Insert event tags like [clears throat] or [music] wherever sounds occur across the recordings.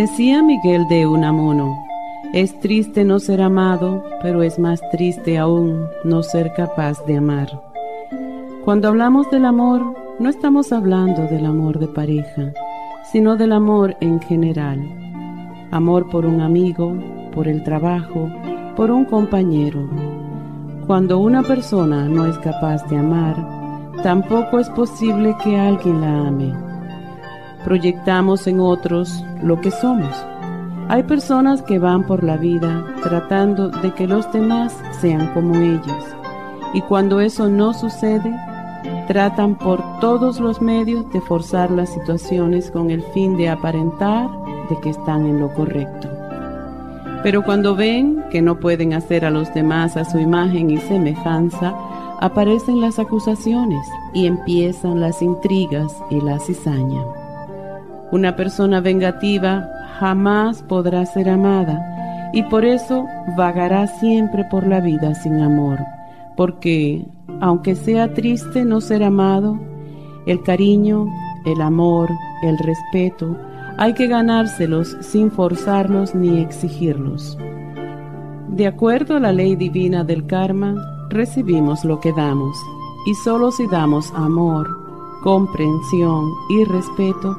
Decía Miguel de Unamuno, es triste no ser amado, pero es más triste aún no ser capaz de amar. Cuando hablamos del amor, no estamos hablando del amor de pareja, sino del amor en general. Amor por un amigo, por el trabajo, por un compañero. Cuando una persona no es capaz de amar, tampoco es posible que alguien la ame proyectamos en otros lo que somos. Hay personas que van por la vida tratando de que los demás sean como ellos y cuando eso no sucede, tratan por todos los medios de forzar las situaciones con el fin de aparentar de que están en lo correcto. Pero cuando ven que no pueden hacer a los demás a su imagen y semejanza, aparecen las acusaciones y empiezan las intrigas y la cizaña. Una persona vengativa jamás podrá ser amada y por eso vagará siempre por la vida sin amor, porque aunque sea triste no ser amado, el cariño, el amor, el respeto, hay que ganárselos sin forzarlos ni exigirlos. De acuerdo a la ley divina del karma, recibimos lo que damos, y solo si damos amor, comprensión y respeto,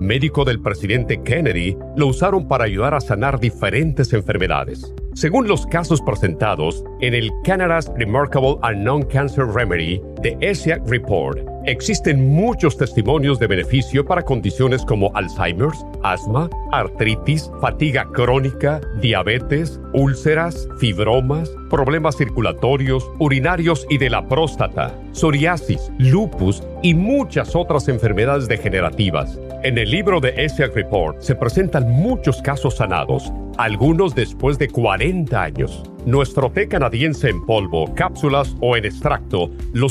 médico del presidente Kennedy, lo usaron para ayudar a sanar diferentes enfermedades. Según los casos presentados en el Canada's Remarkable Unknown Cancer Remedy de ESIAC Report, existen muchos testimonios de beneficio para condiciones como Alzheimer's, asma, artritis, fatiga crónica, diabetes, úlceras, fibromas, problemas circulatorios, urinarios y de la próstata, psoriasis, lupus y muchas otras enfermedades degenerativas. En el libro de ESIAC Report se presentan muchos casos sanados, algunos después de 40 años. Nuestro té canadiense en polvo, cápsulas o en extracto lo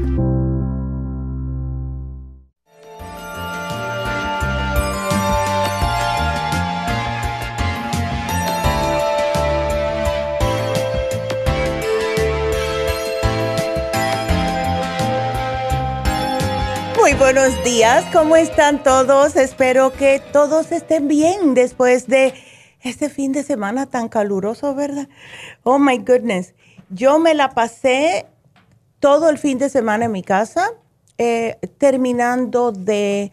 Buenos días, ¿cómo están todos? Espero que todos estén bien después de este fin de semana tan caluroso, ¿verdad? Oh my goodness. Yo me la pasé todo el fin de semana en mi casa, eh, terminando de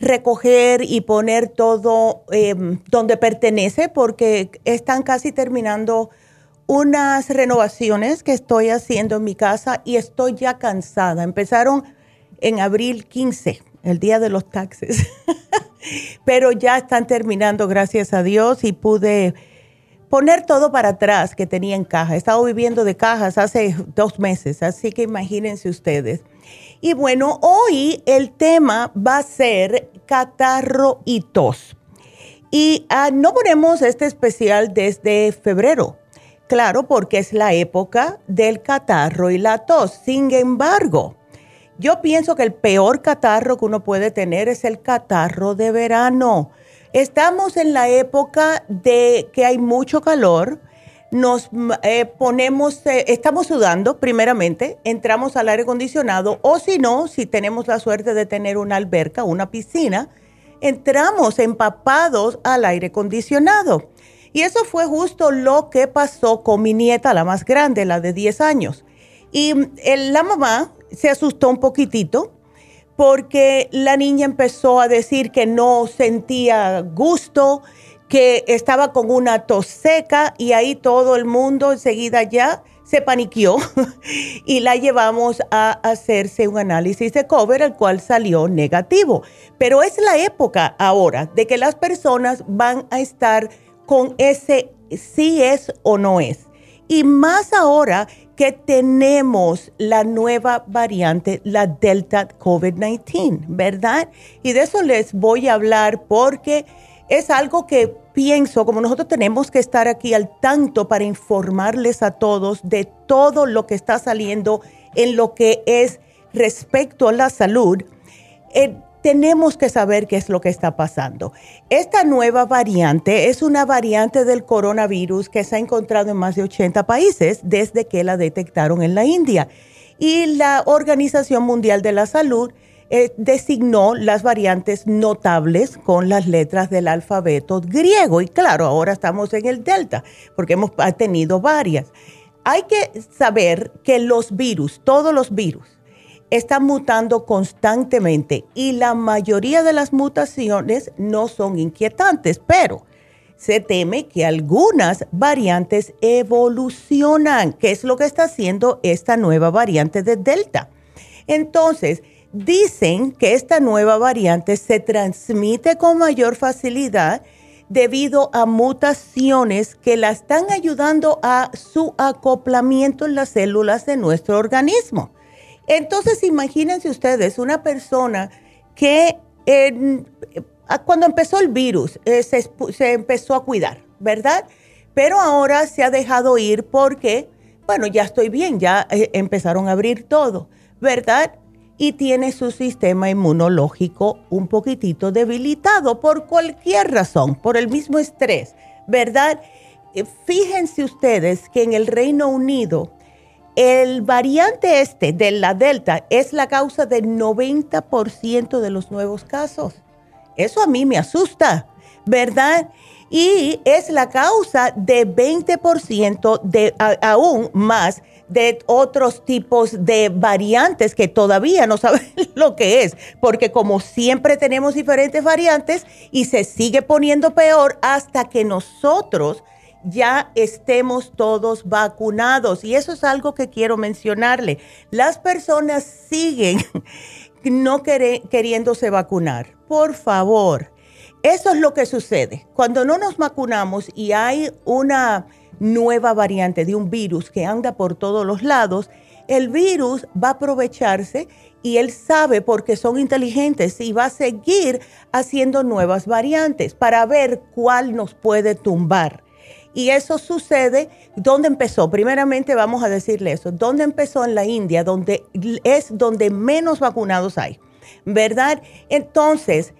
recoger y poner todo em, donde pertenece, porque están casi terminando unas renovaciones que estoy haciendo en mi casa y estoy ya cansada. Empezaron en abril 15, el día de los taxes, [laughs] pero ya están terminando, gracias a Dios, y pude poner todo para atrás que tenía en caja. He estado viviendo de cajas hace dos meses, así que imagínense ustedes. Y bueno, hoy el tema va a ser catarro y tos. Y ah, no ponemos este especial desde febrero, claro, porque es la época del catarro y la tos. Sin embargo, yo pienso que el peor catarro que uno puede tener es el catarro de verano. Estamos en la época de que hay mucho calor, nos eh, ponemos, eh, estamos sudando primeramente, entramos al aire acondicionado o si no, si tenemos la suerte de tener una alberca, una piscina, entramos empapados al aire acondicionado. Y eso fue justo lo que pasó con mi nieta, la más grande, la de 10 años. Y la mamá se asustó un poquitito porque la niña empezó a decir que no sentía gusto, que estaba con una tos seca y ahí todo el mundo enseguida ya se paniqueó [laughs] y la llevamos a hacerse un análisis de cover, el cual salió negativo. Pero es la época ahora de que las personas van a estar con ese si es o no es. Y más ahora que tenemos la nueva variante, la Delta COVID-19, ¿verdad? Y de eso les voy a hablar porque es algo que pienso, como nosotros tenemos que estar aquí al tanto para informarles a todos de todo lo que está saliendo en lo que es respecto a la salud, eh, tenemos que saber qué es lo que está pasando. Esta nueva variante es una variante del coronavirus que se ha encontrado en más de 80 países desde que la detectaron en la India. Y la Organización Mundial de la Salud eh, designó las variantes notables con las letras del alfabeto griego. Y claro, ahora estamos en el delta, porque hemos tenido varias. Hay que saber que los virus, todos los virus, están mutando constantemente y la mayoría de las mutaciones no son inquietantes, pero se teme que algunas variantes evolucionan, que es lo que está haciendo esta nueva variante de Delta. Entonces, Dicen que esta nueva variante se transmite con mayor facilidad debido a mutaciones que la están ayudando a su acoplamiento en las células de nuestro organismo. Entonces, imagínense ustedes una persona que cuando empezó el virus eh, se, empezó a cuidar, ¿verdad? Pero ahora se ha dejado ir porque, bueno, ya estoy bien, ya eh, empezaron a abrir todo, ¿verdad? y tiene su sistema inmunológico un poquitito debilitado por cualquier razón, por el mismo estrés, ¿verdad? Eh, fíjense ustedes que en el Reino Unido el variante este de la Delta es la causa del 90% de los nuevos casos. Eso a mí me asusta, ¿verdad? Y es la causa de 20% de aún más de otros tipos de variantes que todavía no saben [laughs] lo que es, porque como siempre tenemos diferentes variantes y se sigue poniendo peor hasta que nosotros ya estemos todos vacunados. Y eso es algo que quiero mencionarle. Las personas siguen [laughs] no queriéndose vacunar. Por favor, eso es lo que sucede. Cuando no nos vacunamos y hay una nueva variante de un virus que anda por todos los lados, el virus va a aprovecharse y él sabe porque son inteligentes y va a seguir haciendo nuevas variantes para ver cuál nos puede tumbar. Y eso sucede, ¿dónde empezó? Primeramente vamos a decirle eso, ¿dónde empezó en la India? Donde es donde menos vacunados hay, ¿verdad? Entonces,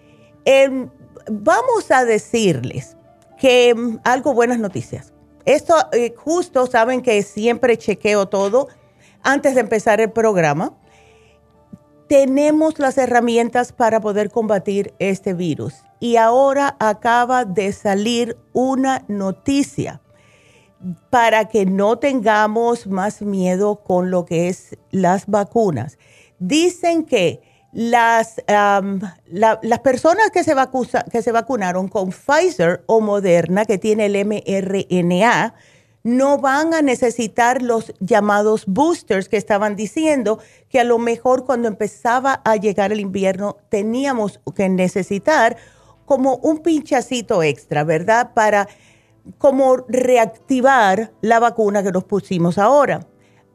em, vamos a decirles que em, algo buenas noticias. Esto eh, justo saben que siempre chequeo todo antes de empezar el programa. Tenemos las herramientas para poder combatir este virus y ahora acaba de salir una noticia para que no tengamos más miedo con lo que es las vacunas. Dicen que las, las personas que se, que se vacunaron con Pfizer o Moderna, que tiene el mRNA, no van a necesitar los llamados boosters que estaban diciendo que a lo mejor cuando empezaba a llegar el invierno teníamos que necesitar como un pinchacito extra, ¿verdad? Para como reactivar la vacuna que nos pusimos ahora.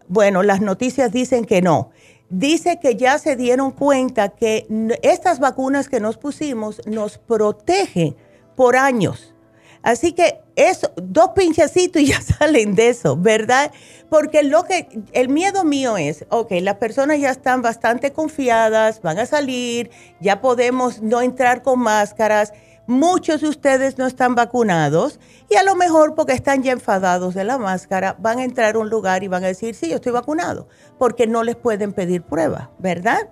Bueno, las noticias dicen que no. Dice que ya se dieron cuenta que estas vacunas que nos pusimos nos protegen por años. Así que eso, dos pinchacitos y ya [laughs] salen de eso, ¿verdad? Porque lo que, el miedo mío es, ok, las personas ya están bastante confiadas, van a salir, ya podemos no entrar con máscaras. Muchos de ustedes no están vacunados y a lo mejor porque están ya enfadados de la máscara, van a entrar a un lugar y van a decir, sí, yo estoy vacunado, porque no les pueden pedir prueba, ¿verdad?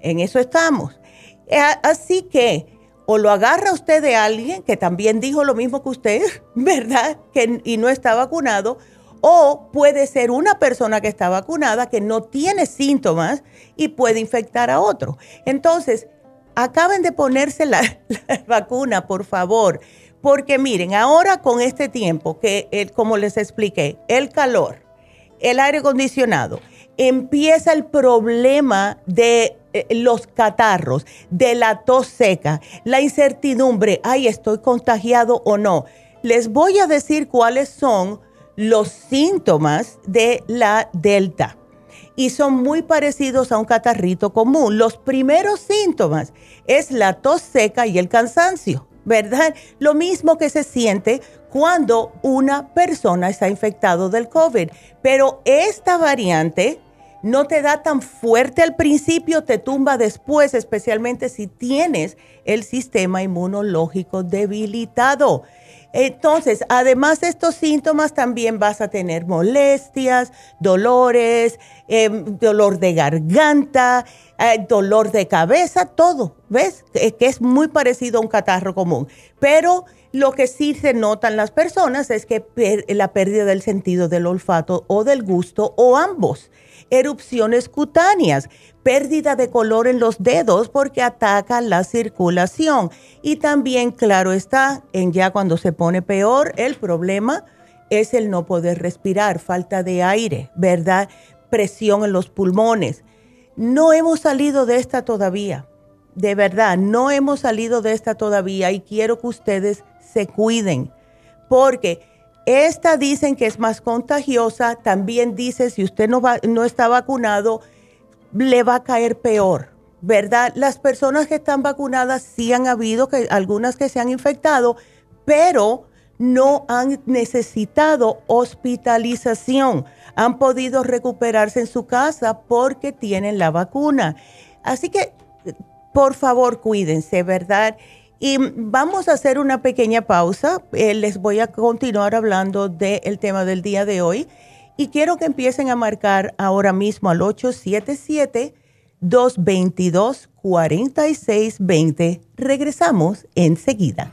En eso estamos. Eh, así que o lo agarra usted de alguien que también dijo lo mismo que usted, [laughs] ¿verdad? Que, y no está vacunado, o puede ser una persona que está vacunada que no tiene síntomas y puede infectar a otro. Entonces, acaben de ponerse la, [laughs] vacuna, por favor, porque miren, ahora con este tiempo que, como les expliqué, el calor, el aire acondicionado, empieza el problema de eh, los catarros, de la tos seca, la incertidumbre, ay, estoy contagiado o no. Les voy a decir cuáles son los síntomas de la delta. Y son muy parecidos a un catarrito común. Los primeros síntomas es la tos seca y el cansancio, ¿verdad? Lo mismo que se siente cuando una persona está infectado del COVID. Pero esta variante no te da tan fuerte al principio, te tumba después, especialmente si tienes el sistema inmunológico debilitado. Entonces, además de estos síntomas, también vas a tener molestias, dolores, em, dolor de garganta, eh, dolor de cabeza, todo, ¿ves? Que es muy parecido a un catarro común. Pero lo que sí se nota en las personas es que la pérdida del sentido del olfato o del gusto o ambos erupciones cutáneas, pérdida de color en los dedos porque ataca la circulación. Y también, claro está, en ya cuando se pone peor, el problema es el no poder respirar, falta de aire, ¿verdad? Presión en los pulmones. No hemos salido de esta todavía. De verdad, no hemos salido de esta todavía y quiero que ustedes se cuiden porque esta dicen que es más contagiosa, también dice si usted no, no está vacunado, le va a caer peor, ¿verdad? Las personas que están vacunadas sí han habido que, algunas que se han infectado, pero no han necesitado hospitalización, han podido recuperarse en su casa porque tienen la vacuna. Así que, por favor, cuídense, ¿verdad? Y vamos a hacer una pequeña pausa. Eh, les voy a continuar hablando del tema del día de hoy. Y quiero que empiecen a marcar ahora mismo al 877-222-4620. Regresamos enseguida.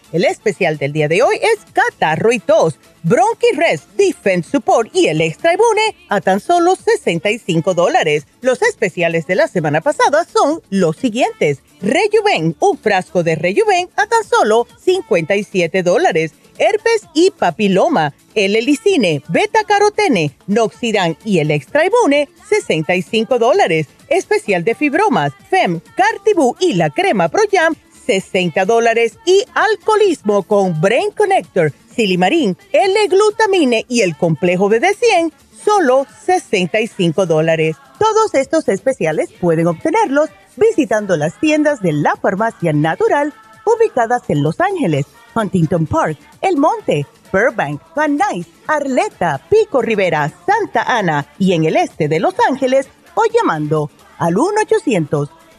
El especial del día de hoy es Catarro y Tos, Bronchi Rest, Defense Support y el Extra Immune a tan solo 65 dólares. Los especiales de la semana pasada son los siguientes. Rejuven, un frasco de Rejuven a tan solo 57 dólares herpes y papiloma, el helicine, beta carotene, noxidan y el extra 65 dólares. Especial de fibromas, FEM, Cartibú y la crema Pro Jam, 60 dólares. Y alcoholismo con Brain Connector, Silimarín, L-glutamine y el complejo BD100, solo 65 dólares. Todos estos especiales pueden obtenerlos visitando las tiendas de la farmacia natural ubicadas en Los Ángeles, Huntington Park, El Monte, Burbank, Van Nuys, Arleta, Pico Rivera, Santa Ana y en el este de Los Ángeles o llamando al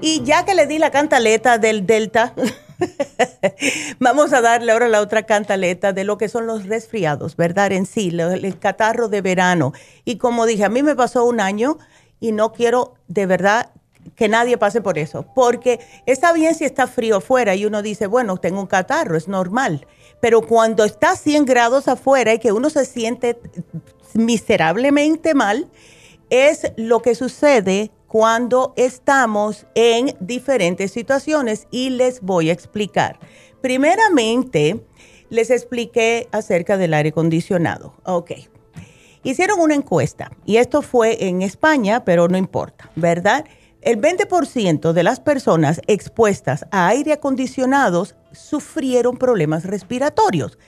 Y ya que le di la cantaleta del Delta, [laughs] vamos a darle ahora la otra cantaleta de lo que son los resfriados, ¿verdad? En sí, el catarro de verano. Y como dije, a mí me pasó un año y no quiero de verdad que nadie pase por eso, porque está bien si está frío afuera y uno dice, bueno, tengo un catarro, es normal, pero cuando está a 100 grados afuera y que uno se siente miserablemente mal, es lo que sucede cuando estamos en diferentes situaciones y les voy a explicar. Primeramente, les expliqué acerca del aire acondicionado. Ok. Hicieron una encuesta y esto fue en España, pero no importa, ¿verdad? El 20% de las personas expuestas a aire acondicionados sufrieron problemas respiratorios.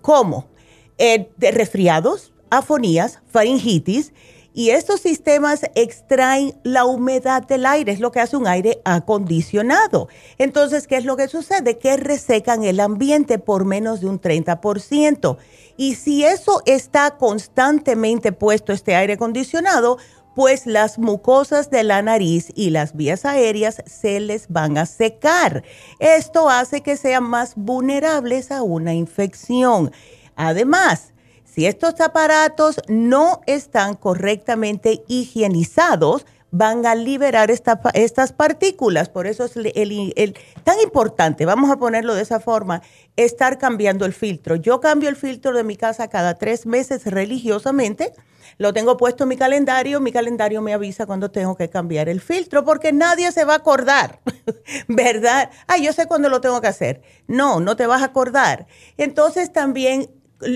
¿Cómo? Eh, resfriados, afonías, faringitis, y estos sistemas extraen la humedad del aire, es lo que hace un aire acondicionado. Entonces, ¿qué es lo que sucede? Que resecan el ambiente por menos de un 30%. Y si eso está constantemente puesto, este aire acondicionado, pues las mucosas de la nariz y las vías aéreas se les van a secar. Esto hace que sean más vulnerables a una infección. Además, si estos aparatos no están correctamente higienizados, van a liberar estas partículas. Por eso es el, tan importante, vamos a ponerlo de esa forma, estar cambiando el filtro. Yo cambio el filtro de mi casa cada tres meses religiosamente. Lo tengo puesto en mi calendario. Mi calendario me avisa cuando tengo que cambiar el filtro porque nadie se va a acordar, [laughs] ¿verdad? Ah, yo sé cuándo lo tengo que hacer. No, no te vas a acordar. Entonces también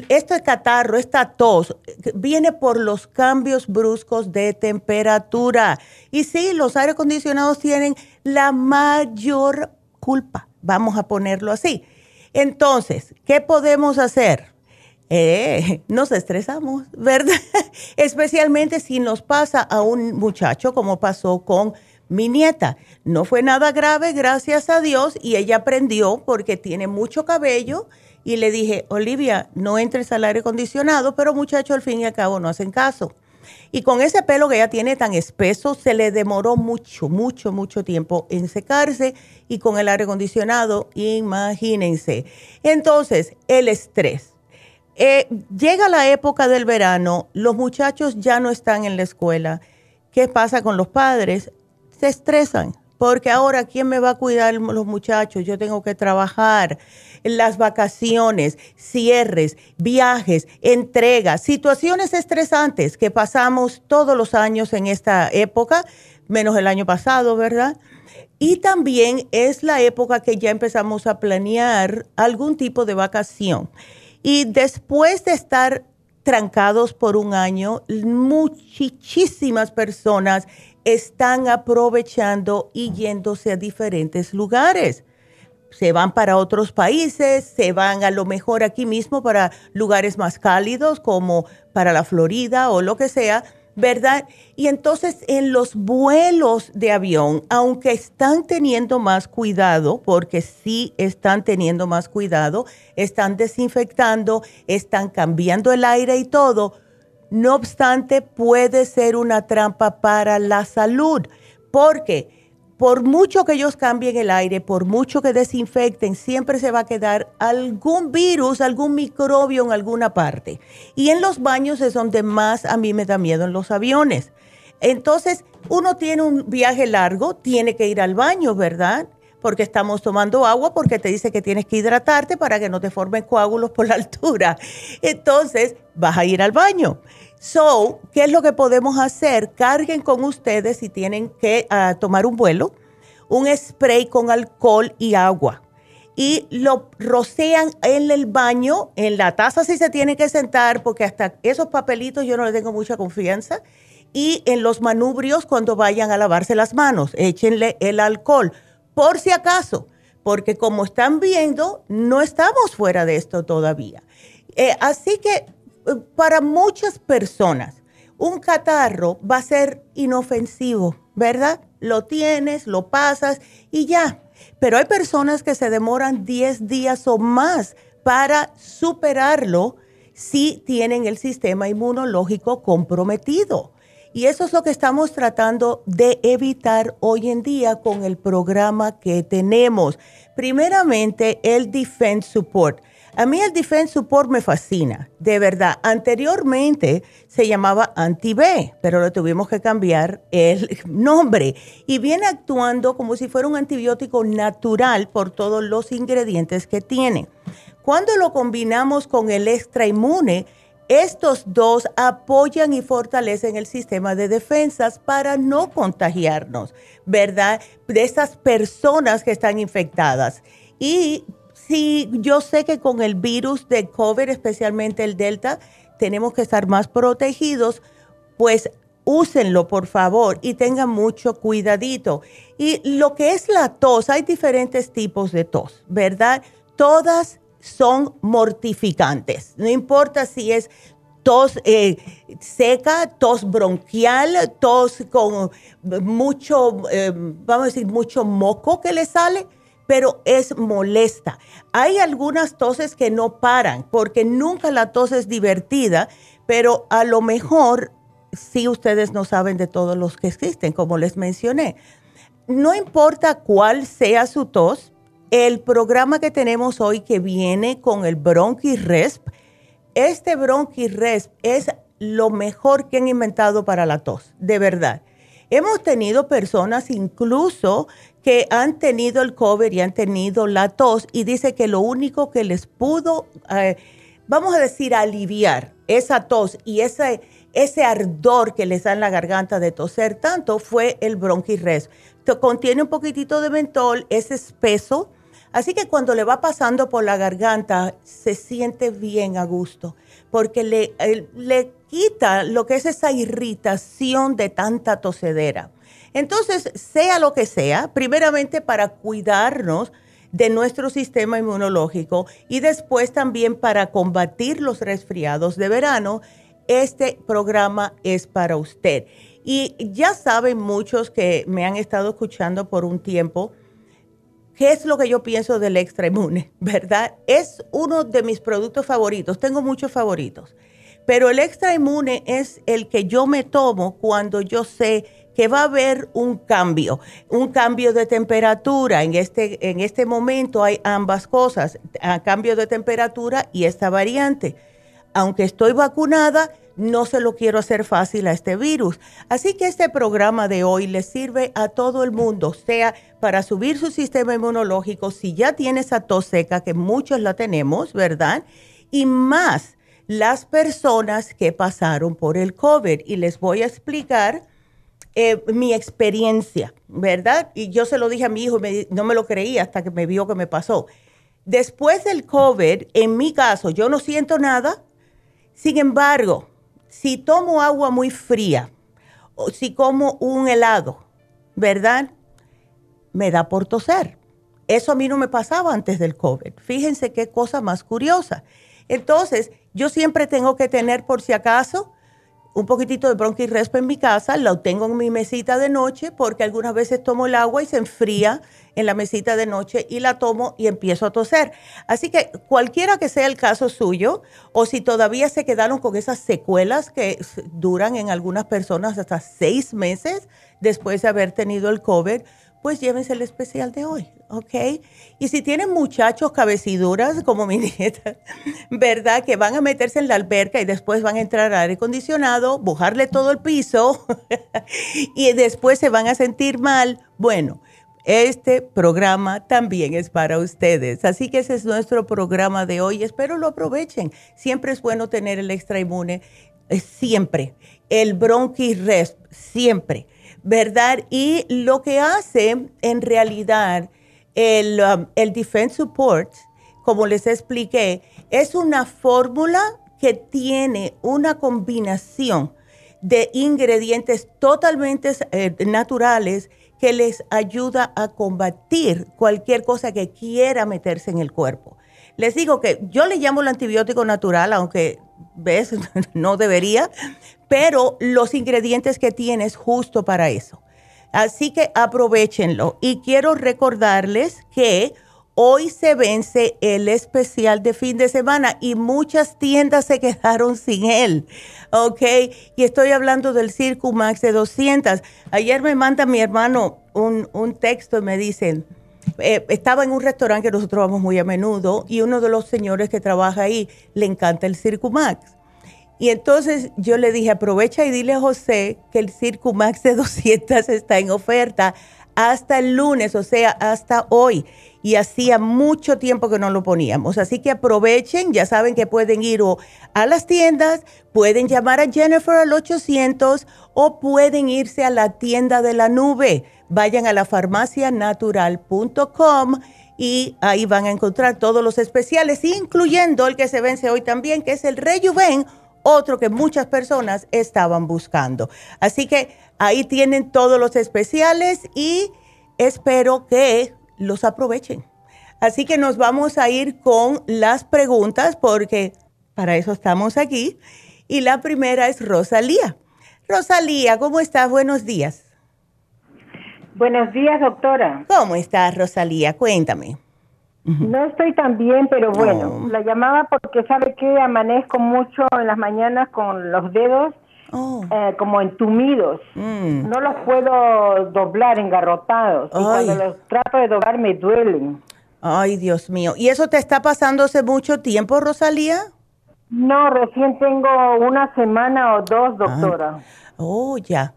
este catarro, esta tos, viene por los cambios bruscos de temperatura. Y sí, los aire acondicionados tienen la mayor culpa, vamos a ponerlo así. Entonces, ¿qué podemos hacer? Eh, nos estresamos, ¿verdad? [laughs] Especialmente si nos pasa a un muchacho como pasó con mi nieta. No fue nada grave, gracias a Dios, y ella aprendió porque tiene mucho cabello y le dije, Olivia, no entres al aire acondicionado, pero muchachos al fin y al cabo no hacen caso. Y con ese pelo que ella tiene tan espeso, se le demoró mucho, mucho, mucho tiempo en secarse y con el aire acondicionado, imagínense. Entonces, el estrés. Eh, llega la época del verano, los muchachos ya no están en la escuela. ¿Qué pasa con los padres? Se estresan, porque ahora, ¿quién me va a cuidar los muchachos? Yo tengo que trabajar las vacaciones, cierres, viajes, entregas, situaciones estresantes que pasamos todos los años en esta época, menos el año pasado, ¿verdad? Y también es la época que ya empezamos a planear algún tipo de vacación. Y después de estar trancados por un año, muchísimas personas están aprovechando y yéndose a diferentes lugares. Se van para otros países, se van a lo mejor aquí mismo para lugares más cálidos como para la Florida o lo que sea ¿verdad? Y entonces en los vuelos de avión, aunque están teniendo más cuidado, porque sí están teniendo más cuidado, están desinfectando, están cambiando el aire y todo, no obstante puede ser una trampa para la salud, porque por mucho que ellos cambien el aire, por mucho que desinfecten, siempre se va a quedar algún virus, algún microbio en alguna parte. Y en los baños es donde más a mí me da miedo en los aviones. Entonces, uno tiene un viaje largo, tiene que ir al baño, ¿verdad? Porque estamos tomando agua, porque te dice que tienes que hidratarte para que no te formen coágulos por la altura. Entonces, vas a ir al baño. So, ¿qué es lo que podemos hacer? Carguen con ustedes si tienen que ah, tomar un vuelo, un spray con alcohol y agua. Y lo rocean en el baño, en la taza si se tiene que sentar, porque hasta esos papelitos yo no le tengo mucha confianza. Y en los manubrios cuando vayan a lavarse las manos, échenle el alcohol, por si acaso, porque como están viendo, no estamos fuera de esto todavía. Eh, así que para muchas personas, un catarro va a ser inofensivo, ¿verdad? Lo tienes, lo pasas y ya. Pero hay personas que se demoran 10 días o más para superarlo si tienen el sistema inmunológico comprometido. Y eso es lo que estamos tratando de evitar hoy en día con el programa que tenemos. Primeramente, el Defense Support. A mí el Defense Support me fascina, de verdad. Anteriormente se llamaba Anti-B, pero lo tuvimos que cambiar el [laughs] nombre y viene actuando como si fuera un antibiótico natural por todos los ingredientes que tiene. Cuando lo combinamos con el extra inmune, estos dos apoyan y fortalecen el sistema de defensas para no contagiarnos, ¿verdad? De esas personas que están infectadas. Y Sí, yo sé que con el virus de COVID, especialmente el Delta, tenemos que estar más protegidos, pues úsenlo por favor y tengan mucho cuidadito. Y lo que es la tos, hay diferentes tipos de tos, ¿verdad? Todas son mortificantes, no importa si es tos eh, seca, tos bronquial, tos con mucho, eh, vamos a decir, mucho moco que le sale pero es molesta. Hay algunas toses que no paran porque nunca la tos es divertida, pero a lo mejor si ustedes no saben de todos los que existen, como les mencioné. No importa cuál sea su tos, el programa que tenemos hoy que viene con el Bronchi Resp, este Bronchi Resp es lo mejor que han inventado para la tos, de verdad. Hemos tenido personas incluso que han tenido el COVID y han tenido la tos y dice que lo único que les pudo, eh, vamos a decir, aliviar esa tos y ese, ese ardor que les da en la garganta de toser tanto fue el bronquirres. Contiene un poquitito de mentol, es espeso, así que cuando le va pasando por la garganta se siente bien a gusto porque le, le quita lo que es esa irritación de tanta tosedera. Entonces, sea lo que sea, primeramente para cuidarnos de nuestro sistema inmunológico y después también para combatir los resfriados de verano, este programa es para usted. Y ya saben muchos que me han estado escuchando por un tiempo, ¿qué es lo que yo pienso del extra inmune? [laughs] ¿Verdad? Es uno de mis productos favoritos, tengo muchos favoritos, pero el extra inmune es el que yo me tomo cuando yo sé que va a haber un cambio, un cambio de temperatura. En este, en este momento hay ambas cosas, cambio de temperatura y esta variante. Aunque estoy vacunada, no se lo quiero hacer fácil a este virus. Así que este programa de hoy le sirve a todo el mundo, sea para subir su sistema inmunológico, si ya tiene esa tos seca, que muchos la tenemos, ¿verdad? Y más las personas que pasaron por el COVID. Y les voy a explicar eh, mi experiencia, ¿verdad? Y yo se lo dije a mi hijo no me lo creía hasta que me vio que me pasó. Después del COVID, en mi caso, yo no siento nada. Sin embargo, si tomo agua muy fría o si como un helado, ¿verdad? Me da por toser. Eso a mí no me pasaba antes del COVID. Fíjense qué cosa más curiosa. Entonces, yo siempre tengo que tener, por si acaso, un poquitito de bronquirespa en mi casa, lo tengo en mi mesita de noche porque algunas veces tomo el agua y se enfría en la mesita de noche y la tomo y empiezo a toser. Así que cualquiera que sea el caso suyo o si todavía se quedaron con esas secuelas que duran en algunas personas hasta seis meses después de haber tenido el COVID, pues llévense el especial de hoy, ¿ok? Y si tienen muchachos cabeciduras como mi [laughs] nieta, ¿verdad? Que van a meterse en la alberca y después van a entrar al aire acondicionado, bujarle todo el piso [laughs] y después se van a sentir mal. Bueno, este programa también es para ustedes. Así que ese es nuestro programa de hoy. Espero lo aprovechen. Siempre es bueno tener el extra inmune, eh, siempre. El bronchi rest, siempre ¿verdad? Y lo que hace en realidad el, um, el Defense Support, como les expliqué, es una fórmula que tiene una combinación de ingredientes totalmente eh, naturales que les ayuda a combatir cualquier cosa que quiera meterse en el cuerpo. Les digo que yo le llamo el antibiótico natural, aunque, ves, [laughs] no debería, pero los ingredientes que tienes justo para eso. Así que aprovechenlo. Y quiero recordarles que hoy se vence el especial de fin de semana y muchas tiendas se quedaron sin él. ¿Ok? Y estoy hablando del Circumax de 200. Ayer me manda mi hermano un, texto y me dicen, eh, estaba en un restaurante que nosotros vamos muy a menudo y uno de los señores que trabaja ahí le encanta el Circumax. Y entonces yo le dije, aprovecha y dile a José que el Circumax de [laughs] 200 está en oferta hasta el lunes, o sea, hasta hoy. Y hacía mucho tiempo que no lo poníamos. Así que aprovechen, ya saben que pueden ir a las tiendas, pueden llamar a Jennifer al 800 o pueden irse a la tienda de la nube. Vayan a la farmacianatural.com y ahí van a encontrar todos los especiales, incluyendo el que se vence hoy también, que es el Rejuven otro que muchas personas estaban buscando. Así que ahí tienen todos los especiales y espero que los aprovechen. Así que nos vamos a ir con las preguntas porque para eso estamos aquí. Y la primera es Rosalía. Rosalía, ¿cómo estás? Buenos días. Buenos días, doctora. ¿Cómo estás, Rosalía? Cuéntame. No estoy tan bien, pero bueno, la llamaba porque sabe que amanezco mucho en las mañanas con los dedos oh. eh, como entumidos. Mm. No los puedo doblar, engarrotados. Y cuando los trato de doblar me duelen. Ay, Dios mío. ¿Y eso te está pasando hace mucho tiempo, Rosalía? No, recién tengo una semana o dos, doctora. Oh, ya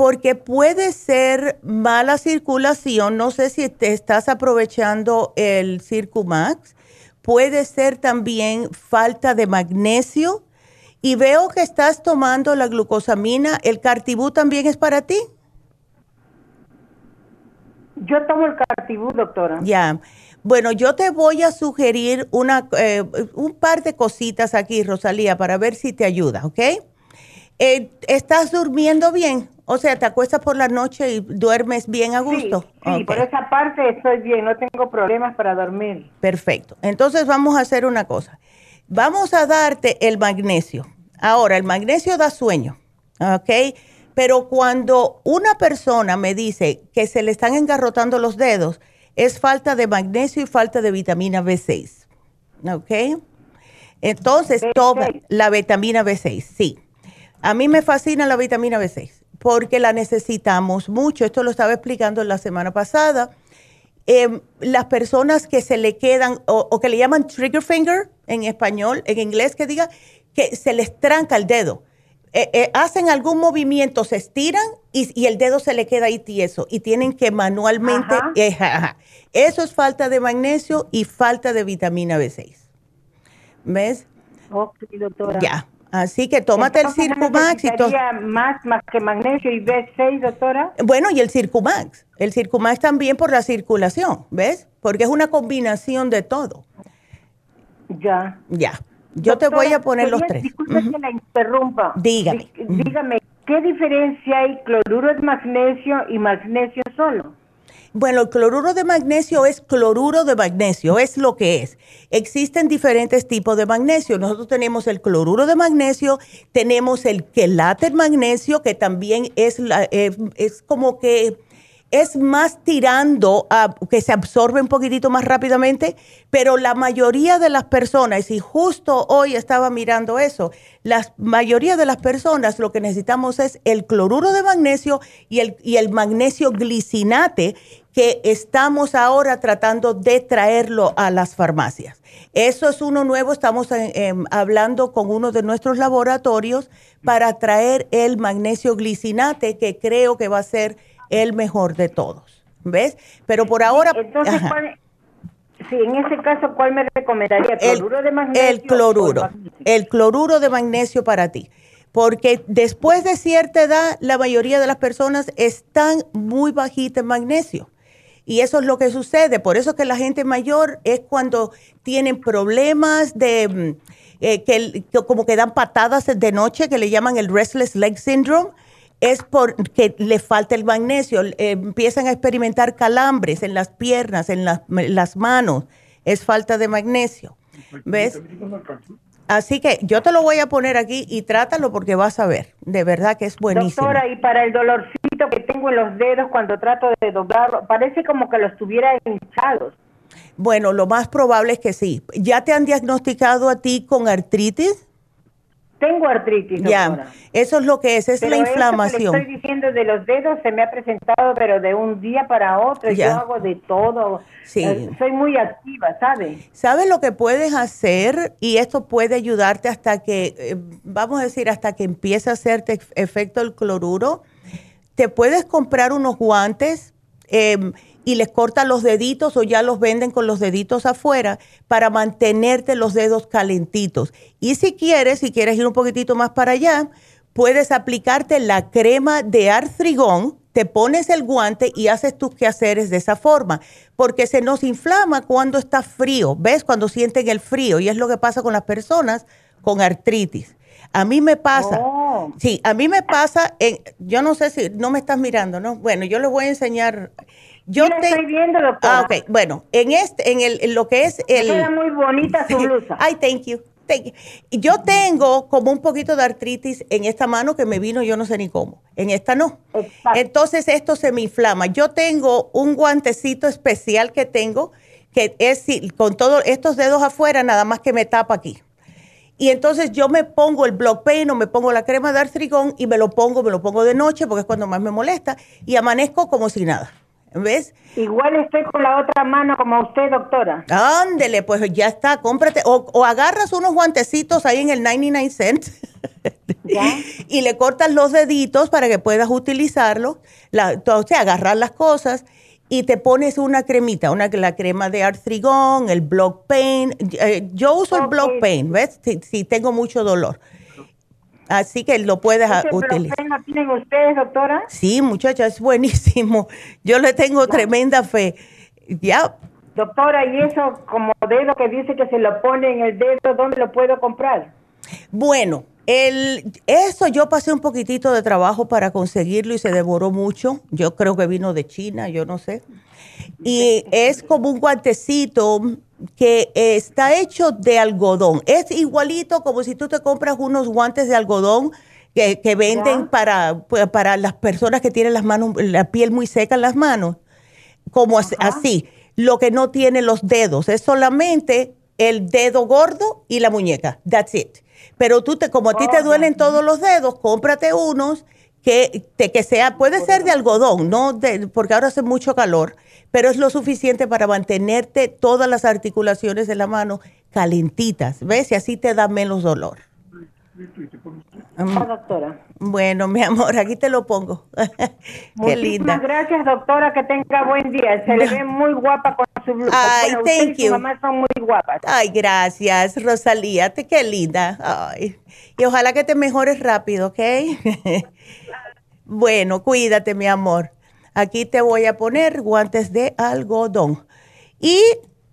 porque puede ser mala circulación, no sé si te estás aprovechando el Circumax, puede ser también falta de magnesio y veo que estás tomando la glucosamina, ¿el cartibú también es para ti? Yo tomo el cartibú, doctora. Ya. Bueno, yo te voy a sugerir una, eh, un par de cositas aquí, Rosalía, para ver si te ayuda, ¿ok? Eh, ¿Estás durmiendo bien? O sea, te acuestas por la noche y duermes bien a gusto. Sí, por esa parte estoy bien, no tengo problemas para dormir. Perfecto. Entonces vamos a hacer una cosa. Vamos a darte el magnesio. Ahora, el magnesio da sueño, ¿ok? Pero cuando una persona me dice que se le están engarrotando los dedos, es falta de magnesio y falta de vitamina B6, ¿ok? Entonces, toma la vitamina B6, sí. A mí me fascina la vitamina B6 porque la necesitamos mucho. Esto lo estaba explicando la semana pasada. Em, las personas que se le quedan o, que le llaman trigger finger en español, en inglés que diga, que se les tranca el dedo. Eh, eh, hacen algún movimiento, se estiran y, el dedo se le queda ahí tieso y tienen que manualmente... Eh, Eso es falta de magnesio y falta de vitamina B6. ¿Ves? Ok, doctora. Ya. Así que tómate el Circumax. y más, más que magnesio y B6, doctora? Bueno, y el Circumax. El Circumax también por la circulación, ¿ves? Porque es una combinación de todo. Ya. Ya. Yo te voy a poner los tres. Disculpe que la interrumpa. Dígame. Dígame, ¿qué diferencia hay cloruro de magnesio y magnesio solo? Bueno, el cloruro de magnesio es cloruro de magnesio, es lo que es. Existen diferentes tipos de magnesio. Nosotros tenemos el cloruro de magnesio, tenemos el quelate magnesio, que también es, la, eh, es como que es más tirando a que se absorbe un poquitito más rápidamente, pero la mayoría de las personas, y justo hoy estaba mirando eso, la mayoría de las personas lo que necesitamos es el cloruro de magnesio y el, y el magnesio glicinate que estamos ahora tratando de traerlo a las farmacias. Eso es uno nuevo, estamos hablando con uno de nuestros laboratorios para traer el magnesio glicinate que creo que va a ser el mejor de todos. ¿Ves? Pero por ahora... Entonces, sí, en ese caso, ¿cuál me recomendaría? ¿El cloruro de magnesio? El cloruro. El cloruro de magnesio para ti. Porque después de cierta edad, la mayoría de las personas están muy bajitas en magnesio. Y eso es lo que sucede. Por eso que la gente mayor es cuando tienen problemas de... Mm, eh, que, como que dan patadas de noche, que le llaman el restless leg syndrome es porque le falta el magnesio. Eh, empiezan a experimentar calambres en las piernas, en las, manos. Es falta de magnesio. ¿Ves? Así que yo te lo voy a poner aquí y trátalo porque vas a ver. De verdad que es buenísimo. Doctora, y para el dolorcito que tengo en los dedos cuando trato de doblarlo, parece como que los tuviera hinchados. Bueno, lo más probable es que sí. ¿Ya te han diagnosticado a ti con artritis? Tengo artritis, Ya, eso es lo que es, es la inflamación. Que estoy diciendo de los dedos se me ha presentado, pero de un día para otro, yo hago de todo. Sí. Eh, soy muy activa, ¿sabes? ¿Sabes lo que puedes hacer? Y esto puede ayudarte hasta que, eh, vamos a decir, hasta que empiece a hacerte efecto el cloruro. Te puedes comprar unos guantes. Eh, y les cortan los deditos o ya los venden con los deditos afuera para mantenerte los dedos calentitos. Y si quieres, si quieres ir un poquitito más para allá, puedes aplicarte la crema de artrigón, te pones el guante y haces tus quehaceres de esa forma, porque se nos inflama cuando está frío, ¿ves? Cuando sienten el frío y es lo que pasa con las personas con artritis. A mí me pasa, oh. sí, a mí me pasa, en, yo no sé si no me estás mirando, ¿no? Bueno, yo les voy a enseñar yo te... estoy viendo, doctora. Ah, ok. Bueno, en este, en, el, lo que es el... Queda muy bonita su [laughs] blusa. Ay, thank you. Thank you. Yo tengo como un poquito de artritis en esta mano que me vino yo no sé ni cómo. En esta no. Exacto. Entonces esto se me inflama. Yo tengo un guantecito especial que tengo que es con todos estos dedos afuera nada más que me tapa aquí. Y entonces yo me pongo el block pain o me pongo la crema de artrigón y me lo pongo, me lo pongo de noche porque es cuando más me molesta y amanezco como si nada. ¿Ves? Igual estoy con la otra mano como usted, doctora. Ándele, pues ya está, cómprate. O, agarras unos guantecitos ahí en el 99 cents [laughs] y le cortas los deditos para que puedas utilizarlo. La, o sea, agarrar las cosas y te pones una cremita, una la crema de artrigón, el block pain. Eh, yo uso el block pain, ¿ves? si tengo mucho dolor. Así que lo puedes utilizar. ¿Lo tienen ustedes, doctora? Sí, muchacha, es buenísimo. [laughs] Yo le tengo tremenda fe. Ya. Doctora, ¿y eso como dedo que dice que se lo pone en el dedo, dónde lo puedo comprar? Bueno, el, eso yo pasé un poquitito de trabajo para conseguirlo y se devoró mucho. Yo creo que vino de China, yo no sé. Y es como un guantecito que está hecho de algodón. Es igualito como si tú te compras unos guantes de algodón que, venden para, para las personas que tienen las manos, la piel muy seca en las manos. Como así. Lo que no tiene los dedos. Es solamente el dedo gordo y la muñeca. That's it. Pero tú, te, como a ti te oh, duelen todos los dedos, cómprate unos que, te, que sea, puede ser de algodón, no de, porque ahora hace mucho calor pero es lo suficiente para mantenerte todas las articulaciones de la mano calentitas, ¿ves? Y así te da menos dolor. Mm. doctora. Bueno, mi amor, aquí te lo pongo. [laughs] Qué linda. gracias, doctora. Que tenga buen día. Se le [laughs] ve muy guapa con su blusa. Ay, thank you. mamá son muy guapas. Ay, gracias, Rosalía. Qué linda. Ay. Y ojalá que te mejores rápido, ¿ok? [laughs] bueno, cuídate, mi amor. Aquí te voy a poner guantes de algodón. Y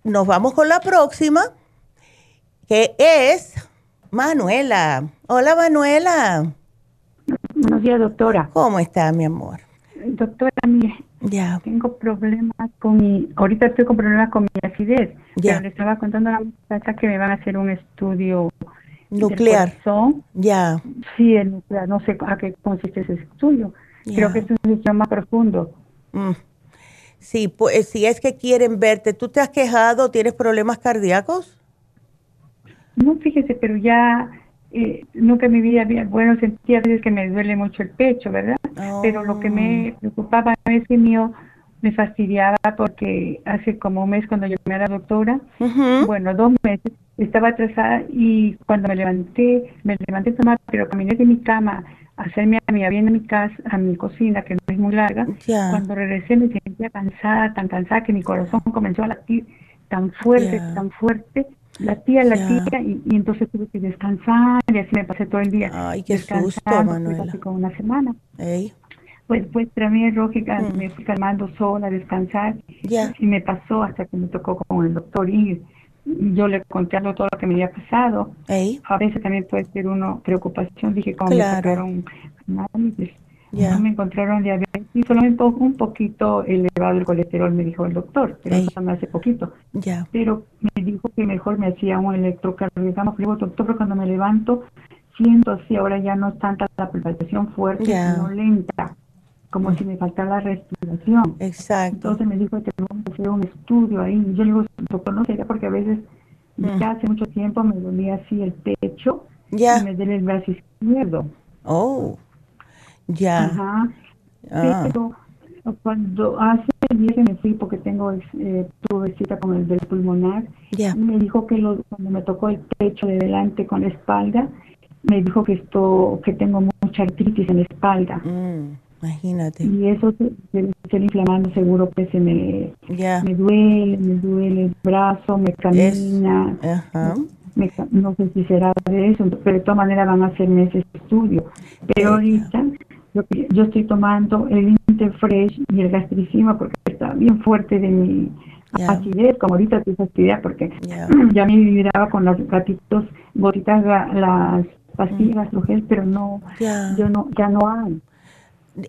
nos vamos con la próxima, que es Manuela. Hola, Manuela. Buenos días, doctora. ¿Cómo está, mi amor? Doctora, mire, ya. tengo problemas con mi, ahorita estoy con problemas con mi acidez. Ya. le estaba contando a la muchacha que me van a hacer un estudio nuclear. Ya. Sí, el nuclear, no sé a qué consiste ese estudio. Creo que es un estudio más profundo. Mm. Sí, pues si es que quieren verte, ¿tú te has quejado? ¿Tienes problemas cardíacos? No, fíjese, pero ya eh, nunca en mi vida había, bueno, sentía a veces que me duele mucho el pecho, ¿verdad? Pero lo que me oh. preocupaba es que mío me fastidiaba porque hace como un mes cuando yo me a la doctora, bueno, dos meses, estaba atrasada y cuando me levanté, me levanté a tomar, pero caminé de mi cama hacerme a mi bien en mi casa, a mi cocina, que no es muy larga, cuando regresé me sentía cansada, tan cansada que mi corazón comenzó a latir tan fuerte, tan fuerte, la tía, la tía, y, entonces tuve que descansar, y así me pasé todo el día. Ay, qué susto, Manuela. Así como una semana. Pues, pues tramé lógica, mm. me fui calmando sola, a descansar, y me pasó hasta que me tocó con el doctor ir. Yo le conté algo todo lo que me había pasado. A veces también puede ser uno preocupación, dije, como me sacaron análisis, ya me encontraron diabetes y solamente un poquito elevado el colesterol, me dijo el doctor, pero eso me hace poquito. Ya. Pero me dijo que mejor me hacía un electrocardiograma. Digo, doctor, pero cuando me levanto, siento así, ahora ya no es tanta la palpitación fuerte, sino lenta, como si me faltara la respiración. Exacto. Entonces me dijo que tengo que hacer un estudio ahí. Yo le digo, doctor, no sé, porque a veces mm. ya hace mucho tiempo me dolía así el pecho y me duele el brazo izquierdo. Oh. Ya. Ajá. Ah. Pero cuando hace días que me fui porque tengo eh, tuve cita con el del pulmonar, me dijo que lo, cuando me tocó el pecho de delante con la espalda, me dijo que esto que tengo mucha artritis en la espalda. Mm, imagínate. Y eso se, se, inflamando seguro que se me, me duele, me duele el brazo, me camina. Ajá no sé si será de eso, pero de todas maneras van a hacerme ese estudio. Pero ahorita yo, estoy tomando el Interfresh y el gastricima porque está bien fuerte de mi acidez, como ahorita tu fastidia porque [clears throat] ya me vibraba con los gatitos, gotitas, las pastillas mm. pero no, yo no, ya no hay.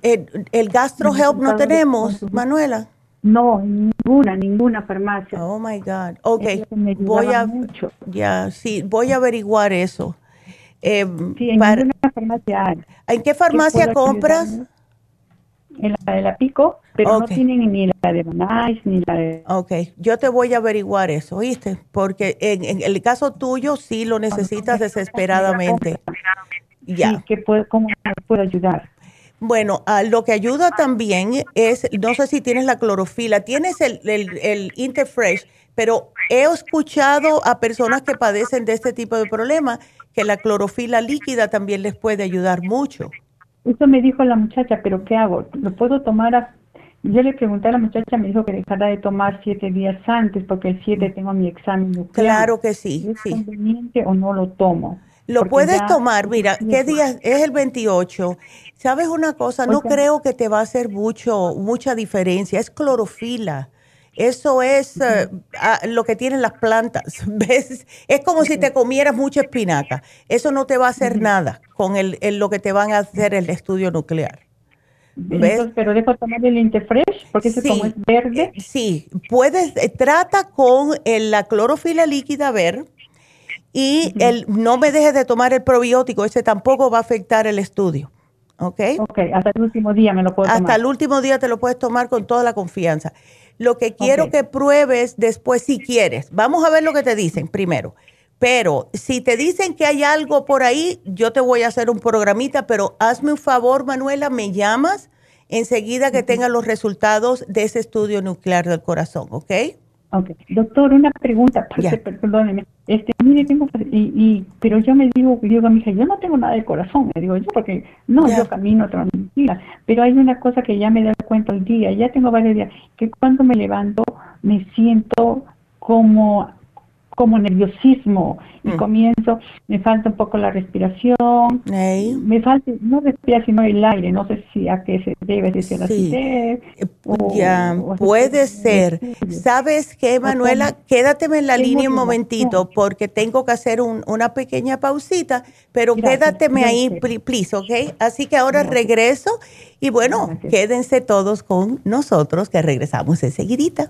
El, el GastroHelp no tenemos, Manuela. No, ninguna, ninguna farmacia. Oh my God. Ok, voy a. Ya, sí, voy a averiguar eso. Eh, sí, en ninguna farmacia ¿En qué farmacia compras? En la de la Pico, pero no tienen ni la de Banais ni la de... Ok, yo te voy a averiguar eso, ¿oíste? Porque en, el caso tuyo sí lo necesitas desesperadamente. Ya. Sí, ¿Cómo me puedo ayudar? Bueno, lo que ayuda también es, no sé si tienes la clorofila, tienes el, el, Interfresh, pero he escuchado a personas que padecen de este tipo de problemas que la clorofila líquida también les puede ayudar mucho. Eso me dijo la muchacha, pero ¿qué hago? ¿Lo puedo tomar? Yo le pregunté a la muchacha, me dijo que dejara de tomar siete días antes porque el siete tengo mi examen nuclear. Claro que sí. ¿Es conveniente o no lo tomo? Lo puedes tomar, mira, ¿qué día es el 28? ¿Sabes una cosa? No creo que te va a hacer mucho, mucha diferencia. Es clorofila. Eso es eh, ah, lo que tienen las plantas. [laughs] ¿Ves? Es como si te comieras mucha espinaca. Eso no te va a hacer nada con el, lo que te van a hacer el estudio nuclear. ¿Ves? pero dejo tomar el Interfresh porque ese como es verde. Eh, sí, puedes, eh, trata con la clorofila líquida ver y el, no me dejes de tomar el probiótico, ese tampoco va a afectar el estudio. ¿Ok? Ok, hasta el último día me lo puedo tomar. Hasta el último día te lo puedes tomar con toda la confianza. Lo que quiero que pruebes después, si quieres, vamos a ver lo que te dicen primero. Pero si te dicen que hay algo por ahí, yo te voy a hacer un programita, pero hazme un favor, Manuela, me llamas enseguida que tengas los resultados de ese estudio nuclear del corazón, ¿ok? Ok. Doctor, una pregunta, perdóneme. Este, mire, tengo, y, y, pero yo me digo, digo a mi hija, yo no tengo nada de corazón, me digo yo, porque no, yo camino tranquila, pero hay una cosa que ya me doy cuenta el día, ya tengo varios días, que cuando me levanto me siento como como nerviosismo y mm. comienzo, me falta un poco la respiración, me falta, no respirar sino el aire, no sé si a qué se debe de ser así. Eh, ya, puede ser. ¿Sabes qué, Manuela? Quédateme en la línea un momentito porque tengo que hacer una pequeña pausita, pero quédateme ahí, please, ¿ok? Así que ahora regreso y bueno, quédense todos con nosotros que regresamos enseguidita.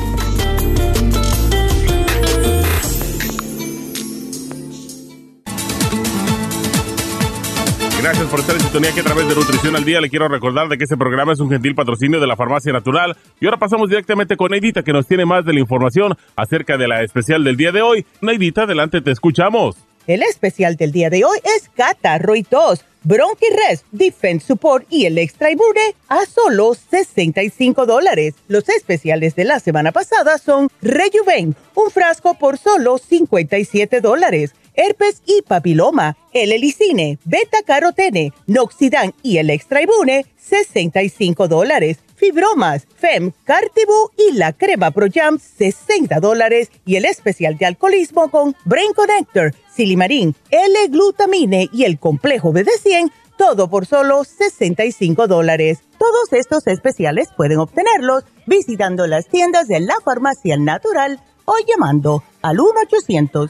Gracias por estar en sintonía que a través de Nutrición al Día le quiero recordar de que este programa es un gentil patrocinio de la Farmacia Natural. Y ahora pasamos directamente con Neidita que nos tiene más de la información acerca de la especial del día de hoy. Neidita, adelante, te escuchamos. El especial del día de hoy es catarro y tos, Bronchirest, Defense Support y el Extra a solo 65 dólares. Los especiales de la semana pasada son Rejuven, un frasco por solo 57 dólares herpes y papiloma, el helicine, beta carotene, noxidan y el extraibune, 65 dólares. Fibromas, Fem, Cartibu y la crema Pro Jam, 60 dólares. Y el especial de alcoholismo con Brain Connector, Silimarín, L-glutamine y el complejo BD100, todo por solo 65 dólares. Todos estos especiales pueden obtenerlos visitando las tiendas de la farmacia natural o llamando al 1 800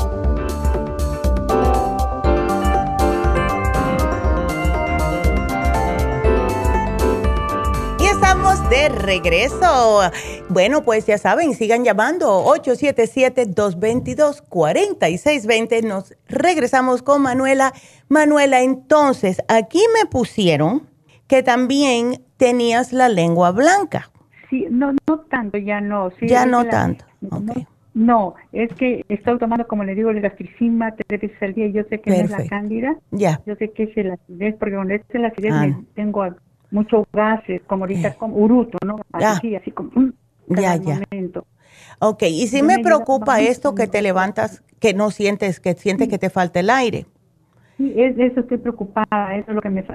De regreso. Bueno, pues ya saben, sigan llamando 877-222-4620. Nos regresamos con Manuela. Manuela, entonces, aquí me pusieron que también tenías la lengua blanca. Sí, no, no tanto, ya no. ya no tanto. No, es que estoy tomando, como le digo, el gastricima tres veces al día. Yo sé que no es la cándida. Ya. Yo sé que es el acidez, porque cuando es el acidez ah. tengo muchos gases, como ahorita eh. como uruto, ¿no? Así, así como mm, ya, ya. Momento. Ok, y si me preocupa esto que te levantas, que no sientes, que sientes que te falta el aire. Sí, es, eso estoy preocupada, eso es lo que me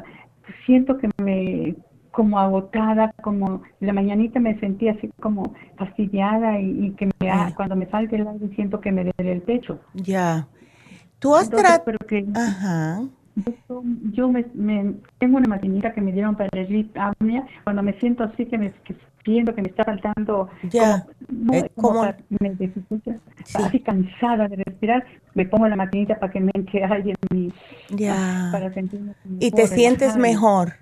siento que me como agotada, como la mañanita me sentía así como fastidiada y, que me, ah. cuando me falta el aire siento que me duele el pecho. Ya. Tú has tratado... Ajá. Yo, me, tengo una maquinita que me dieron para el apnea. Cuando me siento así, que me siento que me está faltando, ya. como, me dificulta, así cansada de respirar, me pongo la maquinita para que me entre alguien y ya. para sentirme ¿Y te sientes mejor?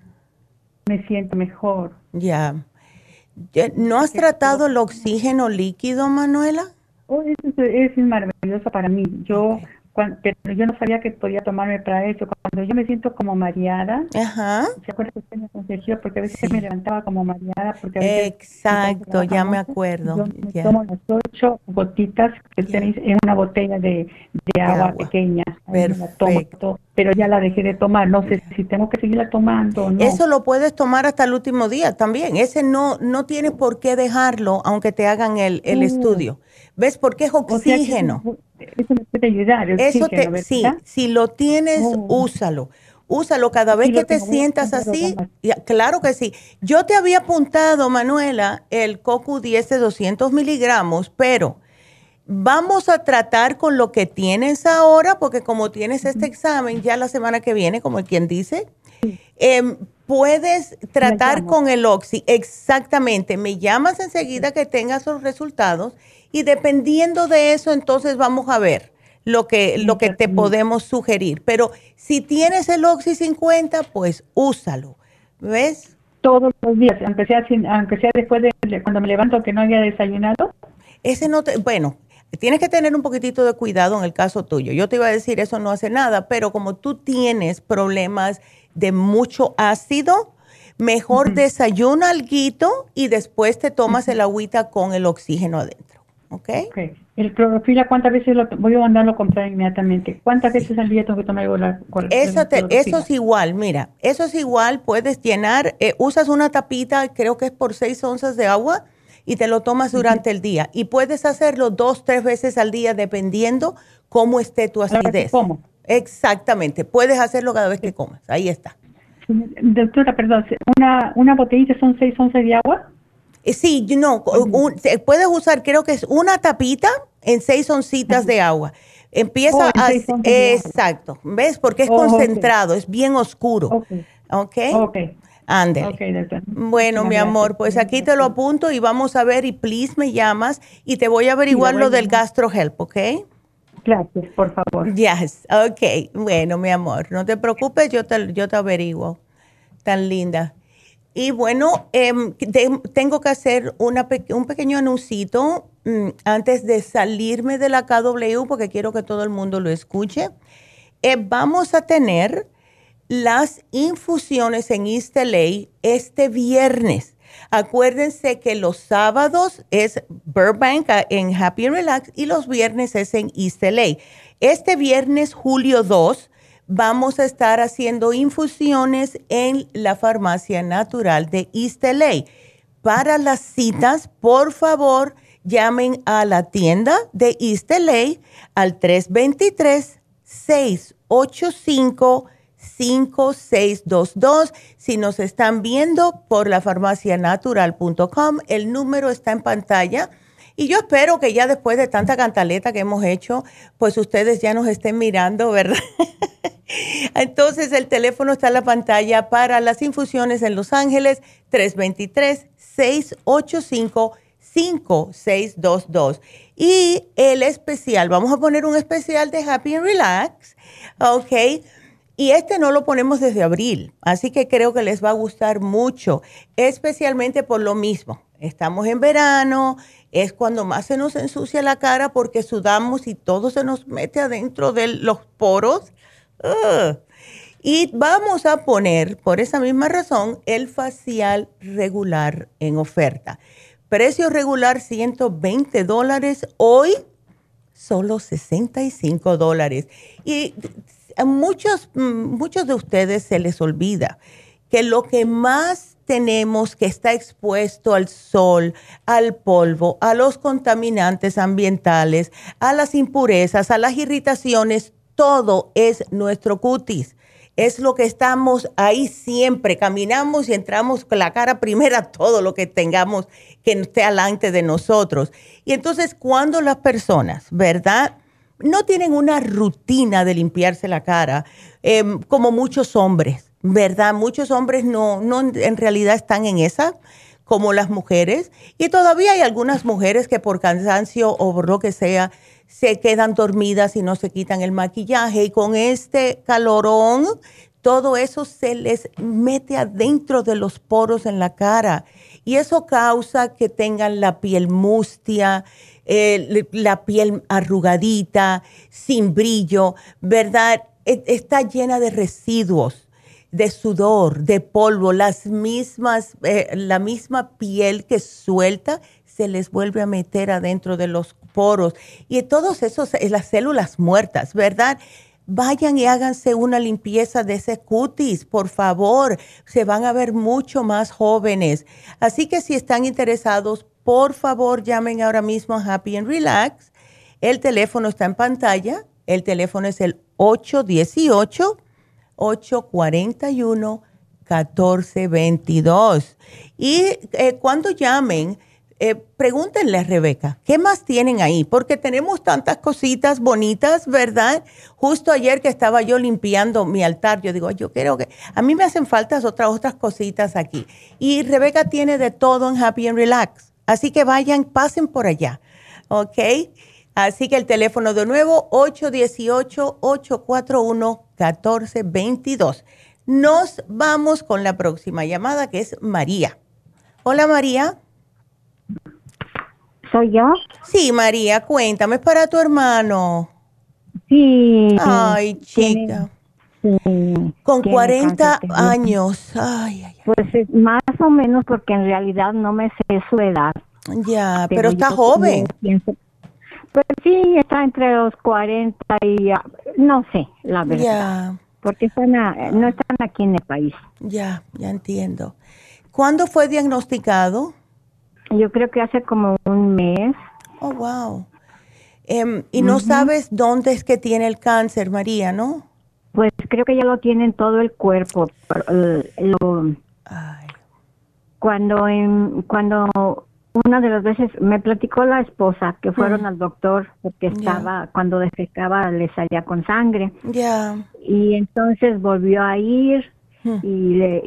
Me siento mejor. Ya. ¿No has tratado el oxígeno líquido, Manuela? Oh, es, es, maravilloso para mí. Yo pero yo no sabía que podía tomarme para eso. Cuando yo me siento como mareada, Ajá. ¿se acuerda que usted me aconsejó? Porque a veces me levantaba como mareada. Porque Exacto, ya me acuerdo. Yo tomo las ocho gotitas que tenéis en una botella de, agua, pequeña. Perfecto. pero ya la dejé de tomar. No sé si tengo que seguirla tomando o no. Eso lo puedes tomar hasta el último día también. Ese no, no tienes por qué dejarlo, aunque te hagan el, el uh. estudio. ¿Ves? Porque es oxígeno. eso me puede ayudar. eso te, sí, si lo tienes, oh. úsalo. Úsalo cada vez que te sientas así. claro que sí. Yo te había apuntado, Manuela, el CoQ10 de 200 miligramos, pero vamos a tratar con lo que tienes ahora, porque como tienes este examen ya la semana que viene, como quien dice, em, puedes tratar con el Oxy. Exactamente. Me llamas enseguida que tengas los resultados y dependiendo de eso, entonces vamos a ver lo que, lo que te podemos sugerir. Pero si tienes el Oxy 50, pues úsalo. ¿Ves? Todos los días, aunque sea, aunque sea después de cuando me levanto que no haya desayunado. Ese no te, bueno, tienes que tener un poquitito de cuidado en el caso tuyo. Yo te iba a decir, eso no hace nada, pero como tú tienes problemas de mucho ácido, mejor desayuna algo y después te tomas el agüita con el oxígeno adentro. ¿Ok? El clorofila, ¿cuántas veces lo voy a mandarlo a comprar inmediatamente? ¿Cuántas veces al día tengo que tomar el, eso, eso es igual, mira, eso es igual, puedes llenar, eh, usas una tapita, creo que es por seis onzas de agua, y te lo tomas durante el día. Y puedes hacerlo dos, tres veces al día, dependiendo cómo esté tu acidez. ¿Cómo? Exactamente, puedes hacerlo cada vez que comas, ahí está. Doctora, perdón, ¿una, una botellita son seis onzas de agua? Eh, sí, no, puedes usar, creo que es una tapita en seis oncitas de agua. Empieza oh, a... Exacto, ¿ves? Porque es oh, concentrado, es bien oscuro. ¿Ok? Ok. Bueno, mi amor, pues aquí te lo apunto y vamos a ver y please me llamas y te voy a averiguar lo del GastroHelp, ¿ok? Gracias, por favor. Yes, ok. Bueno, mi amor, no te preocupes, yo te, yo te averiguo. Tan linda. Y bueno, em, tengo que hacer un pequeño anuncito mm, antes de salirme de la KW porque quiero que todo el mundo lo escuche. Eh, vamos a tener las infusiones en LA este viernes. Acuérdense que los sábados es Burbank ah, en Happy Relax y los viernes es en East LA. Este viernes, julio 2, vamos a estar haciendo infusiones en la farmacia natural de East LA. Para las citas, por favor, llamen a la tienda de East LA al 323-685-5622. Si nos están viendo por la farmacianatural.com, el número está en pantalla y yo espero que ya después de tanta cantaleta que hemos hecho, pues ustedes ya nos estén mirando, ¿verdad? [laughs] Entonces el teléfono está en la pantalla para las infusiones en Los Ángeles, 323-685-5622. Y el especial, vamos a poner un especial de Happy and Relax, ¿ok? Y este no lo ponemos desde abril, así que creo que les va a gustar mucho, especialmente por lo mismo. Estamos en verano, es cuando más se nos ensucia la cara porque sudamos y todo se nos mete adentro de los poros. Y vamos a poner, por esa misma razón, el facial regular en oferta. Precio regular 120 dólares, hoy solo 65 dólares. Y a muchos, muchos de ustedes se les olvida que lo que más tenemos que está expuesto al sol, al polvo, a los contaminantes ambientales, a las impurezas, a las irritaciones, todo es nuestro cutis. Es lo que estamos ahí siempre, caminamos y entramos con la cara primera todo lo que tengamos que esté alante de nosotros. Y entonces cuando las personas, ¿verdad? No tienen una rutina de limpiarse la cara, em, como muchos hombres ¿verdad? Muchos hombres no, no en realidad están en esa como las mujeres y todavía hay algunas mujeres que por cansancio o por lo que sea se quedan dormidas y no se quitan el maquillaje y con este calorón todo eso se les mete adentro de los poros en la cara y eso causa que tengan la piel mustia, eh, la piel arrugadita, sin brillo, ¿verdad? E, está llena de residuos, de sudor, de polvo, las mismas, eh, la misma piel que suelta se les vuelve a meter adentro de los poros y todos esos, eh, las células muertas, ¿verdad? Vayan y háganse una limpieza de ese cutis, por favor. Se van a ver mucho más jóvenes. Así que si están interesados, por favor llamen ahora mismo a Happy and Relax. El teléfono está en pantalla. El teléfono es el 818-841-1422. Y eh, cuando llamen, eh, pregúntenle a Rebeca, ¿qué más tienen ahí? Porque tenemos tantas cositas bonitas, ¿verdad? Justo ayer que estaba yo limpiando mi altar, yo digo, yo creo que a mí me hacen falta otras, otras cositas aquí. Y Rebeca tiene de todo en Happy and Relax. Así que vayan, pasen por allá, ¿ok? Así que el teléfono de nuevo, 818-841-1422. Nos vamos con la próxima llamada, que es María. Hola, María. ¿Soy yo? Sí, María, cuéntame, es para tu hermano. Sí. Ay, chica. Con 40 años. Ay, ay, Pues más o menos porque en realidad no me sé su edad. Ya, pero, está joven. Pues sí, está entre los 40 y no sé, la verdad. Porque están no están aquí en el país. Ya, ya entiendo. ¿Cuándo fue diagnosticado? Yo creo que hace como un mes. Oh, wow. Em, y no sabes dónde es que tiene el cáncer, María, ¿no? Pues creo que ya lo tiene en todo el cuerpo. Cuando, en, cuando una de las veces me platicó la esposa que fueron al doctor porque estaba, cuando defecaba le salía con sangre. Ya. Y entonces volvió a ir y, le,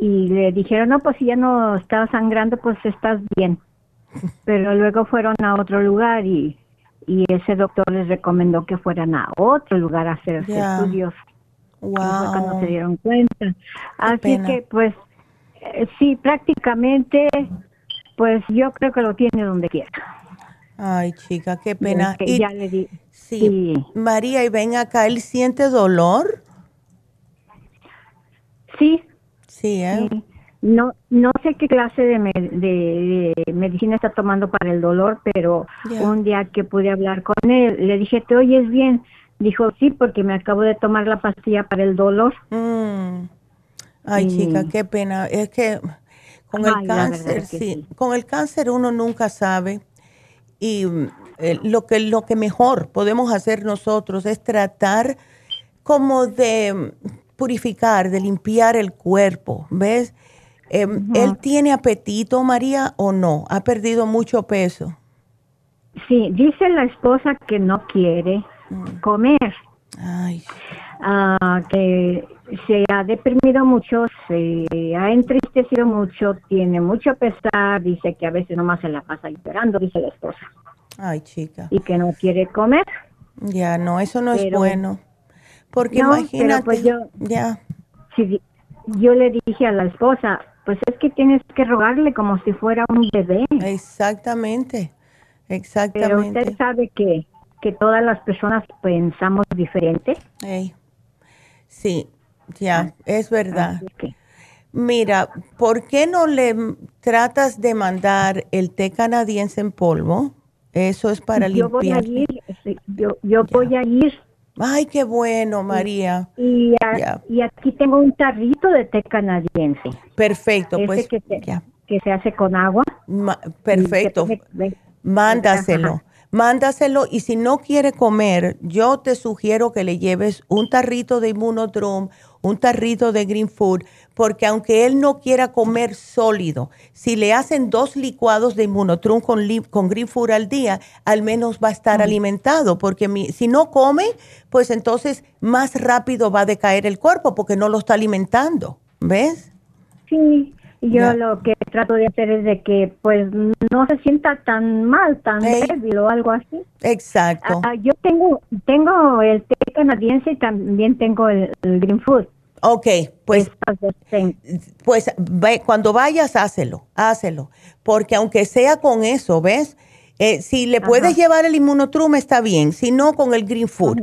y, le dijeron, no, pues si ya no estaba sangrando, pues estás bien. [laughs] Pero luego fueron a otro lugar y, y ese doctor les recomendó que fueran a otro lugar a hacer estudios. Wow. cuando se dieron cuenta. Así que, pues, eh, sí, prácticamente pues yo creo que lo tiene donde quiera. Ay, chica, qué pena. y, ya le di. Sí. María, y ven acá, ¿él siente dolor? Sí. Sí, ¿eh? No, no sé qué clase de, de, medicina está tomando para el dolor, pero un día que pude hablar con él, le dije, ¿te oyes bien? Dijo, sí, porque me acabo de tomar la pastilla para el dolor. Mm. Ay, chica, qué pena. Es que con el cáncer, sí. Con el cáncer uno nunca sabe. Y eh, lo, que, lo que mejor podemos hacer nosotros es tratar como de purificar, de limpiar el cuerpo, ¿ves? Em, ¿Él tiene apetito, María, o no? ¿Ha perdido mucho peso? Sí, dice la esposa que no quiere mm. comer. Ay. Ah, que se ha deprimido mucho, se ha entristecido mucho, tiene mucho pesar, dice que a veces nomás se la pasa llorando, dice la esposa. Ay, chica. Y que no quiere comer. Ya, no, eso no es bueno. Porque imagínate. pues yo, ya. Si, yo le dije a la esposa, pues es que tienes que rogarle como si fuera un bebé. Exactamente, exactamente. Pero usted sabe que, que todas las personas pensamos diferente. Sí, ya, es verdad. Mira, ¿por qué no le tratas de mandar el té canadiense en polvo? Eso es para yo limpiar. Voy a ir, yo, yo voy a ir. Ay, qué bueno, María. Y, y, aquí tengo un tarrito de té canadiense. Perfecto, pues que se, que se hace con agua. perfecto. Mándaselo mándaselo y si no quiere comer, yo te sugiero que le lleves un tarrito de Immunodrum, un tarrito de Green Food, porque aunque él no quiera comer sólido, si le hacen dos licuados de Immunotrum con, con Green Food al día, al menos va a estar alimentado, porque si no come, pues entonces más rápido va a decaer el cuerpo porque no lo está alimentando, ¿ves? Sí, yo lo que trato de hacer es de que pues no se sienta tan mal, tan débil o algo así. Exacto. Ah, yo tengo tengo el té canadiense y también tengo el, green food. Ok, pues, pues cuando vayas, hácelo, hácelo, porque aunque sea con eso, ¿ves? Eh, si le puedes llevar el inmunotrum está bien, si no con el green food.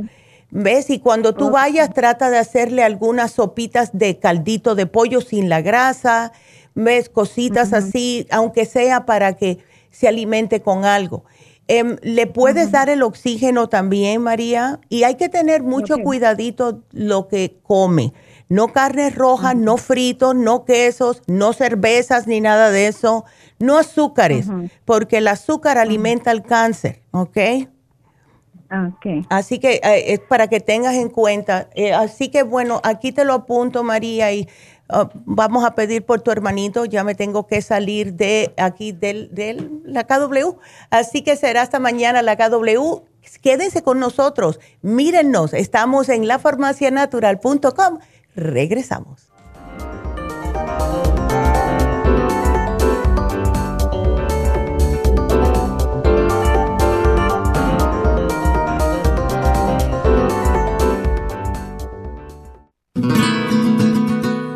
¿Ves? Y cuando tú vayas, trata de hacerle algunas sopitas de caldito de pollo sin la grasa, ¿ves? Cositas así, aunque sea para que se alimente con algo. Em, ¿Le puedes dar el oxígeno también, María? Y hay que tener mucho cuidadito lo que come. No carnes rojas, no fritos, no quesos, no cervezas ni nada de eso. No azúcares, porque el azúcar alimenta el cáncer, ¿ok? Okay. Así que eh, es para que tengas en cuenta. Eh, así que bueno, aquí te lo apunto, María, y uh, vamos a pedir por tu hermanito. Ya me tengo que salir de aquí del, del, la KW. Así que será hasta mañana la KW. Quédense con nosotros. Mírennos. Estamos en lafarmacianatural.com. Regresamos.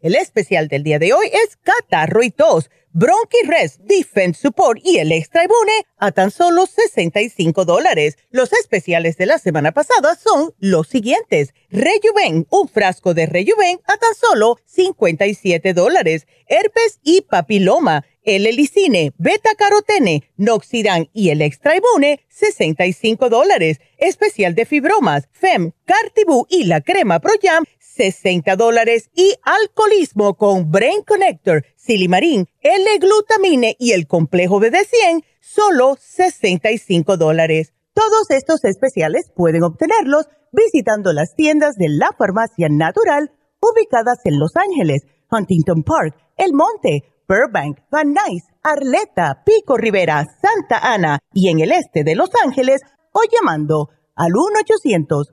El especial del día de hoy es Catarro y Tos Bronchi Rest, Defense Support y el Extra a tan solo 65 dólares. Los especiales de la semana pasada son los siguientes. Rejuven, un frasco de Rejuven a tan solo 57 dólares. Herpes y papiloma, el Elicine, Beta Carotene, Noxidan y el Extra 65 dólares. Especial de fibromas, FEM, Cartibú y la crema Pro 60 dólares y alcoholismo con Brain Connector, Silimarín, L-Glutamine y el complejo BD100, solo 65 dólares. Todos estos especiales pueden obtenerlos visitando las tiendas de la farmacia natural ubicadas en Los Ángeles, Huntington Park, El Monte, Burbank, Van Nuys, Arleta, Pico Rivera, Santa Ana y en el este de Los Ángeles o llamando al 1 800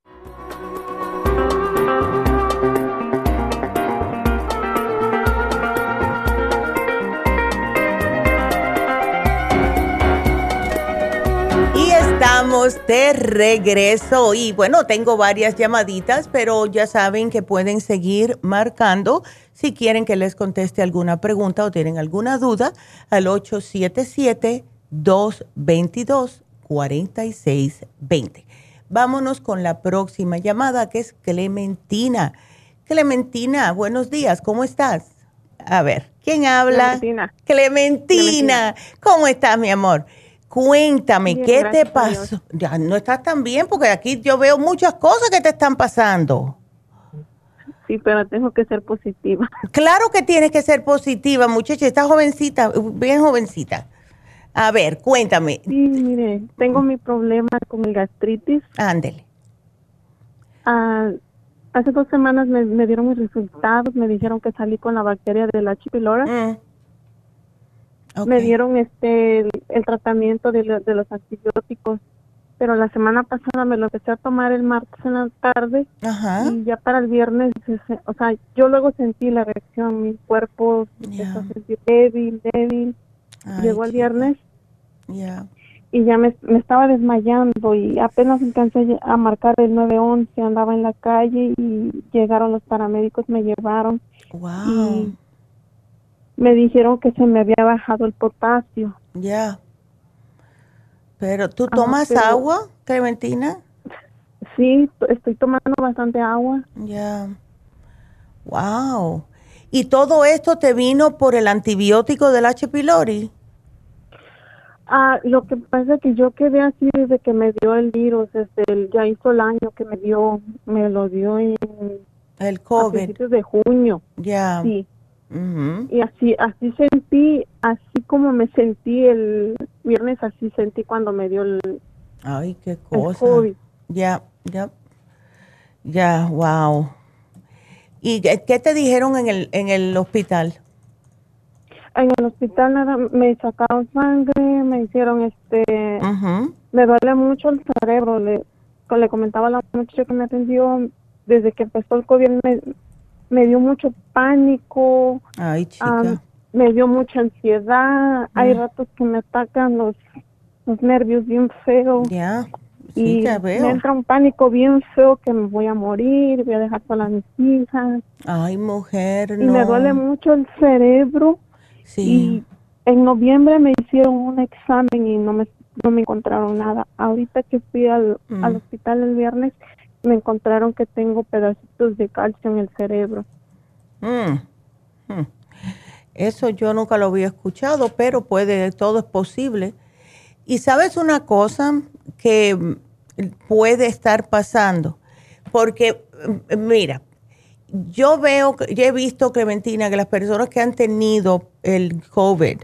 Estamos de regreso y bueno, tengo varias llamaditas, pero ya saben que pueden seguir marcando si quieren que les conteste alguna pregunta o tienen alguna duda al 877-222-4620. Vámonos con la próxima llamada que es Clementina. Clementina, buenos días, ¿cómo estás? A ver, ¿quién habla? Clementina. Clementina. ¿Cómo estás, mi amor? Cuéntame, ¿qué te pasó? Ya no estás tan bien porque aquí yo veo muchas cosas que te están pasando. Sí, pero tengo que ser positiva. Claro que tienes que ser positiva, muchacha. Estás jovencita, bien jovencita. A ver, cuéntame. Sí, mire, tengo mi problema con el gastritis. Ándele. Ah, hace dos semanas me, dieron mis resultados, me dijeron que salí con la bacteria de la chipilora. Mm. Me dieron este el, tratamiento de, los antibióticos, pero la semana pasada me lo empecé a tomar el martes en la tarde y ya para el viernes, o sea, yo luego sentí la reacción, mi cuerpo empezó a sentir débil, débil Llegó el viernes. Ya. Y ya me, estaba desmayando y apenas alcancé a marcar el 911, andaba en la calle y llegaron los paramédicos, me llevaron. Wow. Me dijeron que se me había bajado el potasio. Ya. Pero, ¿tú tomas agua, Clementina? Sí, estoy tomando bastante agua. Ya. Wow. ¿Y todo esto te vino por el antibiótico del H. pylori? Ah, lo que pasa es que yo quedé así desde que me dio el virus, desde el, ya hizo el año que me dio, me lo dio en el COVID. A principios de junio. Ya. Sí. Y así, así sentí, así como me sentí el viernes, así sentí cuando me dio el. Ay, qué cosa. Ya, ya, ya, wow. ¿Y qué te dijeron en el, en el hospital? En el hospital nada, me sacaron sangre, me hicieron este, me duele mucho el cerebro. Le, le comentaba a la muchacha que me atendió, desde que empezó el COVID me, me dio mucho pánico. Ay, chica. me dio mucha ansiedad. Hay mm. ratos que me atacan los, los nervios bien feos. Ya y me entra un pánico bien feo que me voy a morir, voy a dejar solas a mis hijas. Ay, mujer, Y me duele mucho el cerebro. Sí. Y en noviembre me hicieron un examen y no me, no me encontraron nada. Ahorita que fui al, mm. al hospital el viernes, me encontraron que tengo pedacitos de calcio en el cerebro. Mm. Mm. Eso yo nunca lo había escuchado, pero puede, todo es posible. Y sabes una cosa, que puede estar pasando. Porque, mira, yo veo, yo he visto, Clementina, que las personas que han tenido el COVID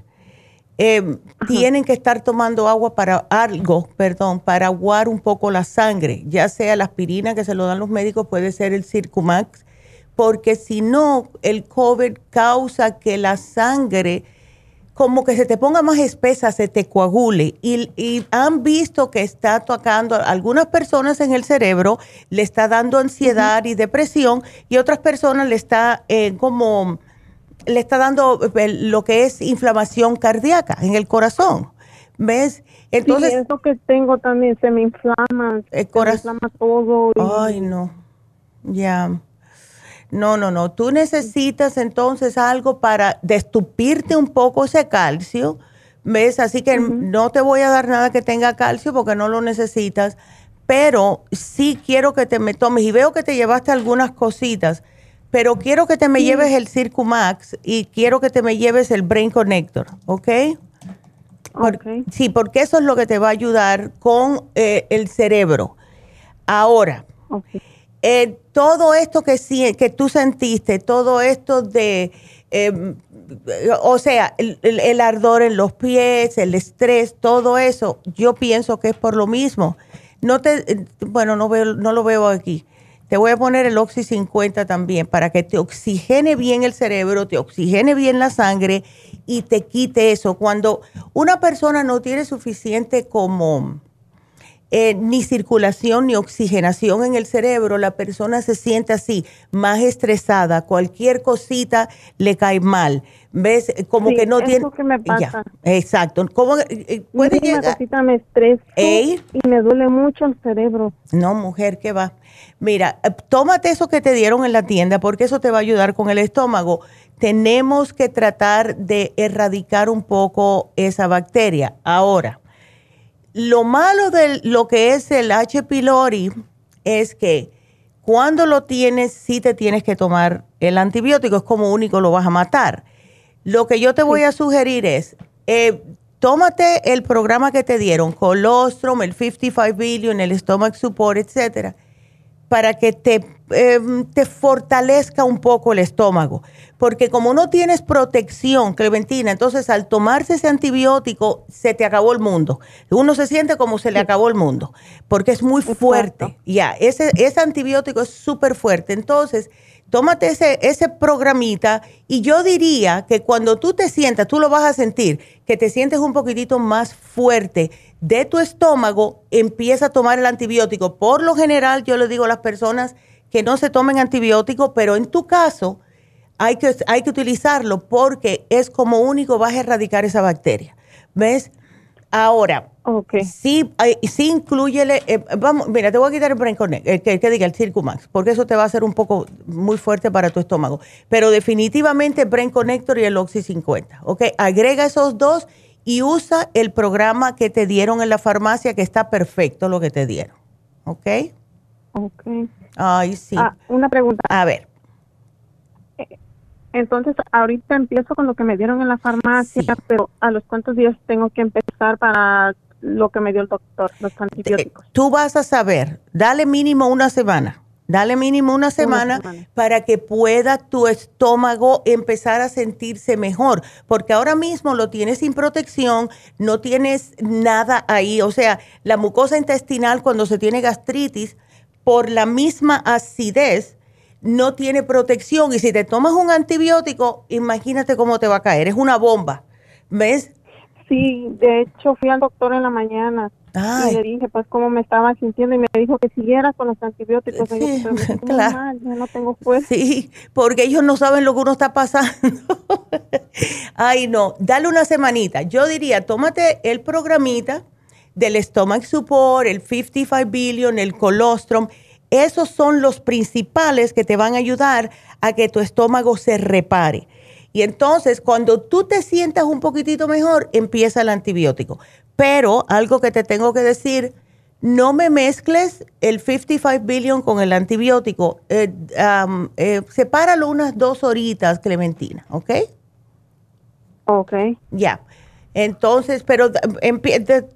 eh, tienen que estar tomando agua para algo, perdón, para aguar un poco la sangre, ya sea la aspirina que se lo dan los médicos, puede ser el Circumax, porque si no, el COVID causa que la sangre como que se te ponga más espesa, se te coagule. Y, han visto que está atacando a algunas personas en el cerebro, le está dando ansiedad y depresión, y otras personas le está eh, como, le está dando eh, lo que es inflamación cardíaca en el corazón. ¿Ves? Entonces. Sí, eso que tengo también se me inflama. El corazón. Se me inflama todo. Ay, no. Ya. No, no, no. Tú necesitas entonces algo para destupirte un poco ese calcio. ¿Ves? Así que no te voy a dar nada que tenga calcio porque no lo necesitas. Pero sí quiero que te me tomes. Y veo que te llevaste algunas cositas. Pero quiero que te me lleves el Circumax y quiero que te me lleves el Brain Connector. ¿Ok? sí, porque eso es lo que te va a ayudar con eh, el cerebro. Ahora. Okay eh, todo esto que, que tú sentiste, todo esto de, em, o sea, el, ardor en los pies, el estrés, todo eso, yo pienso que es por lo mismo. No te, bueno, no, veo, no lo veo aquí. Te voy a poner el Oxy 50 también para que te oxigene bien el cerebro, te oxigene bien la sangre y te quite eso. Cuando una persona no tiene suficiente como eh, ni circulación ni oxigenación en el cerebro, la persona se siente así, más estresada, cualquier cosita le cae mal. ¿Ves? Como que no tiene... que me pasa. exacto. ¿Cómo, eh, puede llegar? cosita me estresa y me duele mucho el cerebro. No, mujer, ¿qué va? Mira, eh, tómate eso que te dieron en la tienda porque eso te va a ayudar con el estómago. Tenemos que tratar de erradicar un poco esa bacteria. Ahora, lo malo de lo que es el H. pylori es que cuando lo tienes, sí te tienes que tomar el antibiótico, es como único lo vas a matar. Lo que yo te voy a sugerir es, eh, tómate el programa que te dieron, colostrum, el 55 billion, el stomach support, etcétera, para que te Em, te fortalezca un poco el estómago. Porque como no tienes protección, Clementina, entonces al tomarse ese antibiótico se te acabó el mundo. Uno se siente como se le acabó el mundo, porque es muy fuerte. Ya, ese, ese antibiótico es súper fuerte. Entonces, tómate ese, ese programita y yo diría que cuando tú te sientas, tú lo vas a sentir, que te sientes un poquitito más fuerte de tu estómago, empieza a tomar el antibiótico. Por lo general, yo le digo a las personas que no se tomen antibióticos, pero en tu caso, hay que, hay que utilizarlo porque es como único vas a erradicar esa bacteria. ¿Ves? Ahora, okay. sí, sí incluyele, eh, vamos, mira, te voy a quitar el Brain Connect, eh, que, diga el Circumax, porque eso te va a hacer un poco muy fuerte para tu estómago. Pero definitivamente Brain Connector y el Oxy 50, ¿ok? Agrega esos dos y usa el programa que te dieron en la farmacia, que está perfecto lo que te dieron, ¿ok? Ok. Ay, sí. Ah, una pregunta. A ver. Entonces, ahorita empiezo con lo que me dieron en la farmacia, pero ¿a los cuántos días tengo que empezar para lo que me dio el doctor, los antibióticos? Tú vas a saber, dale mínimo una semana. Dale mínimo una semana, para que pueda tu estómago empezar a sentirse mejor, porque ahora mismo lo tienes sin protección, no tienes nada ahí, o sea, la mucosa intestinal cuando se tiene gastritis, por la misma acidez, no tiene protección y si te tomas un antibiótico, imagínate cómo te va a caer, es una bomba, ¿ves? Sí, de hecho fui al doctor en la mañana y le dije pues cómo me estaba sintiendo y me dijo que siguiera con los antibióticos. Sí, claro. no tengo fuerza. Sí, porque ellos no saben lo que uno está pasando. [laughs] Ay, no, dale una semanita. Yo diría, tómate el programita del Stomach Support, el 55 Billion, el Colostrum esos son los principales que te van a ayudar a que tu estómago se repare. Y entonces, cuando tú te sientas un poquitito mejor, empieza el antibiótico. Pero algo que te tengo que decir, no me mezcles el 55 billion con el antibiótico. Eh, eh, sepáralo unas dos horitas, Clementina, ¿ok? Ok. Ya. Entonces, pero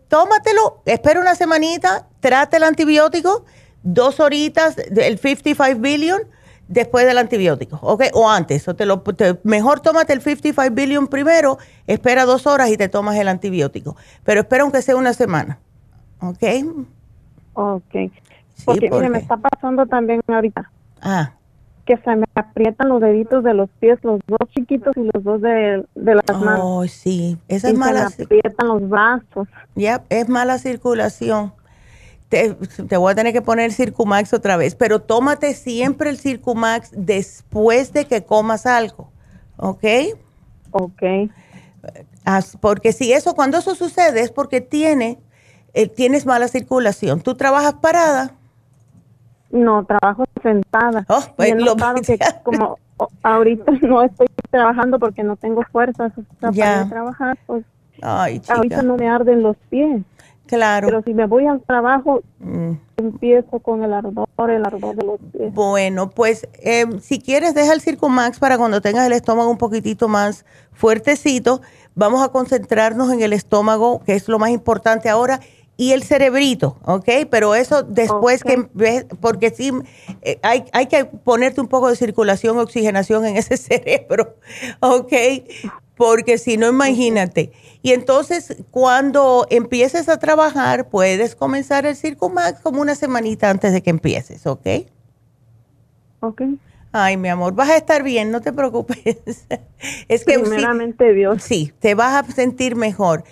tómatelo, espera una semanita, trate el antibiótico dos horitas del 55 billion después del antibiótico, ¿ok? O antes, o te lo, mejor tómate el 55 billion primero, espera dos horas y te tomas el antibiótico. Pero espera aunque sea una semana, ¿ok? Ok. porque, mire, me está pasando también ahorita. Ah. Que se me aprietan los deditos de los pies, los dos chiquitos y los dos de, las manos. Oh, sí. Esa es mala. Se me aprietan los brazos. Ya, es mala circulación te, voy a tener que poner el Circumax otra vez, pero tómate siempre el Circumax después de que comas algo, ¿ok? Ok. Porque si eso, cuando eso sucede es porque tiene, eh, tienes mala circulación. ¿Tú trabajas parada? No, trabajo sentada. Oh, pues lo que como ahorita no estoy trabajando porque no tengo fuerzas para trabajar, pues ahorita no me arden los pies. Claro. Pero si me voy al trabajo, mm. empiezo con el ardor, el ardor de los pies. Bueno, pues eh, si quieres, deja el Max para cuando tengas el estómago un poquitito más fuertecito. Vamos a concentrarnos en el estómago, que es lo más importante ahora, y el cerebrito, ¿ok? Pero eso después que ves, porque sí, eh, hay, hay que ponerte un poco de circulación, oxigenación en ese [laughs] cerebro, ¿ok? Porque si no, imagínate. Y entonces, cuando empieces a trabajar, puedes comenzar el Circumax como una semanita antes de que empieces, ¿ok? Ok. Ay, mi amor, vas a estar bien, no te preocupes. [laughs] es que primeramente Dios. Sí, te vas a sentir mejor.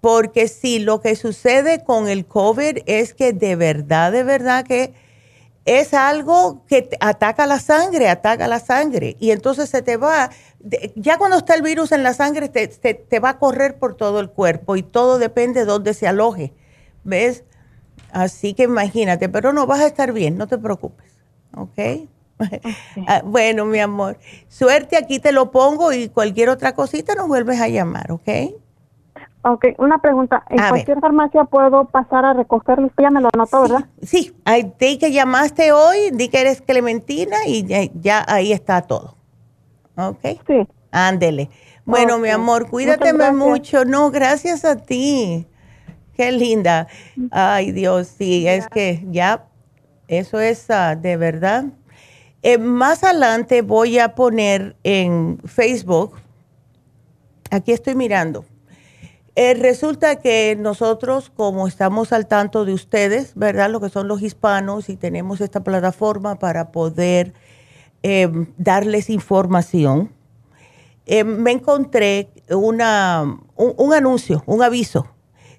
Porque sí, lo que sucede con el COVID es que de verdad, de verdad que es algo que ataca la sangre, ataca la sangre. Y entonces se te va, ya cuando está el virus en la sangre, te, te, va a correr por todo el cuerpo y todo depende de dónde se aloje. ¿Ves? Así que imagínate, pero no, vas a estar bien, no te preocupes. ¿Ok? [laughs] Ah, bueno, mi amor, suerte, aquí te lo pongo y cualquier otra cosita nos vuelves a llamar, ¿ok? Ok, una pregunta. ¿En cualquier farmacia puedo pasar a recogerlo? Ya me lo anotó, ¿verdad? Sí, di que llamaste hoy, di que eres Clementina y ya, ahí está todo. ¿Ok? Sí. Ándele. Bueno, mi amor, cuídate mucho. No, gracias a ti. Qué linda. Ay, Dios, sí, es que ya, eso es ah, de verdad. Eh, más adelante voy a poner en Facebook, aquí estoy mirando eh, resulta que nosotros, como estamos al tanto de ustedes, ¿verdad? Lo que son los hispanos y tenemos esta plataforma para poder em, darles información, em, me encontré una, un, anuncio, un aviso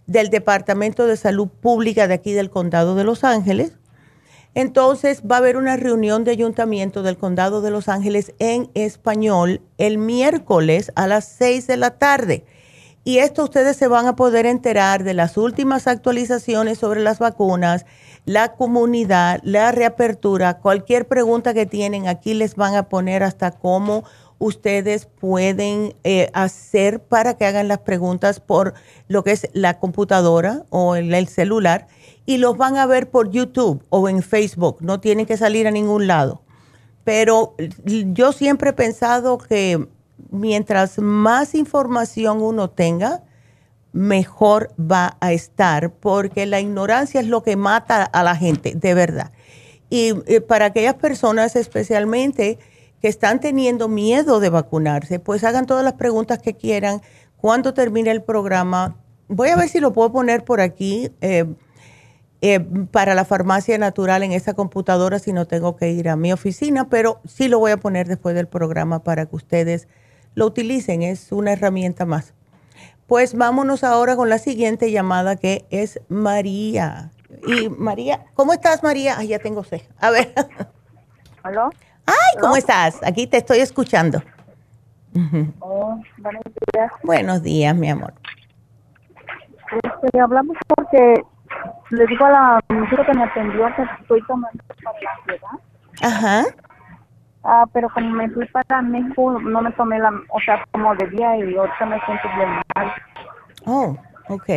del Departamento de Salud Pública de aquí del Condado de Los Ángeles, Entonces va a haber una reunión de ayuntamiento del condado de Los Ángeles en español el miércoles a las 6 de la tarde. Y esto ustedes se van a poder enterar de las últimas actualizaciones sobre las vacunas, la comunidad, la reapertura, cualquier pregunta que tienen, aquí les van a poner hasta cómo ustedes pueden eh, hacer para que hagan las preguntas por lo que es la computadora o el celular y los van a ver por YouTube o en Facebook. No tienen que salir a ningún lado. Pero yo siempre he pensado que mientras más información uno tenga, mejor va a estar, porque la ignorancia es lo que mata a la gente, de verdad. Y para aquellas personas especialmente que están teniendo miedo de vacunarse, pues hagan todas las preguntas que quieran. Cuando termine el programa, voy a ver si lo puedo poner por aquí. Eh, eh, para la farmacia natural en esa computadora si no tengo que ir a mi oficina, pero sí lo voy a poner después del programa para que ustedes lo utilicen. Es una herramienta más. Pues vámonos ahora con la siguiente llamada que es María. Y María, ¿cómo estás María? Ay, ya tengo ceja. A ver. ¿Aló? Ay, ¿cómo estás? Aquí te estoy escuchando. Oh, buenos días. Buenos días, mi amor. Este, hablamos porque le digo a la mujer que me atendió que estoy tomando para la ansiedad. Ajá. Ah, pero como me fui para México, no me tomé la, o sea, como debía y ahorita me siento bien mal. Oh, ok.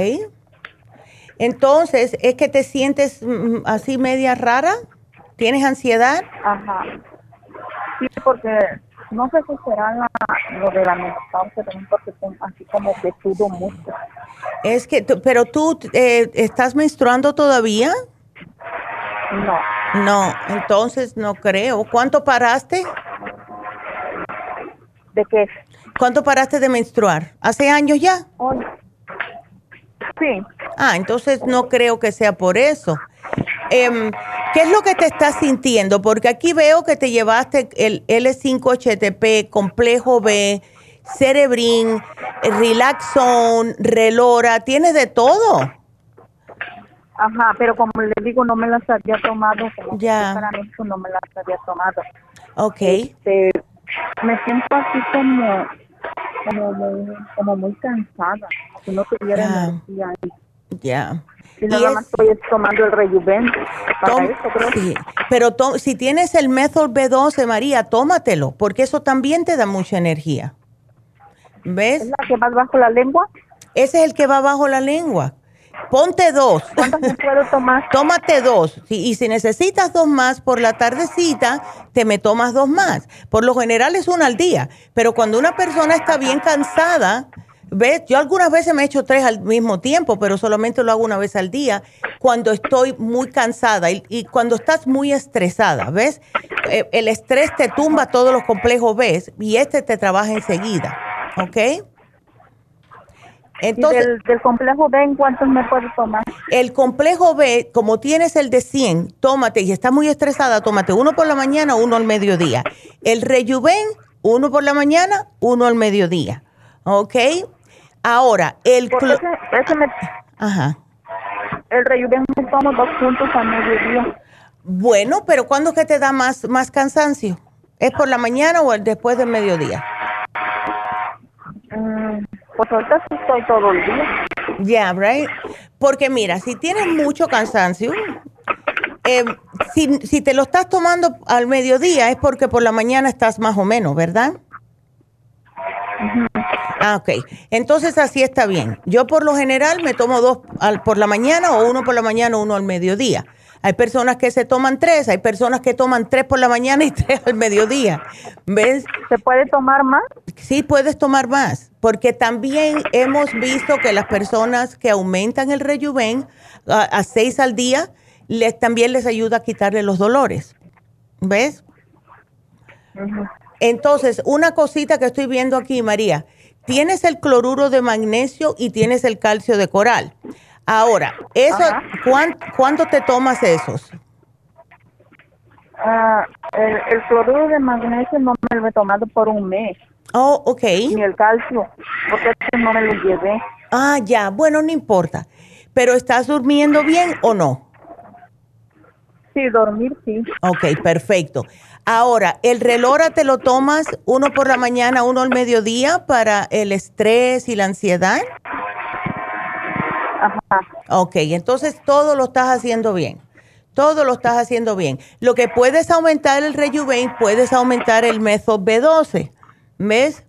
Entonces, ¿es que te sientes mm, mm, así media rara? ¿Tienes ansiedad? Ajá. Sí, porque no sé si será la, lo de la menopausia también porque así como que sudo mucho. Es que, pero tú eh, estás menstruando todavía? No. No, entonces no creo. ¿Cuánto paraste? ¿De qué? ¿Cuánto paraste de menstruar? ¿Hace años ya? Sí. Ah, entonces no creo que sea por eso. Em, ¿Qué es lo que te estás sintiendo? Porque aquí veo que te llevaste el L5HTP, complejo B, Cerebrin, Relaxone, Relora, tienes de todo. Ajá, pero como le digo, no me las había tomado. ya. Para mí no me las había tomado. Ok. Este, me siento así como, como, muy, como muy cansada, si no tuviera energía. Ya. Y nada más estoy tomando el rejuven para eso, creo. Sí, pero si tienes el Method B12, María, tómatelo, porque eso también te da mucha energía. ¿Ves? ¿Es la que va bajo la lengua? Ese es el que va bajo la lengua. Ponte dos. ¿Cuántas me puedo tomar? [laughs] Tómate dos. y si necesitas dos más por la tardecita, te me tomas dos más. Por lo general es una al día. Pero cuando una persona está bien cansada, ¿ves? Yo algunas veces me he hecho tres al mismo tiempo, pero solamente lo hago una vez al día cuando estoy muy cansada y, cuando estás muy estresada, ¿ves? Eh, el estrés te tumba todos los complejos ¿ves? Y este te trabaja enseguida. ¿ok? Entonces, del, complejo B, ¿en cuántos me puedo tomar? El complejo B, como tienes el de 100, tómate, y estás muy estresada, tómate uno por la mañana, uno al mediodía. El Rejuven, uno por la mañana, uno al mediodía. ¿Ok? Ahora, el... Ese, me, Ajá. El Rejuven me tomo dos puntos al mediodía. Bueno, pero ¿cuándo es que te da más, más cansancio? ¿Es por la mañana o después del mediodía? Mm, pues ahorita estoy todo el día. Yeah, right. Porque mira, si tienes mucho cansancio, eh, si, si te lo estás tomando al mediodía es porque por la mañana estás más o menos, ¿verdad? Ah, ok. Entonces así está bien. Yo por lo general me tomo dos al, por la mañana o uno por la mañana o uno al mediodía. Hay personas que se toman tres, hay personas que toman tres por la mañana y [laughs] tres al mediodía. ¿Ves? ¿Se puede tomar más? Sí, puedes tomar más, porque también hemos visto que las personas que aumentan el rejuven a, seis al día, les, también les ayuda a quitarle los dolores. ¿Ves? Entonces, una cosita que estoy viendo aquí, María, tienes el cloruro de magnesio y tienes el calcio de coral. Ahora, eso, ¿cuánto, te tomas esos? Ah, el, cloruro de magnesio no me lo he tomado por un mes. Oh, ok. Ni el calcio, porque no me lo llevé. Ah, ya, bueno, no importa. Pero ¿estás durmiendo bien o no? Sí, dormir sí. Ok, perfecto. Ahora, ¿el relora te lo tomas uno por la mañana, uno al mediodía para el estrés y la ansiedad? Ajá. Ok, entonces todo lo estás haciendo bien. Todo lo estás haciendo bien. Lo que puedes aumentar el Rejuven, puedes aumentar el método B12. ¿Ves?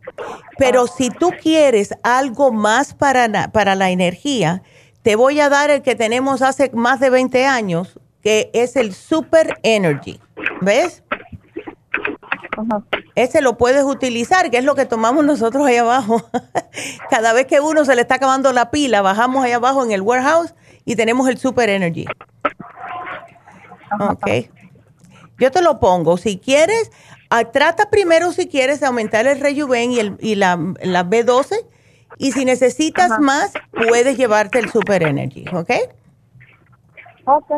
Pero si tú quieres algo más para, para la energía, te voy a dar el que tenemos hace más de 20 años, que es el Super Energy. ¿Ves? Ese lo puedes utilizar, que es lo que tomamos nosotros ahí abajo. [laughs] Cada vez que uno se le está acabando la pila, bajamos ahí abajo en el warehouse y tenemos el Super Energy. Ok. Yo te lo pongo. Si quieres, ah, trata primero si quieres de aumentar el Rejuven y, el, y la, la B12. Y si necesitas más, puedes llevarte el Super Energy, ¿ok? Ok.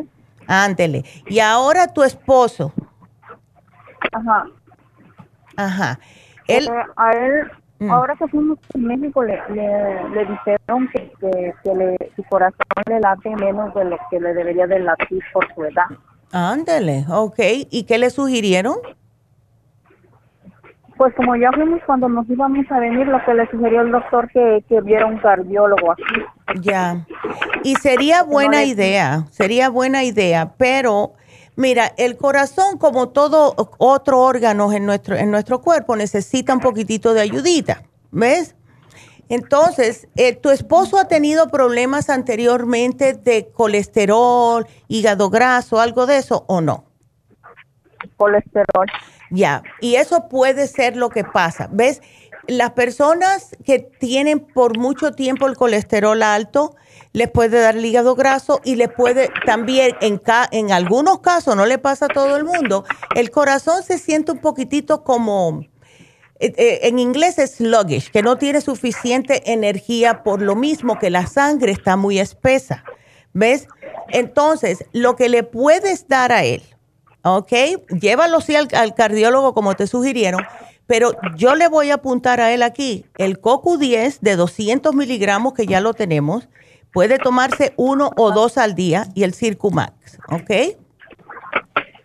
Ándele. Y ahora tu esposo. Ajá. Ajá. Él, a él, mm. ahora que fuimos a México, le, le, dijeron que, que, que le, su corazón le late menos de lo que le debería de latir por su edad. Ándele, ok. ¿Y qué le sugirieron? Pues como ya fuimos cuando nos íbamos a venir, lo que le sugirió el doctor que, que viera un cardiólogo aquí. Ya. Y sería buena idea, sería buena idea, pero mira, el corazón, como todo otro órgano en nuestro, en nuestro cuerpo, necesita un poquitito de ayudita, ¿ves? Entonces, eh, ¿tu esposo ha tenido problemas anteriormente de colesterol, hígado graso, algo de eso o no? Colesterol. Ya, y eso puede ser lo que pasa. ¿Ves? Las personas que tienen por mucho tiempo el colesterol alto, les puede dar hígado graso y les puede también, en, en algunos casos, no le pasa a todo el mundo, el corazón se siente un poquitito como eh, eh, en inglés es sluggish, que no tiene suficiente energía por lo mismo que la sangre está muy espesa. ¿Ves? Entonces, lo que le puedes dar a él, ¿ok? Llévalo sí al, cardiólogo como te sugirieron, pero yo le voy a apuntar a él aquí el CoQ10 de 200 miligramos, que ya lo tenemos. Puede tomarse uno o dos al día y el Circumax, ¿ok?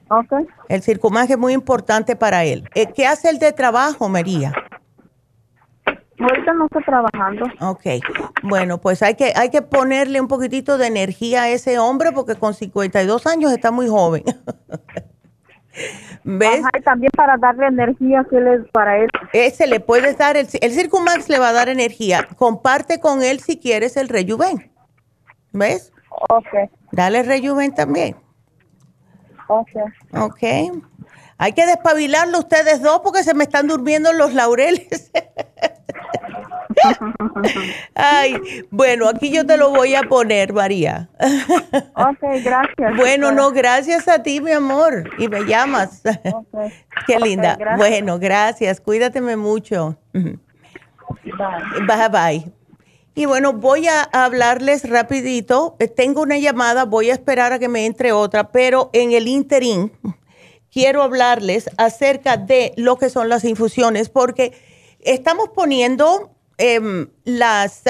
Okay. El circumaje es muy importante para él. Eh, ¿Qué hace el de trabajo, María? Ahorita no está trabajando. Ok. Bueno, pues hay que, hay que ponerle un poquitito de energía a ese hombre porque con 52 años está muy joven. [laughs] ¿Ves? y también para darle energía que es para él. Ese le puedes dar, el, el Circumax le va a dar energía. Comparte con él si quieres el Rejuven. ¿Ves? Ok. Dale Rejuven también. Ok. Ok. Hay que despabilarlo ustedes dos porque se me están durmiendo los laureles. [laughs] [laughs] Ay, bueno, aquí yo te lo voy a poner, María. [laughs] ok, gracias. Bueno, no, gracias a ti, mi amor. Y me llamas. Okay. [laughs] Qué linda. bueno, gracias. Cuídateme mucho. Bye. Bye, bye. Y bueno, voy a hablarles rapidito. Tengo una llamada, voy a esperar a que me entre otra, pero en el interín quiero hablarles acerca de lo que son las infusiones, porque estamos poniendo em, las,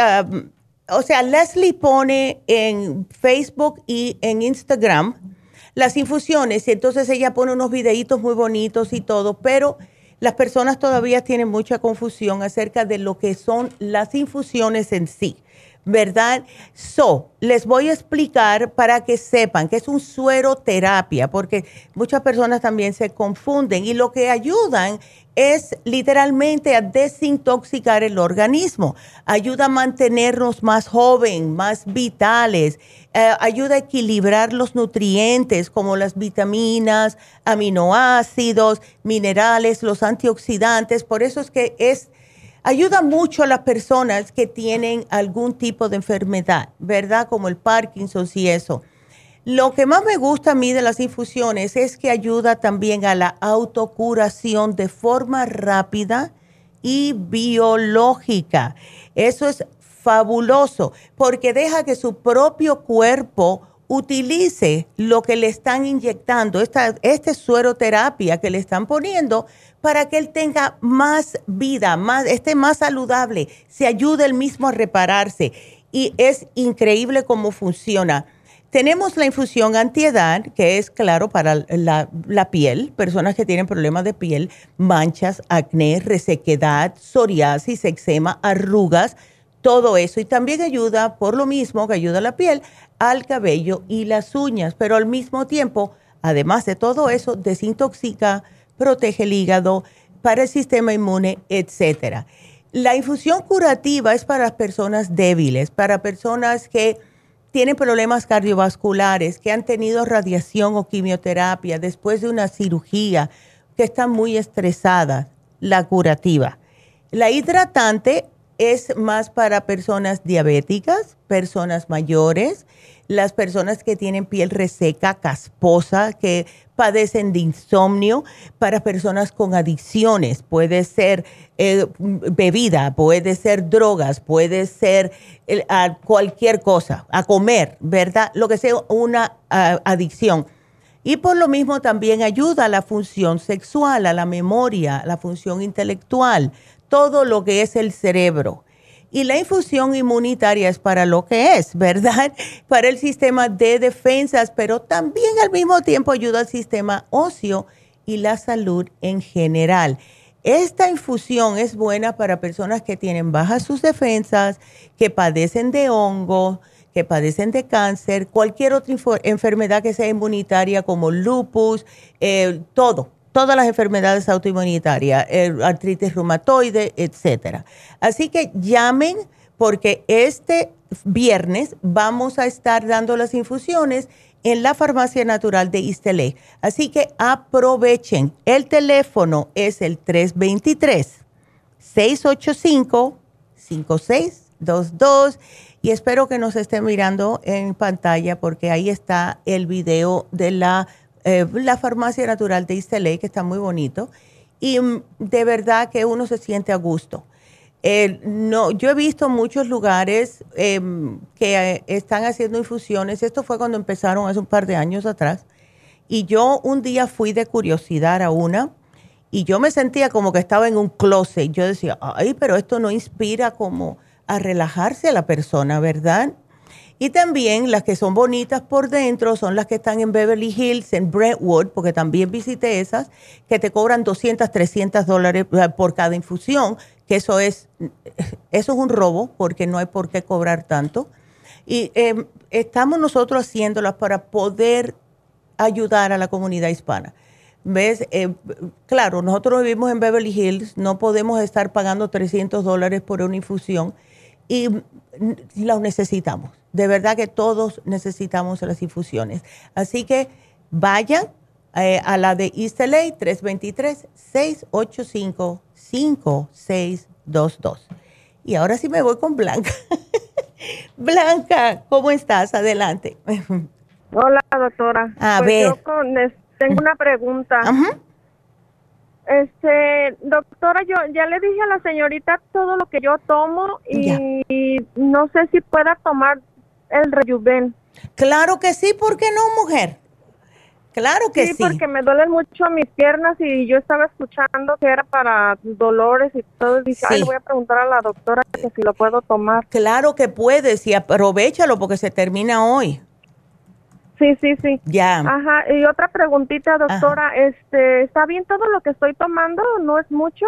o sea, Leslie pone en Facebook y en Instagram las infusiones, y entonces ella pone unos videitos muy bonitos y todo, pero las personas todavía tienen mucha confusión acerca de lo que son las infusiones en sí. ¿verdad? So, les voy a explicar para que sepan que es un suero terapia, porque muchas personas también se confunden y lo que ayudan es literalmente a desintoxicar el organismo, ayuda a mantenernos más jóvenes, más vitales, eh, ayuda a equilibrar los nutrientes como las vitaminas, aminoácidos, minerales, los antioxidantes, por eso es que es ayuda mucho a las personas que tienen algún tipo de enfermedad, ¿verdad? Como el Parkinson y eso. Lo que más me gusta a mí de las infusiones es que ayuda también a la autocuración de forma rápida y biológica. Eso es fabuloso porque deja que su propio cuerpo utilice lo que le están inyectando, esta, este sueroterapia que le están poniendo para que él tenga más vida, más, esté más saludable, se ayude él mismo a repararse. Y es increíble cómo funciona. Tenemos la infusión antiedad, que es claro para la, piel, personas que tienen problemas de piel, manchas, acné, resequedad, psoriasis, eczema, arrugas, todo eso. Y también ayuda, por lo mismo que ayuda a la piel, al cabello y las uñas, pero al mismo tiempo, además de todo eso, desintoxica, protege el hígado, para el sistema inmune, etcétera. La infusión curativa es para personas débiles, para personas que tienen problemas cardiovasculares, que han tenido radiación o quimioterapia después de una cirugía, que están muy estresadas, la curativa. La hidratante es más para personas diabéticas, personas mayores, las personas que tienen piel reseca, casposa, que padecen de insomnio, para personas con adicciones, puede ser eh, bebida, puede ser drogas, puede ser cualquier cosa, a comer, ¿verdad? Lo que sea una adicción. Y por lo mismo también ayuda a la función sexual, a la memoria, a la función intelectual, todo lo que es el cerebro. Y la infusión inmunitaria es para lo que es, ¿verdad? [laughs] Para el sistema de defensas, pero también al mismo tiempo ayuda al sistema óseo y la salud en general. Esta infusión es buena para personas que tienen bajas sus defensas, que padecen de hongo, que padecen de cáncer, cualquier otra enfermedad que sea inmunitaria como lupus, eh, todo, todas las enfermedades autoinmunitarias, artritis reumatoide, etcétera. Así que llamen porque este viernes vamos a estar dando las infusiones en la farmacia natural de Istelé. Así que aprovechen. El teléfono es el 323 685 5622 y espero que nos estén mirando en pantalla porque ahí está el video de la eh, la farmacia natural de Isteley, que está muy bonito, y mm, de verdad que uno se siente a gusto. no, yo he visto muchos lugares em, que eh, están haciendo infusiones. Esto fue cuando empezaron hace un par de años atrás. Y yo un día fui de curiosidad a una y yo me sentía como que estaba en un closet. Yo decía, ay, pero esto no inspira como a relajarse a la persona, ¿verdad? Y también las que son bonitas por dentro son las que están en Beverly Hills, en Brentwood, porque también visité esas, que te cobran 200, 300 dólares eh, por cada infusión, que eso es, [laughs] eso es un robo, porque no hay por qué cobrar tanto. Y em, estamos nosotros haciéndolas para poder ayudar a la comunidad hispana. ¿Ves? Eh, claro, nosotros vivimos en Beverly Hills, no podemos estar pagando 300 dólares por una infusión y los necesitamos. De verdad que todos necesitamos las infusiones. Así que vayan eh, a la de East 323-685-5622. Y ahora sí me voy con Blanca. [laughs] Blanca, ¿cómo estás? Adelante. Hola, doctora. A pues ver. tengo una pregunta. Este, doctora, yo ya le dije a la señorita todo lo que yo tomo y no sé si pueda tomar el rejuven. Claro que sí, ¿por qué no, mujer? Claro que sí. Sí, porque me duelen mucho mis piernas y yo estaba escuchando que era para dolores y todo. Dije, ay, voy a preguntar a la doctora que si lo puedo tomar. Claro que puedes y aprovechalo porque se termina hoy. Sí, sí, sí. Ya. Ajá, y otra preguntita, doctora, este, ¿está bien todo lo que estoy tomando? ¿No es mucho?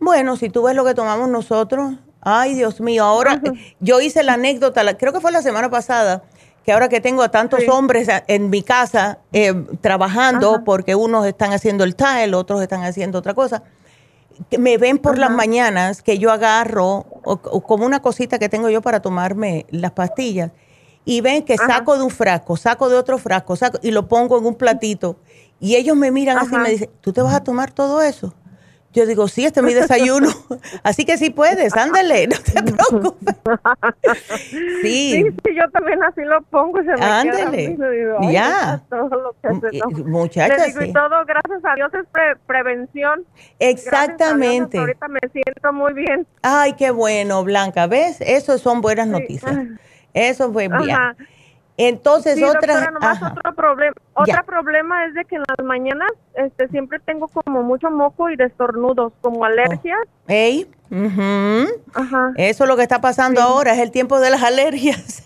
Bueno, si tú ves lo que tomamos nosotros, Ay, Dios mío, ahora yo hice la anécdota, creo que fue la semana pasada, que ahora que tengo a tantos hombres en mi casa eh, trabajando, porque unos están haciendo el tile, otros están haciendo otra cosa, me ven por las mañanas que yo agarro como una cosita que tengo yo para tomarme las pastillas y ven que saco de un frasco, saco de otro frasco, saco y lo pongo en un platito y ellos me miran así y me dicen, ¿tú te vas a tomar todo eso? Yo digo, sí, este es mi desayuno. [laughs] Así que sí puedes, ándale, no te [laughs] preocupes. [laughs] Sí. sí, yo también así lo pongo. Se me ándale. ya. Todo lo que Muchachas, Y todo, gracias a Dios, es prevención. Exactamente. ahorita me siento muy bien. Ay, qué bueno, Blanca. ¿Ves? Eso son buenas noticias. Eso fue bien. Entonces, otra, otro problema, otra problema es de que en las mañanas este siempre tengo como mucho moco y destornudos, como alergias. Oh. Eso es lo que está pasando ahora, es el tiempo de las alergias.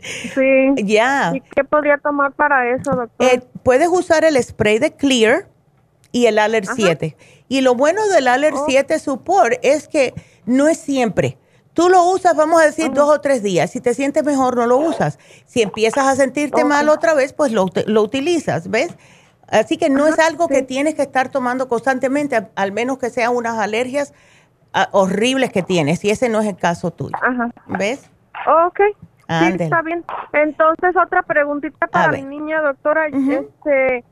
[laughs] sí. Ya. ¿Y qué podría tomar para eso, doctor? Eh, puedes usar el spray de Clear y el Aller 7. Y lo bueno del Aller 7 Support es que no es siempre. Tú lo usas, vamos a decir, dos o tres días. Si te sientes mejor, no lo usas. Si empiezas a sentirte mal otra vez, pues lo, lo utilizas, ¿ves? Así que no es algo que tienes que estar tomando constantemente, al menos que sean unas alergias ah, horribles que tienes. Y ese no es el caso tuyo. Ajá. ¿Ves? Ok. Sí, está bien. Entonces, otra preguntita para mi niña, doctora. Este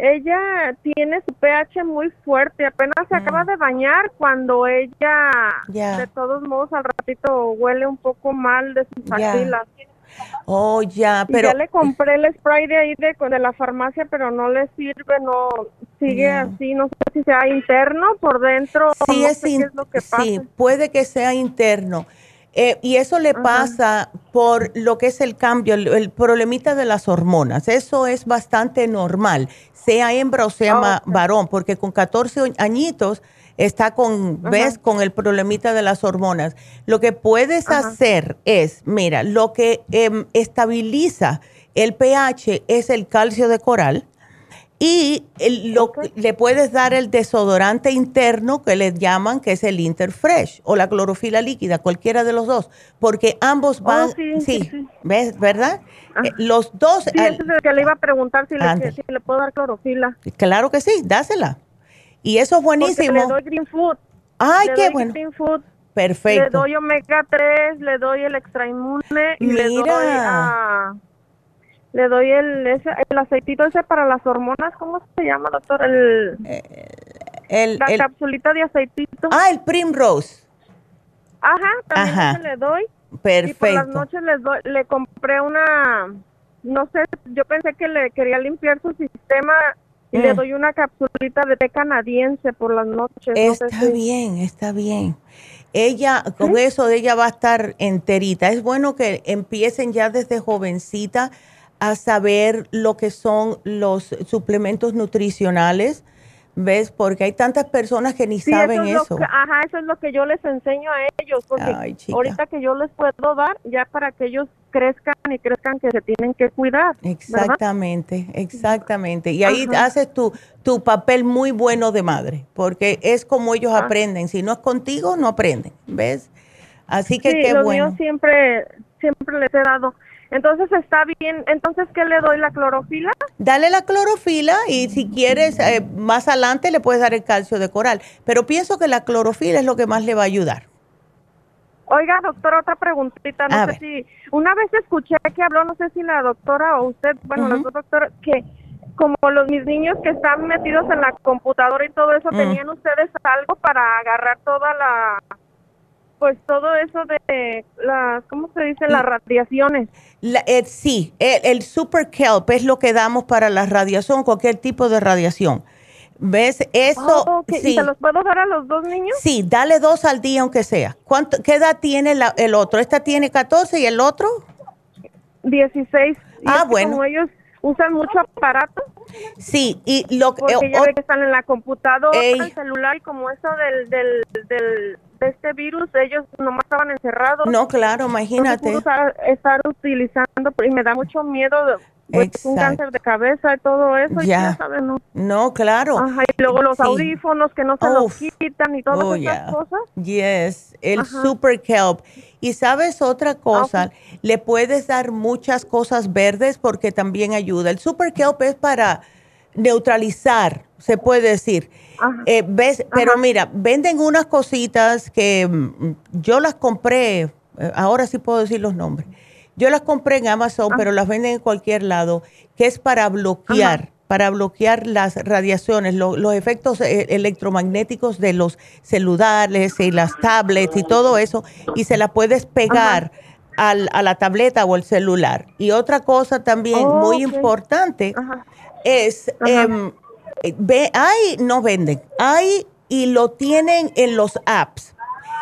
ella tiene su pH muy fuerte, apenas se acaba mm. de bañar cuando ella, de todos modos, al ratito huele un poco mal de sus axilas. Oh, ya, pero... ya le compré el spray de ahí de, de la farmacia, pero no le sirve, no sigue así, no sé si sea interno por dentro. Sí, es, lo que pasa. sí, puede que sea interno. Eh, y eso le pasa por lo que es el cambio, el, problemita de las hormonas. Eso es bastante normal, sea hembra o sea varón, porque con 14 añitos está con, ves, con el problemita de las hormonas. Lo que puedes hacer es, mira, lo que em, estabiliza el pH es el calcio de coral y lo, le puedes dar el desodorante interno que le llaman, que es el Interfresh o la clorofila líquida, cualquiera de los dos, porque ambos oh, van, sí, ¿ves? ¿Verdad? Eh, los dos. Sí, es que le iba a preguntar si le, si le, puedo dar clorofila. Claro que sí, dásela. Y eso es buenísimo. le doy Green Food. Ay, qué bueno. Perfecto. Le doy omega 3, le doy el extra inmune y le doy le doy el, ese, el aceitito ese para las hormonas, ¿cómo se llama, doctor? El, el la capsulita de aceitito. Ah, el Primrose. Ajá, también le doy. Perfecto. Y por las noches le, doy, le compré una, no sé, yo pensé que le quería limpiar su sistema y le mm. doy una capsulita de té canadiense por las noches. Está bien, está bien. Ella, con eso, ella va a estar enterita. Es bueno que empiecen ya desde jovencita a saber lo que son los suplementos nutricionales, ¿ves? Porque hay tantas personas que ni saben eso. ajá, eso es lo que yo les enseño a ellos, porque ahorita que yo les puedo dar, ya para que ellos crezcan y crezcan que se tienen que cuidar. Exactamente, exactamente. Y ahí haces tu, tu papel muy bueno de madre, porque es como ellos ah. aprenden. Si no es contigo, no aprenden, ¿ves? Así que qué bueno. siempre, siempre les he dado entonces está bien. Entonces, ¿qué le doy? ¿La clorofila? Dale la clorofila y si quieres, eh, más adelante le puedes dar el calcio de coral. Pero pienso que la clorofila es lo que más le va a ayudar. Oiga, doctora, otra preguntita. No sé si. Una vez escuché que habló, no sé si la doctora o usted, bueno, los dos doctores, que como los mis niños que están metidos en la computadora y todo eso, mm. ¿tenían ustedes algo para agarrar toda la pues todo eso de las, ¿cómo se dice? Las radiaciones. Eh, sí, el, super kelp es lo que damos para la radiación, cualquier tipo de radiación. ¿Ves? Eso. Oh, ¿Y se los puedo dar a los dos niños? Sí, dale dos al día, aunque sea. ¿Cuánto, ¿Qué edad tiene el otro? ¿Esta tiene 14 y el otro? 16. ah, bueno. Como ellos usan mucho aparato. Sí, y lo que. Porque ya que están en la computadora, en el celular, y como eso del, del, del de este virus, ellos nomás estaban encerrados. No, claro, imagínate. estar, utilizando, y me da mucho miedo pues, un cáncer de cabeza y todo eso. Ya, sabes, ¿no? No, claro. Ajá, y luego los audífonos que no se los quitan y todas oh, esas cosas. Yes, el Super Kelp. Y sabes otra cosa, le puedes dar muchas cosas verdes porque también ayuda. El Super Kelp es para neutralizar, se puede decir. Eh, ¿Ves? Pero mira, venden unas cositas que mm, yo las compré, eh, ahora sí puedo decir los nombres. Yo las compré en Amazon, pero las venden en cualquier lado, que es para bloquear, para bloquear las radiaciones, los efectos eh, electromagnéticos de los celulares y las tablets y todo eso, y se la puedes pegar. Al, a la tableta o el celular. Y otra cosa también oh, muy importante es, em, ve, hay, no venden, hay y lo tienen en los apps.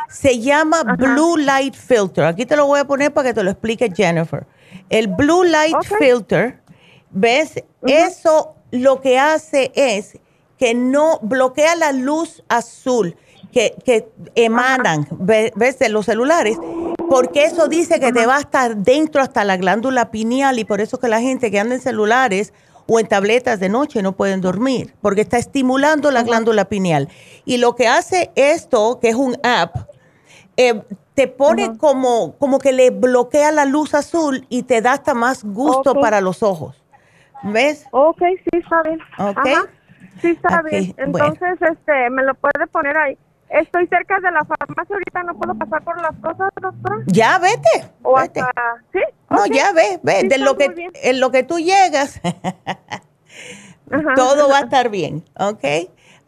Se llama Blue Light Filter. Aquí te lo voy a poner para que te lo explique Jennifer. El Blue Light Filter, ¿ves? Eso lo que hace es que no bloquea la luz azul que, que emanan, ves, de los celulares, porque eso dice que te va a estar dentro hasta la glándula pineal y por eso que la gente que anda en celulares o en tabletas de noche no pueden dormir, porque está estimulando la glándula pineal. Y lo que hace esto, que es un app, eh, te pone como, como que le bloquea la luz azul y te da hasta más gusto para los ojos. ¿Ves? Ok, sí, está bien. Ok. Sí, está bien. Entonces, este, me lo puede poner ahí. Estoy cerca de la farmacia ahorita, ¿no puedo pasar por las cosas, doctora? Ya, vete. ¿O vete. ¿Sí? No, ya ve, ve. de lo que, en lo que tú llegas, todo va a estar bien, ¿ok?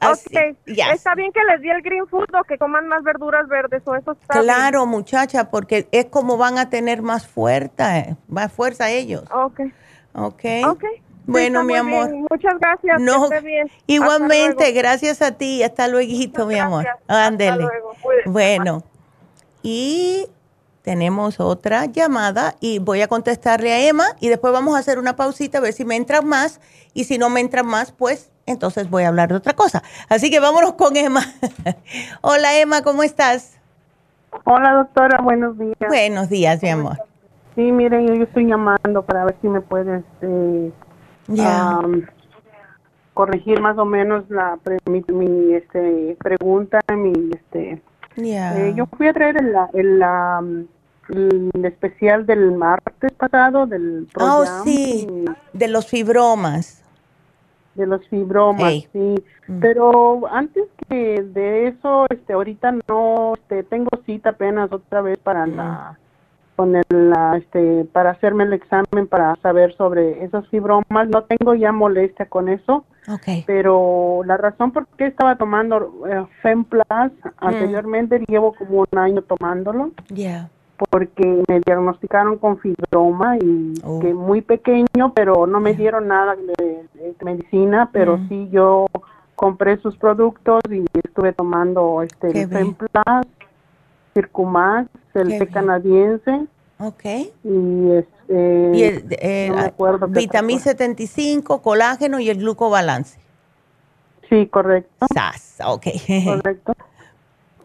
Así, Está bien que les di el green food o que coman más verduras verdes o eso está Claro, muchacha, porque es como van a tener más fuerza, más fuerza ellos. Ok. Ok. Ok. Bueno, mi amor. Muchas gracias. No, Igualmente, gracias a ti. Hasta luego, mi amor. Ándele. Bueno, y tenemos otra llamada y voy a contestarle a Emma y después vamos a hacer una pausita a ver si me entran más y si no me entran más, pues entonces voy a hablar de otra cosa. Así que vámonos con Emma. [laughs] Hola Emma, ¿cómo estás? Hola doctora, buenos días. Buenos días, mi amor. Sí, miren, yo estoy llamando para ver si me puedes eh, corregir más o menos la mi, este, pregunta, mi este. Eh, yo fui a traer el, el, especial del martes pasado del Oh, sí, de los fibromas. De los fibromas, sí. Mm. Pero antes que de eso, este, ahorita no, este, tengo cita apenas otra vez para la con el, este, para hacerme el examen para saber sobre esos fibromas. No tengo ya molestia con eso. Pero la razón por qué estaba tomando eh, Femplas mm. anteriormente, llevo como un año tomándolo. Ya. Porque me diagnosticaron con fibroma y oh. que muy pequeño, pero no me dieron nada de, medicina, pero mm. sí yo compré sus productos y estuve tomando este Femplas, Circumax, el té canadiense. Ok. Y este. Y el, eh, vitamina 75, colágeno y el glucobalance. Sí, correcto. SAS, ok. Correcto. [laughs]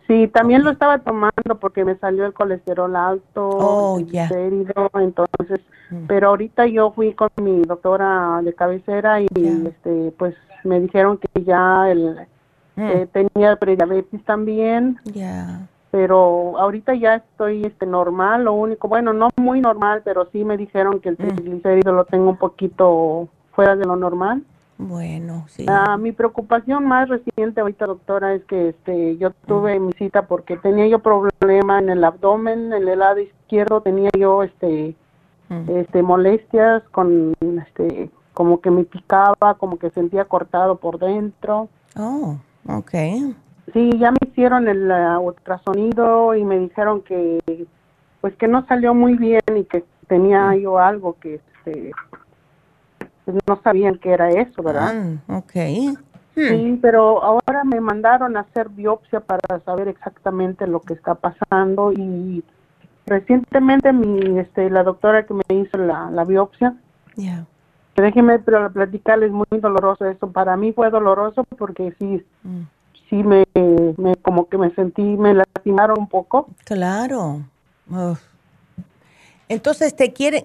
Sí, también lo estaba tomando porque me salió el colesterol alto, oh, entonces, mm. pero ahorita yo fui con mi doctora de cabecera y este pues me dijeron que ya el mm. eh, tenía prediabetes también. Ya pero ahorita ya estoy este normal, lo único, bueno, no muy normal, pero sí me dijeron que el mm. triglicérido lo tengo un poquito fuera de lo normal. Bueno, sí. Ah, mi preocupación más reciente ahorita, doctora, es que este yo mm. tuve mi cita porque tenía yo problema en el abdomen, en el lado izquierdo tenía yo este mm. este molestias con este como que me picaba, como que sentía cortado por dentro. Oh, okay. Sí, ya me hicieron el ultrasonido y me dijeron que pues que no salió muy bien y que tenía mm. yo algo que este pues, no sabían que era eso, ¿verdad? Ah, ok. Sí, hmm. pero ahora me mandaron a hacer biopsia para saber exactamente lo que está pasando y recientemente mi este la doctora que me hizo la, la biopsia yeah. déjeme pero platicarles muy doloroso eso para mí fue doloroso porque sí mm sí me, me, como que me sentí, me lastimaron un poco. Claro. Entonces, te quieren,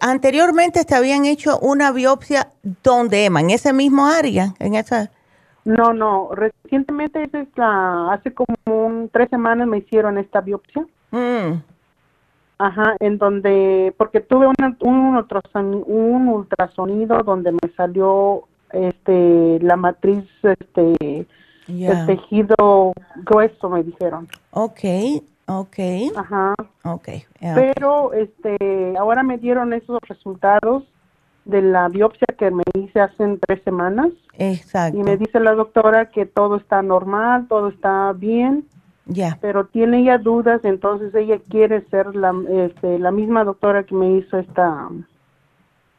anteriormente te habían hecho una biopsia donde, Emma, en ese mismo área, en esa. No, no, recientemente es la, hace como un, tres semanas me hicieron esta biopsia. Mm. Ajá, en donde, porque tuve un, un, un ultrasonido donde me salió este la matriz este el tejido grueso, me dijeron. Ok, ok. Ajá. Ok. Pero este, ahora me dieron esos resultados de la biopsia que me hice hace tres semanas. Exacto. Y me dice la doctora que todo está normal, todo está bien. Ya. Pero tiene ya dudas, entonces ella quiere ser la, este, la misma doctora que me hizo esta,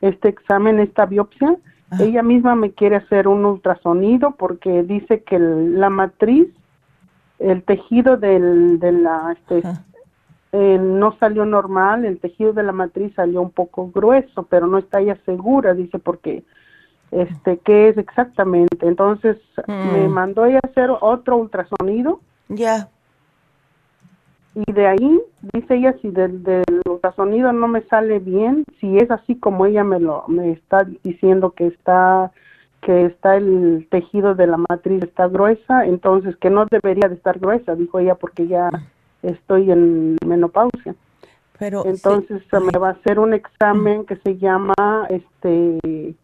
este examen, esta biopsia ella misma me quiere hacer un ultrasonido porque dice que la matriz, el tejido del, de la, este, eh, no salió normal, el tejido de la matriz salió un poco grueso, pero no está ella segura, dice, porque, este, qué es exactamente. Entonces me mm. mandó ella a hacer otro ultrasonido Ya. Y de ahí, dice ella, si del, del ultrasonido no me sale bien, si es así como ella me lo me está diciendo que está que está el tejido de la matriz está gruesa, entonces que no debería de estar gruesa, dijo ella, porque ya estoy en menopausia. Pero entonces se me va a hacer un examen que se llama este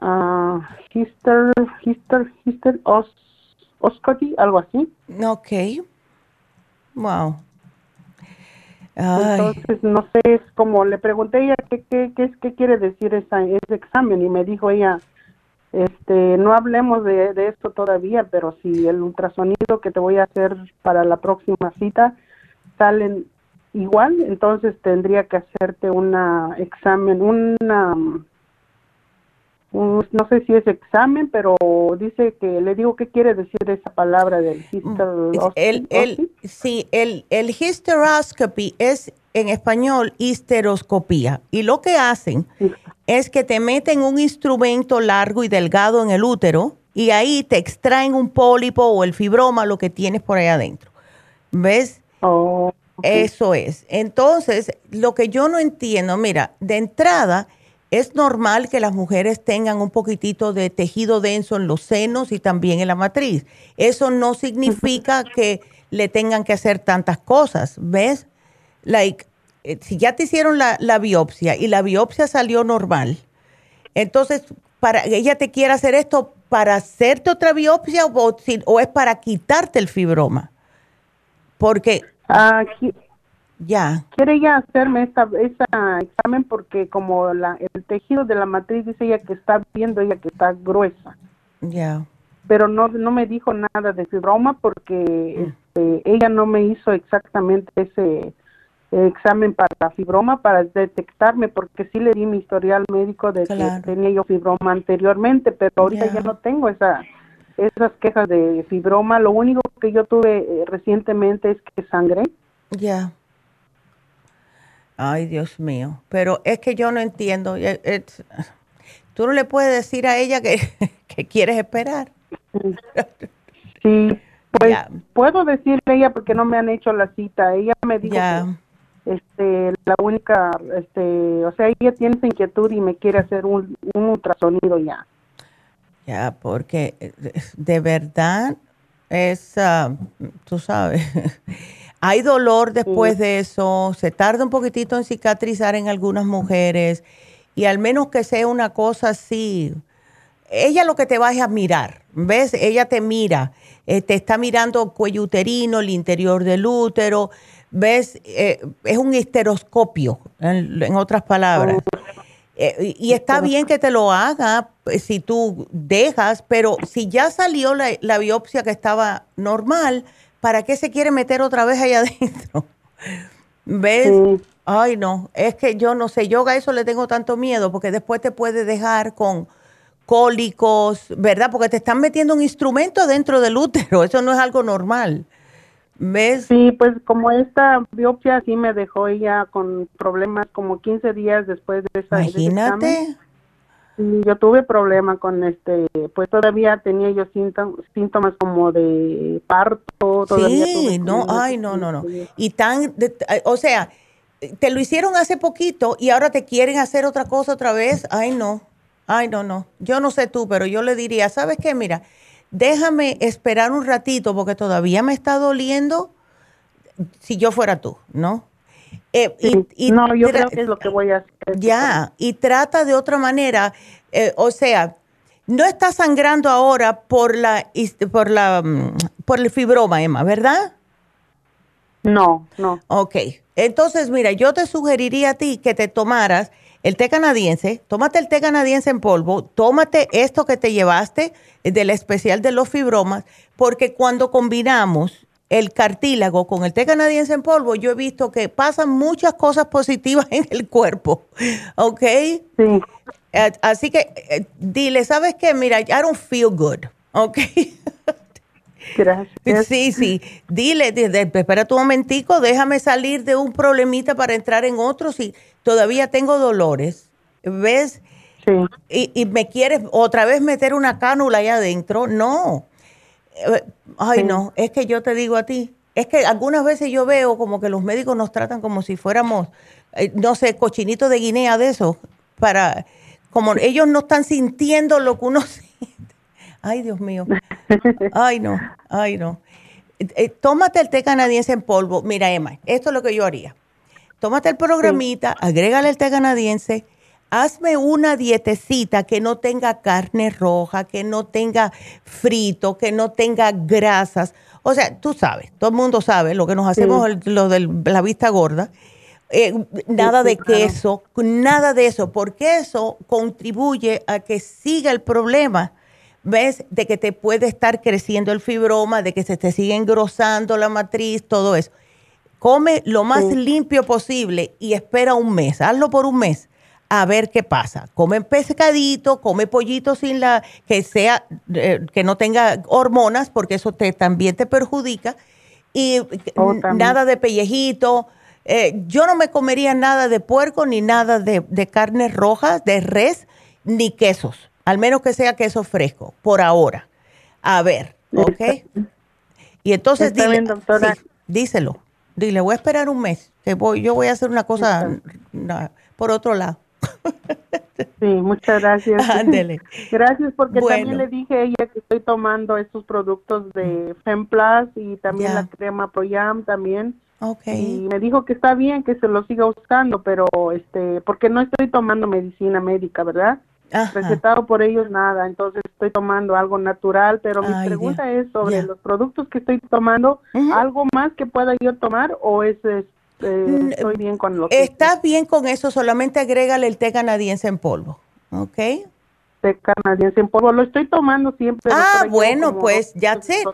uh, hister hister hister os, oscoti, algo así. Ok. Wow. Entonces, no sé, es como le pregunté a ella qué, qué, qué, qué quiere decir esa, ese examen y me dijo ella, este, no hablemos de, de esto todavía, pero si el ultrasonido que te voy a hacer para la próxima cita salen igual, entonces tendría que hacerte una examen, una no sé si es examen, pero dice que le digo qué quiere decir esa palabra del hysteroscopy. El, el, sí, el, el hysteroscopy es en español histeroscopía y lo que hacen es que te meten un instrumento largo y delgado en el útero y ahí te extraen un pólipo o el fibroma, lo que tienes por ahí adentro. ¿Ves? Oh, Eso es. Entonces, lo que yo no entiendo, mira, de entrada es normal que las mujeres tengan un poquitito de tejido denso en los senos y también en la matriz. Eso no significa que le tengan que hacer tantas cosas, ¿ves? Like, eh, si ya te hicieron la, biopsia y la biopsia salió normal, entonces, para ella te quiere hacer esto para hacerte otra biopsia o, o es para quitarte el fibroma. Porque... Aquí, ya. Quiere ya hacerme esta, esta examen porque como la, el tejido de la matriz dice ella que está viendo ella que está gruesa. Ya. Pero no, no me dijo nada de fibroma porque mm. este, ella no me hizo exactamente ese examen para fibroma para detectarme porque sí le di mi historial médico de que tenía yo fibroma anteriormente, pero ahorita ya no tengo esa esas quejas de fibroma. Lo único que yo tuve eh, recientemente es que sangré. Ya. Ay, Dios mío. Pero es que yo no entiendo. Eh, tú no le puedes decir a ella que, [laughs] quieres esperar. Sí, pues puedo decirle a ella porque no me han hecho la cita. Ella me dijo que este, la única, este, o sea, ella tiene esa inquietud y me quiere hacer un, un ultrasonido ya. Ya, porque eh, de verdad es, ah, tú sabes. [laughs] Hay dolor después de eso, se tarda un poquitito en cicatrizar en algunas mujeres y al menos que sea una cosa así, ella lo que te va a mirar, ¿ves? Ella te mira, eh, te está mirando el cuello uterino, el interior del útero, ¿ves? Eh, es un histeroscopio, en, otras palabras. Eh, y está bien que te lo haga si tú dejas, pero si ya salió la biopsia que estaba normal, ¿para qué se quiere meter otra vez allá [laughs] adentro? ¿Ves? Ay, no, es que yo no sé, yo a eso le tengo tanto miedo porque después te puede dejar con cólicos, ¿verdad? Porque te están metiendo un instrumento dentro del útero, [laughs] eso no es algo normal. ¿Ves? Sí, pues como esta biopsia sí me dejó ella con problemas como 15 días después de esa Imagínate. Yo tuve problema con este, pues todavía tenía yo síntomas, síntomas como de parto. Todavía sí, no, ay, no, no, no. Y tan, o sea, te lo hicieron hace poquito y ahora te quieren hacer otra cosa otra vez. Ay, no, ay, no, no. Yo no sé tú, pero yo le diría, ¿sabes qué? Mira, déjame esperar un ratito porque todavía me está doliendo si yo fuera tú, ¿no? Eh, y, no, yo creo que es lo que voy a hacer. Ya, y trata de otra manera. Eh, o sea, no está sangrando ahora por la por la mm, por el fibroma, Emma, ¿verdad? No, no. Ok. Entonces, mira, yo te sugeriría a ti que te tomaras el té canadiense, tómate el té canadiense en polvo, tómate esto que te llevaste del especial de los fibromas, porque cuando combinamos el cartílago con el té canadiense en polvo, yo he visto que pasan muchas cosas positivas [laughs] en el cuerpo, ¿ok? Sí. Eh, así que eh, dile, ¿sabes qué? Mira, I don't feel good, ¿ok? Gracias. [laughs] Sí, sí. Dile, espera un momentico, déjame salir de un problemita para entrar en otro si todavía tengo dolores. ¿Ves? Sí. Y, y me quieres otra vez meter una cánula ahí adentro. No ay, no, es que yo te digo a ti, es que algunas veces yo veo como que los médicos nos tratan como si fuéramos, eh, no sé, cochinito de Guinea de eso, para, como ellos no están sintiendo lo que uno [laughs] siente. Ay, Dios mío. Ay, no, ay, no. Eh, tómate el té canadiense en polvo. Mira, Emma, esto es lo que yo haría. Tómate el programita, agrégale el té canadiense, hazme una dietecita que no tenga carne roja, que no tenga frito, que no tenga grasas. O sea, tú sabes, todo el mundo sabe lo que nos hacemos, lo de la vista gorda. Eh, nada de queso, nada de eso, porque eso contribuye a que siga el problema, ¿ves? De que te puede estar creciendo el fibroma, de que se te sigue engrosando la matriz, todo eso. Come lo más limpio posible y espera un mes, hazlo por un mes a ver qué pasa. Come pescadito, come pollito sin la que sea eh, que no tenga hormonas porque eso te también te perjudica y oh, nada de pellejito. Eh, yo no me comería nada de puerco ni nada de, de carnes rojas, de res, ni quesos, al menos que sea queso fresco, por ahora. A ver, ¿ok? Y entonces dile, díselo, dile, voy a esperar un mes, que voy, yo voy a hacer una cosa por otro lado. Sí, muchas gracias. [laughs] Ándele. Gracias porque también le dije a ella que estoy tomando estos productos de Femplas y también la crema Proyam también. Okay. Y me dijo que está bien que se lo siga usando, pero este, porque no estoy tomando medicina médica, ¿verdad? Recetado por ellos nada, entonces estoy tomando algo natural, pero mi pregunta es sobre los productos que estoy tomando, ¿algo más que pueda yo tomar o es, es estoy bien con lo que... Estás bien con eso, solamente agrégale el té canadiense en polvo, ¿ok? Té canadiense en polvo, lo estoy tomando siempre. Ah, bueno, pues ya sé,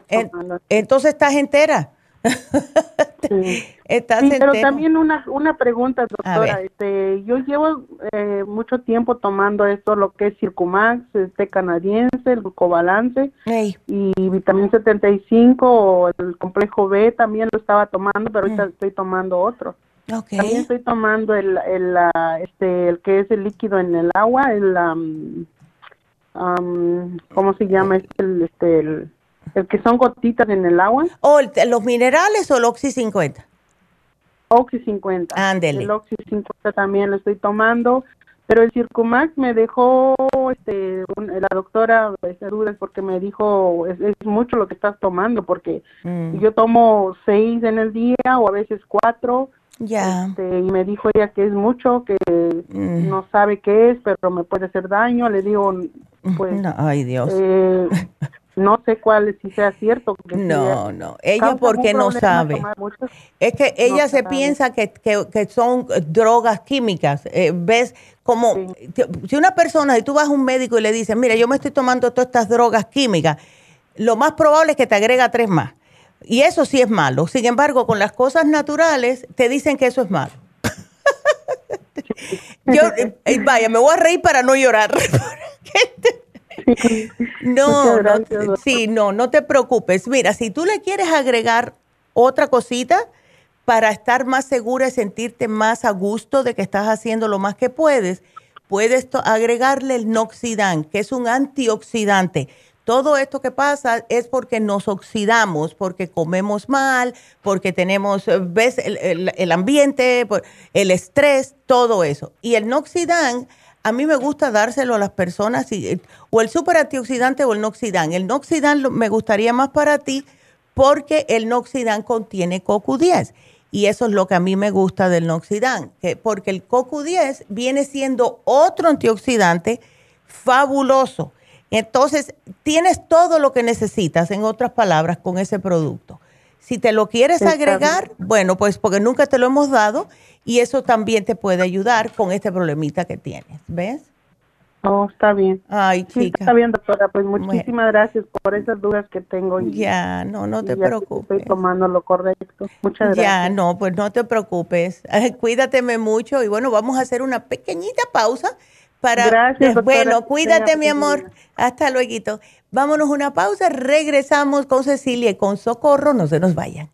entonces estás entera. [laughs] Sí. pero también una, una pregunta, doctora. Este, yo llevo eh, mucho tiempo tomando esto, lo que es Circumax, este canadiense, el glucobalance y vitamina 75 o el complejo B también lo estaba tomando, pero ahorita mm. estoy tomando otro. También estoy tomando el, el, este, el que es el líquido en el agua, el, um, ¿cómo se llama? el, este, el, el que son gotitas en el agua. ¿O los minerales o el Oxy 50? Oxy 50. Ándele. El Oxy 50 también lo estoy tomando. Pero el Circumax me dejó, este, la doctora este, dudas porque me dijo, es, mucho lo que estás tomando, porque mm. yo tomo seis en el día o a veces cuatro. Ya. Este, y me dijo ella que es mucho, que mm. no sabe qué es, pero me puede hacer daño. Le digo, pues. [laughs] ay, Dios. Eh, [laughs] no sé cuál si sea cierto. No, no, ella porque no sabe. Es que ella se piensa que, son drogas químicas. Eh, ¿Ves? Como si una persona, si tú vas a un médico y le dices, mira, yo me estoy tomando todas estas drogas químicas, lo más probable es que te agrega tres más. Y eso sí es malo. Sin embargo, con las cosas naturales te dicen que eso es malo. [laughs] yo, eh, vaya, me voy a reír para no llorar. [laughs] No, no, sí, no, no te preocupes. Mira, si tú le quieres agregar otra cosita para estar más segura y sentirte más a gusto de que estás haciendo lo más que puedes, puedes agregarle el Noxidan, que es un antioxidante. Todo esto que pasa es porque nos oxidamos, porque comemos mal, porque tenemos, ves, el, el ambiente, el estrés, todo eso. Y el Noxidan a mí me gusta dárselo a las personas, eh, o el super antioxidante o el noxidán. El noxidán me gustaría más para ti porque el noxidán contiene CoQ10. Y eso es lo que a mí me gusta del noxidán, que porque el CoQ10 viene siendo otro antioxidante fabuloso. Entonces, tienes todo lo que necesitas, en otras palabras, con ese producto. Si te lo quieres agregar, bueno, pues porque nunca te lo hemos dado y eso también te puede ayudar con este problemita que tienes, ¿ves? Oh, está bien. Ay, chica. está bien, doctora. Pues muchísimas gracias por esas dudas que tengo. ya, no, no te preocupes. Estoy tomando lo correcto. Muchas gracias. Ya, no, pues no te preocupes. [laughs] Cuídateme mucho y bueno, vamos a hacer una pequeñita pausa para... Gracias, doctora. Bueno, cuídate, mi amor. Hasta luego. Vámonos una pausa. Regresamos con Cecilia y con Socorro. No se nos vayan.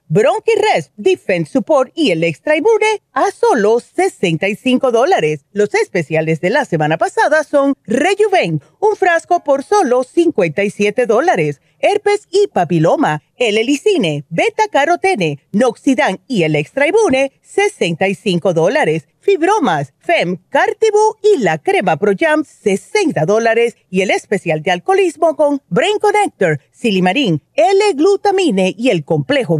Bronchirest, Defense Support y el Extra Inmune a solo 65 dólares. Los especiales de la semana pasada son Rejuven, un frasco por solo 57 dólares herpes y papiloma, el helicine, beta carotene, noxidan y el extraibune, 65 dólares. Fibromas, FEM, Cartibu y la crema Pro Jam, 60 dólares. Y el especial de alcoholismo con Brain Connector, Silimarín, L-glutamine y el complejo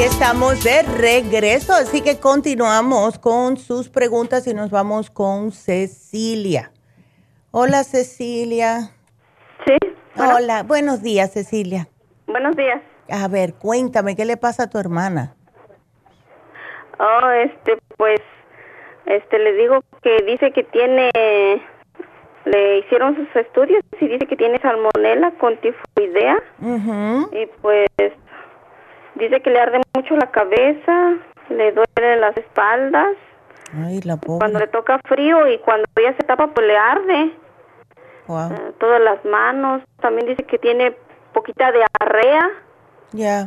Estamos de regreso, así que continuamos con sus preguntas y nos vamos con Cecilia. Hola Cecilia. Sí. Hola, buenos días Cecilia. Buenos días. A ver, cuéntame, ¿qué le pasa a tu hermana? Oh, este, pues, este, le digo que dice que tiene, le hicieron sus estudios y dice que tiene salmonela con tifoidea. Y pues Dice que le arde mucho la cabeza, le duele las espaldas. Ay, la pobre. Cuando le toca frío y cuando ella se tapa, pues le arde. Wow. Eh, todas las manos. También dice que tiene poquita diarrea. Ya.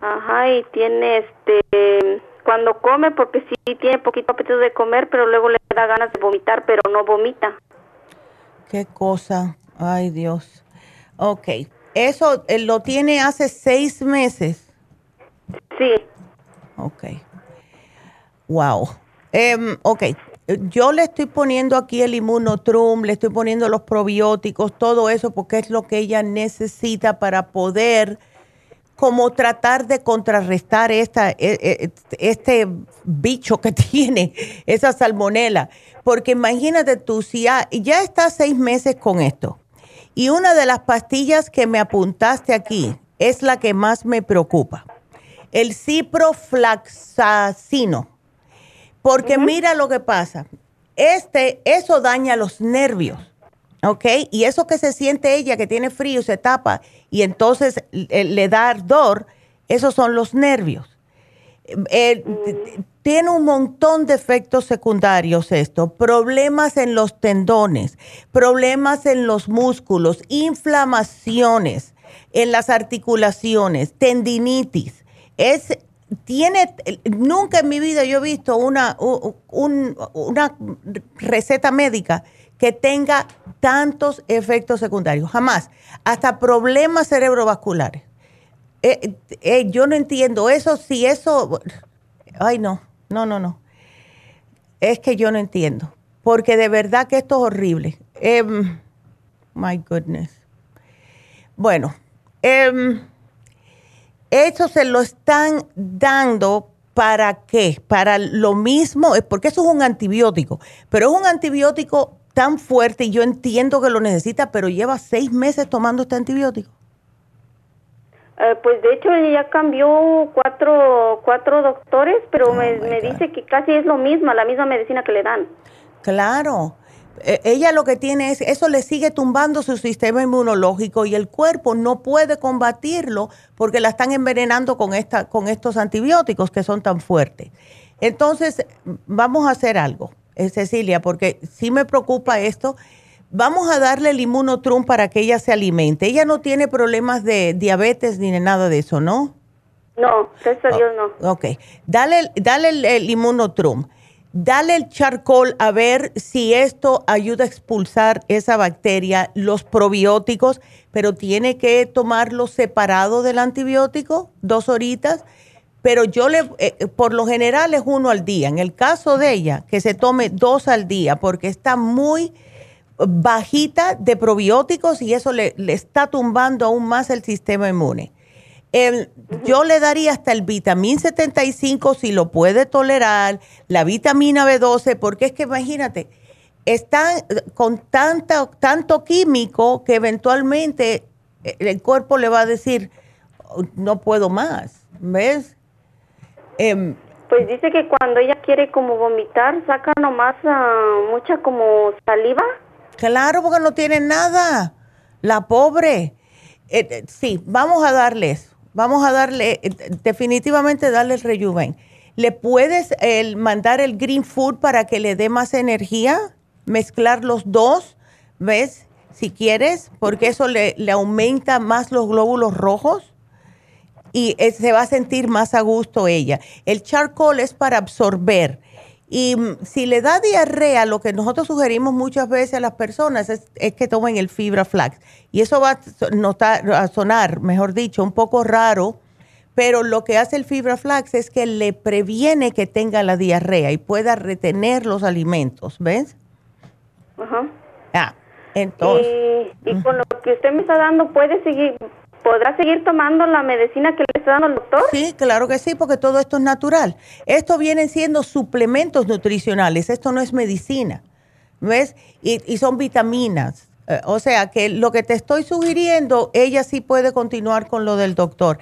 Ajá, y tiene este. Cuando come, porque sí tiene poquito apetito de comer, pero luego le da ganas de vomitar, pero no vomita. Qué cosa. Ay, Dios. Ok. Eso eh, lo tiene hace seis meses. Sí. Ok. Wow. Um, ok. Yo le estoy poniendo aquí el inmunotrum, le estoy poniendo los probióticos, todo eso, porque es lo que ella necesita para poder como tratar de contrarrestar esta, e, e, este bicho que [laughs] tiene, esa salmonela. Porque imagínate tú, si ya, ya estás seis meses con esto, y una de las pastillas que me apuntaste aquí es la que más me preocupa el ciproflaxacino. Porque mira lo que pasa. Este, eso daña los nervios. ¿Ok? Y eso que se siente ella, que tiene frío, se tapa y entonces le da ardor, esos son los nervios. Eh, tiene un montón de efectos secundarios esto, problemas en los tendones, problemas en los músculos, inflamaciones en las articulaciones, tendinitis. Es tiene, nunca en mi vida yo he visto una, una receta médica que tenga tantos efectos secundarios, jamás, hasta problemas cerebrovasculares. Eh, eh, yo no entiendo eso, si eso, ay no, no, no, no. Es que yo no entiendo, porque de verdad que esto es horrible. Em, my goodness. Bueno, eh, eso se lo están dando para qué? Para lo mismo, porque eso es un antibiótico, pero es un antibiótico tan fuerte y yo entiendo que lo necesita, pero lleva seis meses tomando este antibiótico. Eh, pues de hecho ya cambió cuatro, cuatro doctores, pero oh me, me dice que casi es lo mismo, la misma medicina que le dan. Claro, eh, ella lo que tiene es, eso le sigue tumbando su sistema inmunológico y el cuerpo no puede combatirlo porque la están envenenando con, esta, con estos antibióticos que son tan fuertes. Entonces, vamos a hacer algo, eh, Cecilia, porque sí me preocupa esto. Vamos a darle el inmunotrum para que ella se alimente. Ella no tiene problemas de diabetes ni de nada de eso, ¿no? No, gracias a Dios no. Ok, dale, dale el, el inmunotrum Dale el charcoal a ver si esto ayuda a expulsar esa bacteria, los probióticos, pero tiene que tomarlo separado del antibiótico, dos horitas. Pero yo le, eh, eh, por lo general es uno al día. En el caso de ella, que se tome dos al día, porque está muy bajita de probióticos y eso le, le está tumbando aún más el sistema inmune yo le daría hasta el vitamín 75 si lo puede tolerar, la vitamina B12, porque es que imagínate, están con tanta, tanto químico que eventualmente eh, el cuerpo le va a decir, no puedo más, ¿ves? Em, pues dice que cuando ella quiere como vomitar, saca nomás uh, mucha como saliva. Claro, porque no tiene nada, la pobre. Eh, eh, sí, vamos a darles Vamos a darle, eh, definitivamente darle el rejuven. ¿Le puedes mandar el green food para que le dé más energía? Mezclar los dos, ¿ves? Si quieres, porque eso le, le aumenta más los glóbulos rojos y eh, se va a sentir más a gusto ella. El charcoal es para absorber y mm, si le da diarrea, lo que nosotros sugerimos muchas veces a las personas es, que tomen el fibra flax. Y eso va a, sonar, mejor dicho, un poco raro, pero lo que hace el fibra flax es que le previene que tenga la diarrea y pueda retener los alimentos, ¿ves? Ajá. Ah, entonces. Y, y con lo que usted me está dando, puede seguir, ¿Podrá seguir tomando la medicina que le está dando el doctor? Sí, claro que sí, porque todo esto es natural. Esto vienen siendo suplementos nutricionales, esto no es medicina, ¿ves? Y, son vitaminas. Eh, o sea que lo que te estoy sugiriendo, ella sí puede continuar con lo del doctor.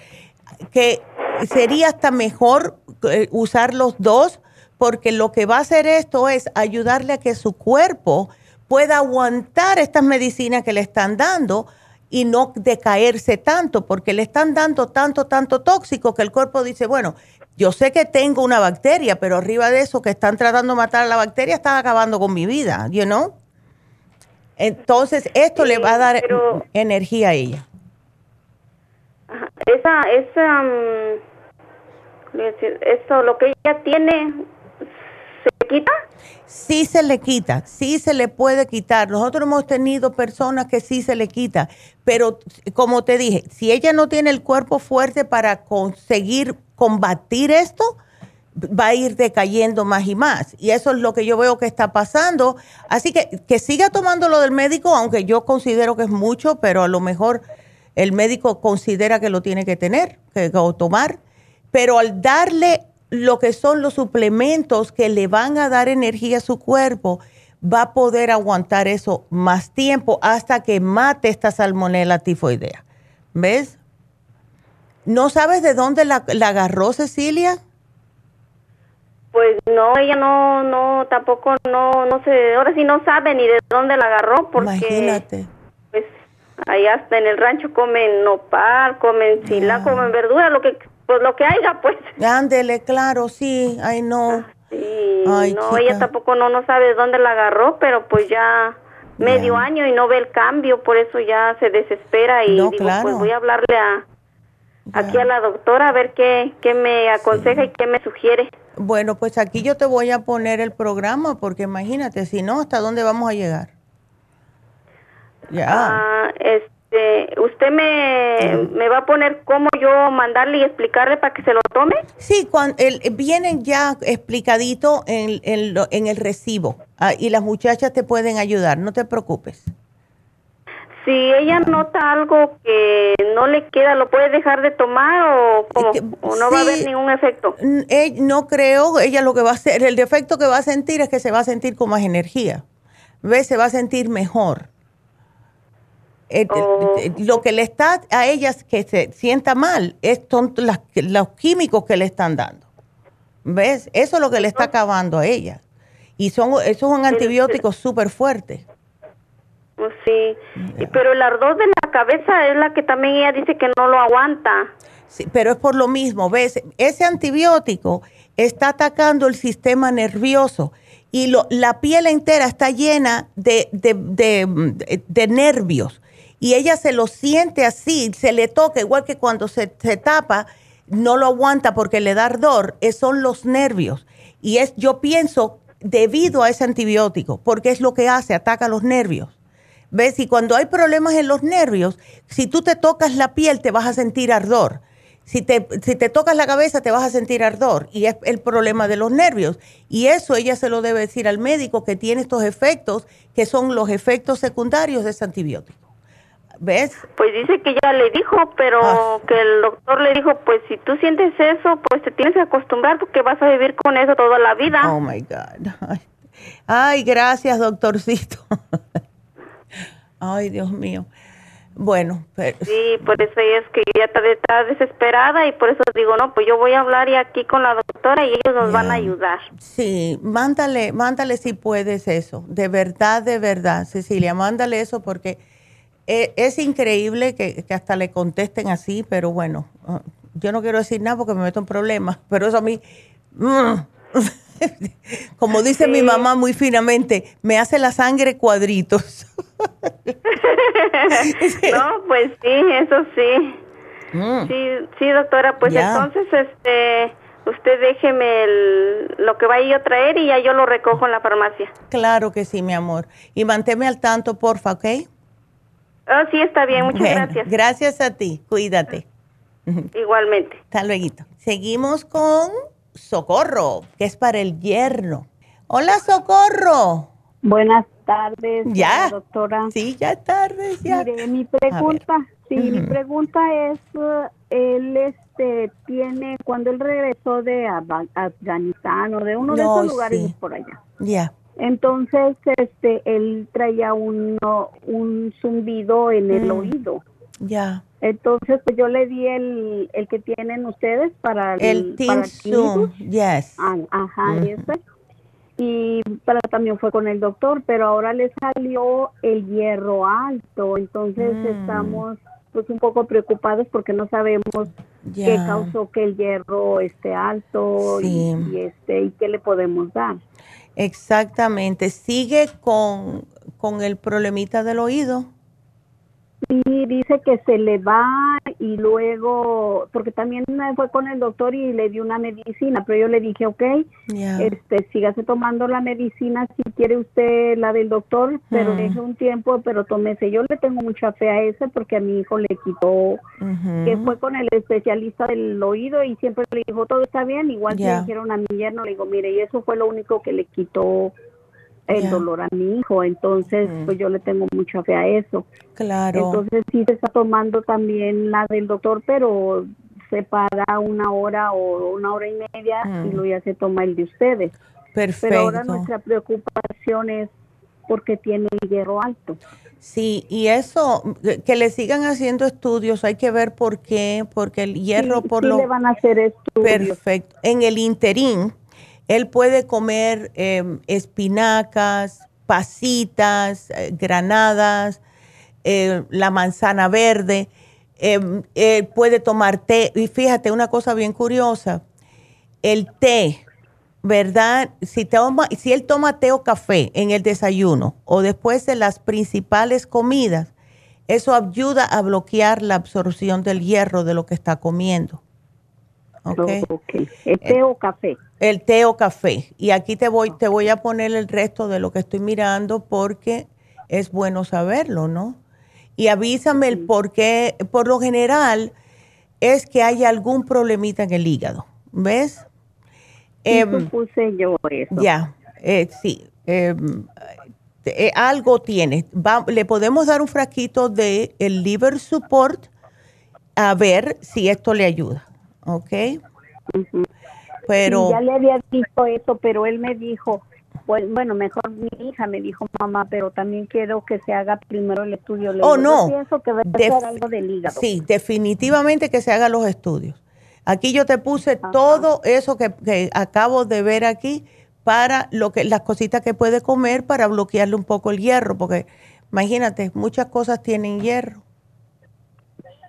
Que sería hasta mejor eh, usar los dos, porque lo que va a hacer esto es ayudarle a que su cuerpo pueda aguantar estas medicinas que le están dando y no decaerse tanto, porque le están dando tanto, tanto tóxico que el cuerpo dice, bueno, yo sé que tengo una bacteria, pero arriba de eso que están tratando de matar a la bacteria, están acabando con mi vida, you know? Entonces, esto le va a dar energía a ella. Esa, esa, um, eso, lo que ella tiene, ¿se quita? Sí se le quita, sí se le puede quitar. Nosotros hemos tenido personas que sí se le quita, pero como te dije, si ella no tiene el cuerpo fuerte para conseguir combatir esto, va a ir decayendo más y más. Y eso es lo que yo veo que está pasando. Así que que siga tomando lo del médico, aunque yo considero que es mucho, pero a lo mejor el médico considera que lo tiene que tener, que, que tomar. Pero al darle lo que son los suplementos que le van a dar energía a su cuerpo, va a poder aguantar eso más tiempo hasta que mate esta salmonela tifoidea. ¿Ves? ¿No sabes de dónde la, agarró Cecilia? Pues No, ella no, no, tampoco, no, no sé, ahora sí no sabe ni de dónde la agarró porque... Imagínate. Pues allá hasta en el rancho comen nopal, comen sila, comen verdura, lo que, pues lo que haya, pues. Ándele, claro, sí, ay no. Sí, no, ella tampoco no, no sabe de dónde la agarró, pero pues ya medio año y no ve el cambio, por eso ya se desespera y digo, pues voy a hablarle a aquí a la doctora a ver qué, qué me aconseja y qué me sugiere. Bueno, pues aquí yo te voy a poner el programa porque imagínate, si no, ¿hasta dónde vamos a llegar? Ya. Ah, este, ¿usted me, me, va a poner cómo yo mandarle y explicarle para que se lo tome? Sí, cuando el, vienen ya explicadito en, en, en el recibo ah, y las muchachas te pueden ayudar, no te preocupes. Si ella nota algo que no le queda, ¿lo puede dejar de tomar o, no va a haber ningún efecto? no creo, ella lo que va a hacer, el defecto que va a sentir es que se va a sentir con más energía, ¿ves? Se va a sentir mejor. Eh, eh, lo que le está a ella que se sienta mal es son los químicos que le están dando. ¿Ves? Eso es lo que le está acabando a ella. Y son, eso es un antibiótico súper fuerte. Pues sí, pero el ardor de la cabeza es la que también ella dice que no lo aguanta. Sí, pero es por lo mismo, ¿ves? Ese antibiótico está atacando el sistema nervioso y lo, la piel entera está llena de, de, nervios y ella se lo siente así, se le toca, igual que cuando se, se tapa, no lo aguanta porque le da ardor, son los nervios. Y es, yo pienso, debido a ese antibiótico, porque es lo que hace, ataca los nervios. ¿Ves? Y cuando hay problemas en los nervios, si tú te tocas la piel, te vas a sentir ardor. Si te, si te tocas la cabeza, te vas a sentir ardor. Y es el problema de los nervios. Y eso ella se lo debe decir al médico que tiene estos efectos, que son los efectos secundarios de ese antibiótico. ¿Ves? Pues dice que ya le dijo, pero ah. que el doctor le dijo, pues si tú sientes eso, pues te tienes que acostumbrar porque vas a vivir con eso toda la vida. Oh, my God. Ay gracias, doctorcito. [laughs] Ay, Dios mío. Bueno, pero... Sí, por eso es que ya está, desesperada y por eso digo, no, pues yo voy a hablar y aquí con la doctora y ellos nos van a ayudar. Sí, mándale, mándale si puedes eso, de verdad, de verdad, Cecilia, mándale eso porque e, es, increíble que, hasta le contesten así, pero bueno, ah, yo no quiero decir nada porque me meto en problemas, pero eso a mí... Mm, [laughs] como dice mi mamá muy finamente, me hace la sangre cuadritos. [laughs] no, pues sí, eso sí. Mm. Sí, sí, doctora, pues entonces, este, usted déjeme lo que vaya a traer y ya yo lo recojo en la farmacia. Claro que sí, mi amor. Y manténme al tanto, porfa, ¿ok? Oh, sí, está bien, muchas gracias. Gracias a ti, cuídate. [laughs] Igualmente. Hasta luego. Seguimos con Socorro, que es para el yerno. Hola, Socorro. Buenas tardes, ya. doctora. Sí, ya tarde, ya. Mire, mi pregunta, sí, mi pregunta es, uh, él este tiene, cuando él regresó de Afganistán o de uno de esos lugares por allá. Ya. Entonces, este, él traía uno, un zumbido en el mm. oído. Ya. Entonces, pues yo le di el, el que tienen ustedes para el, el Zoom, yes. Ah, ajá, ese. Y para, también fue con el doctor, pero ahora le salió el hierro alto, entonces mm. estamos pues un poco preocupados porque no sabemos qué causó que el hierro esté alto y, y, este y qué le podemos dar. Exactamente. Sigue con, con el problemita del oído. Sí, dice que se le va y luego, porque también fue con el doctor y le dio una medicina, pero yo le dije, ok, este, sígase tomando la medicina si quiere usted la del doctor, pero mm. deje un tiempo, pero tómese. Yo le tengo mucha fe a ese porque a mi hijo le quitó, que fue con el especialista del oído y siempre le dijo, todo está bien, igual que le dijeron a mi yerno, le digo, mire, y eso fue lo único que le quitó el dolor a mi hijo, entonces pues yo le tengo mucha fe a eso. Claro. Entonces sí se está tomando también la del doctor, pero se para una hora o una hora y media y luego ya se toma el de ustedes. Perfecto. Pero ahora nuestra preocupación es porque tiene el hierro alto. Sí, y eso, que le sigan haciendo estudios, hay que ver por qué, porque el hierro por sí lo... le van a hacer estudios. Perfecto. En el interín, Él puede comer em, espinacas, pasitas, eh, granadas, eh, la manzana verde. Em, puede tomar té. Y fíjate, una cosa bien curiosa, el té, ¿verdad? Si, toma, si él toma té o café en el desayuno o después de las principales comidas, eso ayuda a bloquear la absorción del hierro de lo que está comiendo. Okay. ¿El té o café? El té o café. Y aquí te voy, te voy a poner el resto de lo que estoy mirando porque es bueno saberlo, ¿no? Y avísame el por qué, por lo general, es que hay algún problemita en el hígado, ¿ves? Eh, puse yo eso. Ya, eh, sí. Em, eh, algo tiene. le podemos dar un frasquito de el liver support a ver si esto le ayuda. ¿Ok? Pero. ya le había dicho eso, pero él me dijo, pues, bueno, mejor mi hija me dijo, mamá, pero también quiero que se haga primero el estudio. oh, no. pienso que va a ser algo del hígado. Sí, definitivamente que se hagan los estudios. Aquí yo te puse todo eso que, que, acabo de ver aquí para lo que las cositas que puede comer para bloquearle un poco el hierro, porque imagínate, muchas cosas tienen hierro.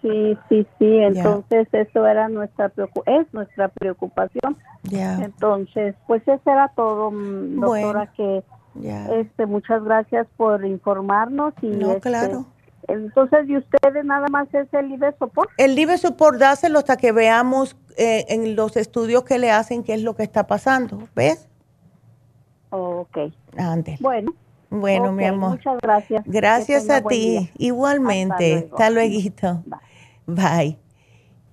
Sí, sí, sí, entonces eso era nuestra es nuestra preocupación. Entonces, pues eso era todo, mm, doctora, que este muchas gracias por informarnos y no, este, claro. Entonces, ¿y ustedes nada más es el libre Support? El libre Support, dáselo hasta que veamos eh, en los estudios que le hacen qué es lo que está pasando, ¿ves? Ok. Antes. Bueno. Bueno, mi amor. Muchas gracias. Gracias a ti. Igualmente. Hasta luego. Bye.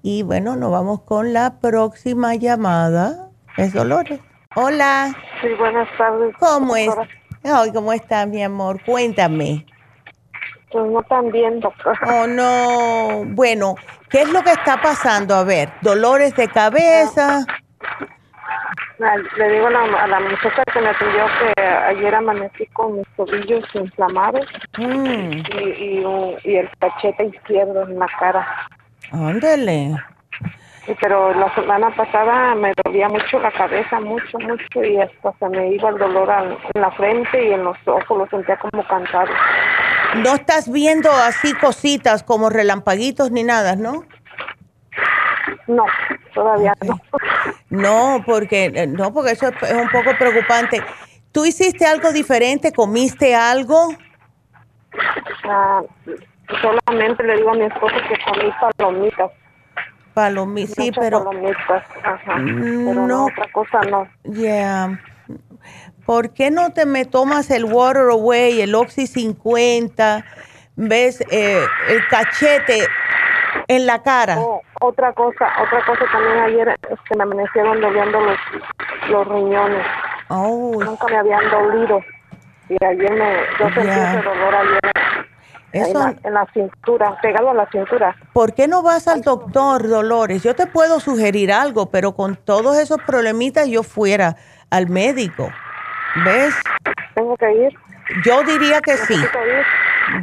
Y bueno, nos vamos con la próxima llamada. Es Dolores. Hola. Sí, buenas tardes. ¿Cómo es? Ay, ¿cómo estás, mi amor? Cuéntame. Pues no tan bien, doctor. Oh, no. Bueno, ¿qué es lo que está pasando? A ver, dolores de cabeza. Le digo a la, a la muchacha que me atendió que ayer amanecí con mis tobillos inflamados mm. y, y, el cachete izquierdo en la cara. Ándale. pero la semana pasada me dolía mucho la cabeza, mucho, mucho, y hasta se me iba el dolor en la frente y en los ojos, lo sentía como cansado. No estás viendo así cositas como relampaguitos ni nada, ¿no? No, todavía no. No, porque eh, no, porque eso es un poco preocupante. ¿Tú hiciste algo diferente? ¿Comiste algo? Ah, solamente le digo a mi esposo que comí palomitas. Palomitas, sí, pero... Palomitas, ajá. Mm, pero no, otra cosa no. Ya. ¿Por qué no te me tomas el Water Away, el Oxy 50? ¿Ves? Eh, el cachete en la cara. Oh, otra cosa, otra cosa también ayer que me amanecieron doliendo los, los riñones. Oh. Nunca me habían dolido. Y ayer me, yo sentí ese dolor ayer Eso, en, la, cintura, pegado a la cintura. ¿Por qué no vas al doctor, Dolores? Yo te puedo sugerir algo, pero con todos esos problemitas yo fuera al médico. ¿Ves? Tengo que ir. Yo diría que sí.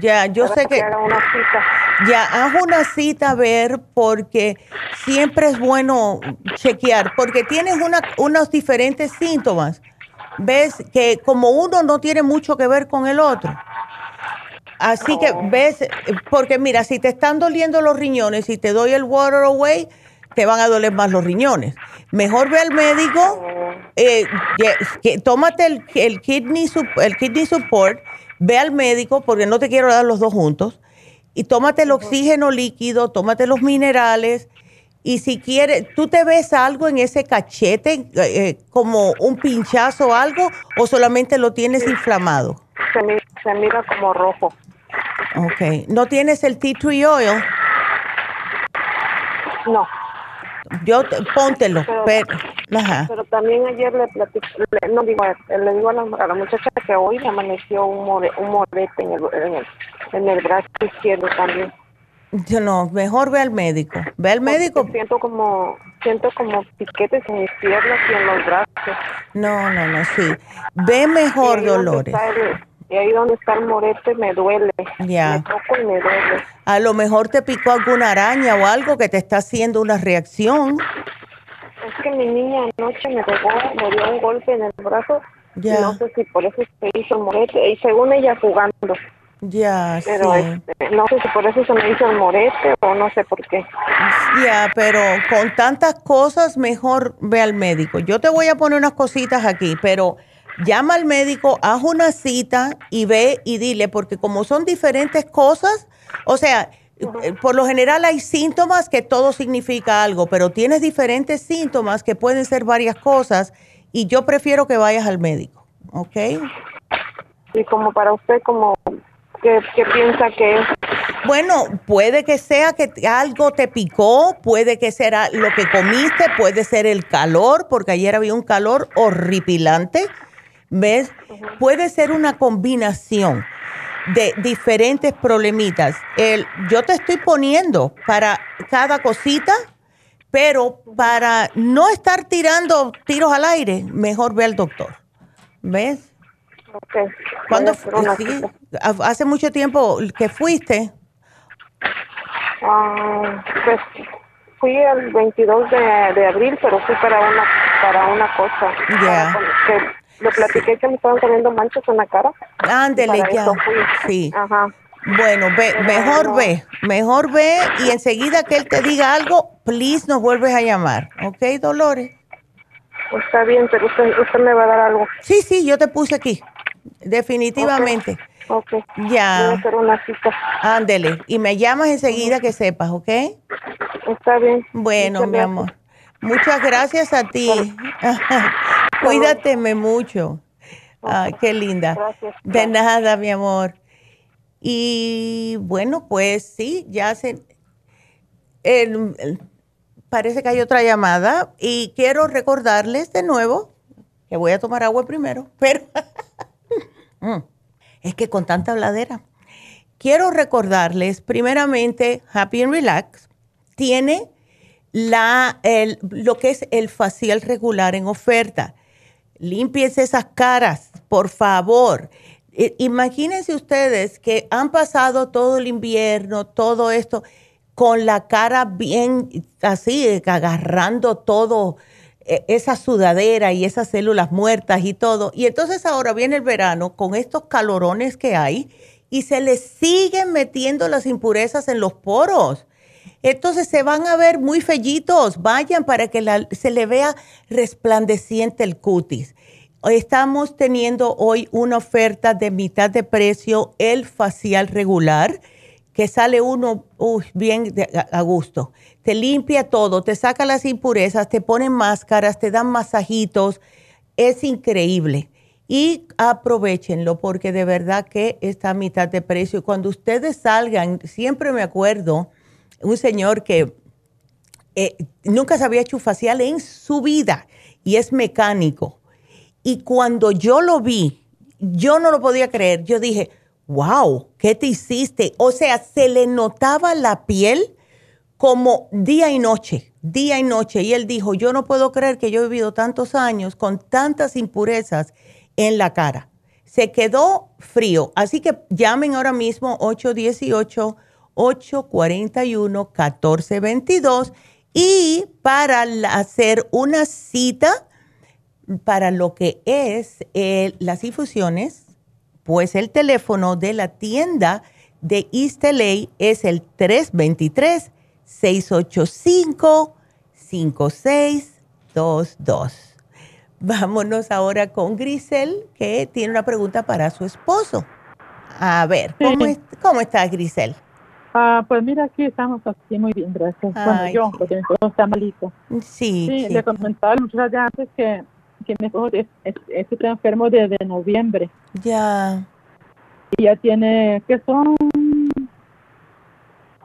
Ya, yo sé que... Una cita. Ya, haz una cita a ver porque siempre es bueno chequear, porque tienes una, unos diferentes síntomas. Ves que como uno no tiene mucho que ver con el otro. Así que oh. ves, porque mira, si te están doliendo los riñones y te doy el water away, te van a doler más los riñones. Mejor ve al médico, oh. eh, que, tómate el, el, kidney, el kidney support, ve al médico, porque no te quiero dar los dos juntos y tómate el oxígeno líquido, tómate los minerales. Y si quieres, ¿tú te ves algo en ese cachete, eh, eh, como un pinchazo o algo, o solamente lo tienes inflamado? Se, mira como rojo. Ok. ¿No tienes el tea tree oil? No. Yo, póntelo. Pero, pero, también ayer le platico, no digo, le digo a la, muchacha que hoy le amaneció un, un morete en el, en el en el brazo izquierdo también. Yo no, mejor ve al médico. Ve al médico. Siento como siento como piquetes en mis piernas y en los brazos. No, no, no, sí. Ve mejor, Dolores. Y ahí donde está el morete me duele. Ya. Me toco y me duele. A lo mejor te picó alguna araña o algo que te está haciendo una reacción. Es que mi niña anoche me pegó, me dio un golpe en el brazo. Ya. No sé si por eso se hizo el morete, y según ella jugando. Ya, pero este, no sé si por eso se me hizo el morete o no sé por qué. Ya, pero con tantas cosas mejor ve al médico. Yo te voy a poner unas cositas aquí, pero llama al médico, haz una cita y ve y dile, porque como son diferentes cosas, o sea, eh, por lo general hay síntomas que todo significa algo, pero tienes diferentes síntomas que pueden ser varias cosas y yo prefiero que vayas al médico, ¿ok? Y como para usted, como ¿Qué, piensa que es? Bueno, puede que sea que algo te picó, puede que sea lo que comiste, puede ser el calor, porque ayer había un calor horripilante, ¿ves? Puede ser una combinación de diferentes problemitas. El, yo te estoy poniendo para cada cosita, pero para no estar tirando tiros al aire, mejor ve al doctor. ¿Ves? Okay. ¿Cuándo sí, ¿Hace mucho tiempo que fuiste? Ah, pues fui el 22 de, abril, pero fui para una para una cosa. Ya. Le platiqué que me estaban poniendo manchas en la cara. Ándele, ya. Sí. Ajá. Bueno, ve, mejor ve, mejor ve y enseguida que él te diga algo, please nos vuelves a llamar, ¿ok, Dolores? Está bien, pero usted, usted me va a dar algo. Sí, sí, yo te puse aquí, definitivamente. Ok. Ya. Voy a hacer una cita. Ándele. Y me llamas enseguida que sepas, ¿ok? Está bien. Bueno, mi amor. Muchas gracias a ti. [laughs] Cuídateme mucho. Ay, qué linda. Gracias. De nada, mi amor. Y bueno, pues sí, ya se... parece que hay otra llamada y quiero recordarles de nuevo que voy a tomar agua primero, [laughs] pero... Mm. Es que con tanta habladera. Quiero recordarles, primeramente, Happy and Relax tiene la, el, lo que es el facial regular en oferta. Límpiense esas caras, por favor. imagínense ustedes que han pasado todo el invierno, todo esto, con la cara bien así, agarrando todo, e, esa sudadera y esas células muertas y todo. Y entonces ahora viene el verano con estos calorones que hay y se les siguen metiendo las impurezas en los poros. Entonces se van a ver muy fellitos. Vayan para que se le vea resplandeciente el cutis. Estamos teniendo hoy una oferta de mitad de precio, el facial regular, que sale uno bien a gusto te limpia todo, te saca las impurezas, te pone máscaras, te dan masajitos. Es increíble. Y aprovechenlo porque de verdad que está a mitad de precio. Cuando ustedes salgan, siempre me acuerdo un señor que eh, nunca se había hecho facial en su vida y es mecánico. Y cuando yo lo vi, yo no lo podía creer. Yo dije, wow, ¿qué te hiciste? O sea, se le notaba la piel como día y noche, día y noche. Y él dijo, yo no puedo creer que yo he vivido tantos años con tantas impurezas en la cara. Se quedó frío. Así que llamen ahora mismo 818-841-1422 y para hacer una cita para lo que es eh, las infusiones, pues el teléfono de la tienda de East LA es el 323 685-5622. Vámonos ahora con Grisel, que tiene una pregunta para su esposo. A ver, ¿cómo, cómo está Grisel? Ah, pues mira, aquí estamos aquí muy bien, gracias. bueno, yo, porque mi esposo está malito. Sí, sí. le comentaba muchas veces antes que, que mi esposo es, está enfermo desde noviembre. Ya. Y ya tiene, que son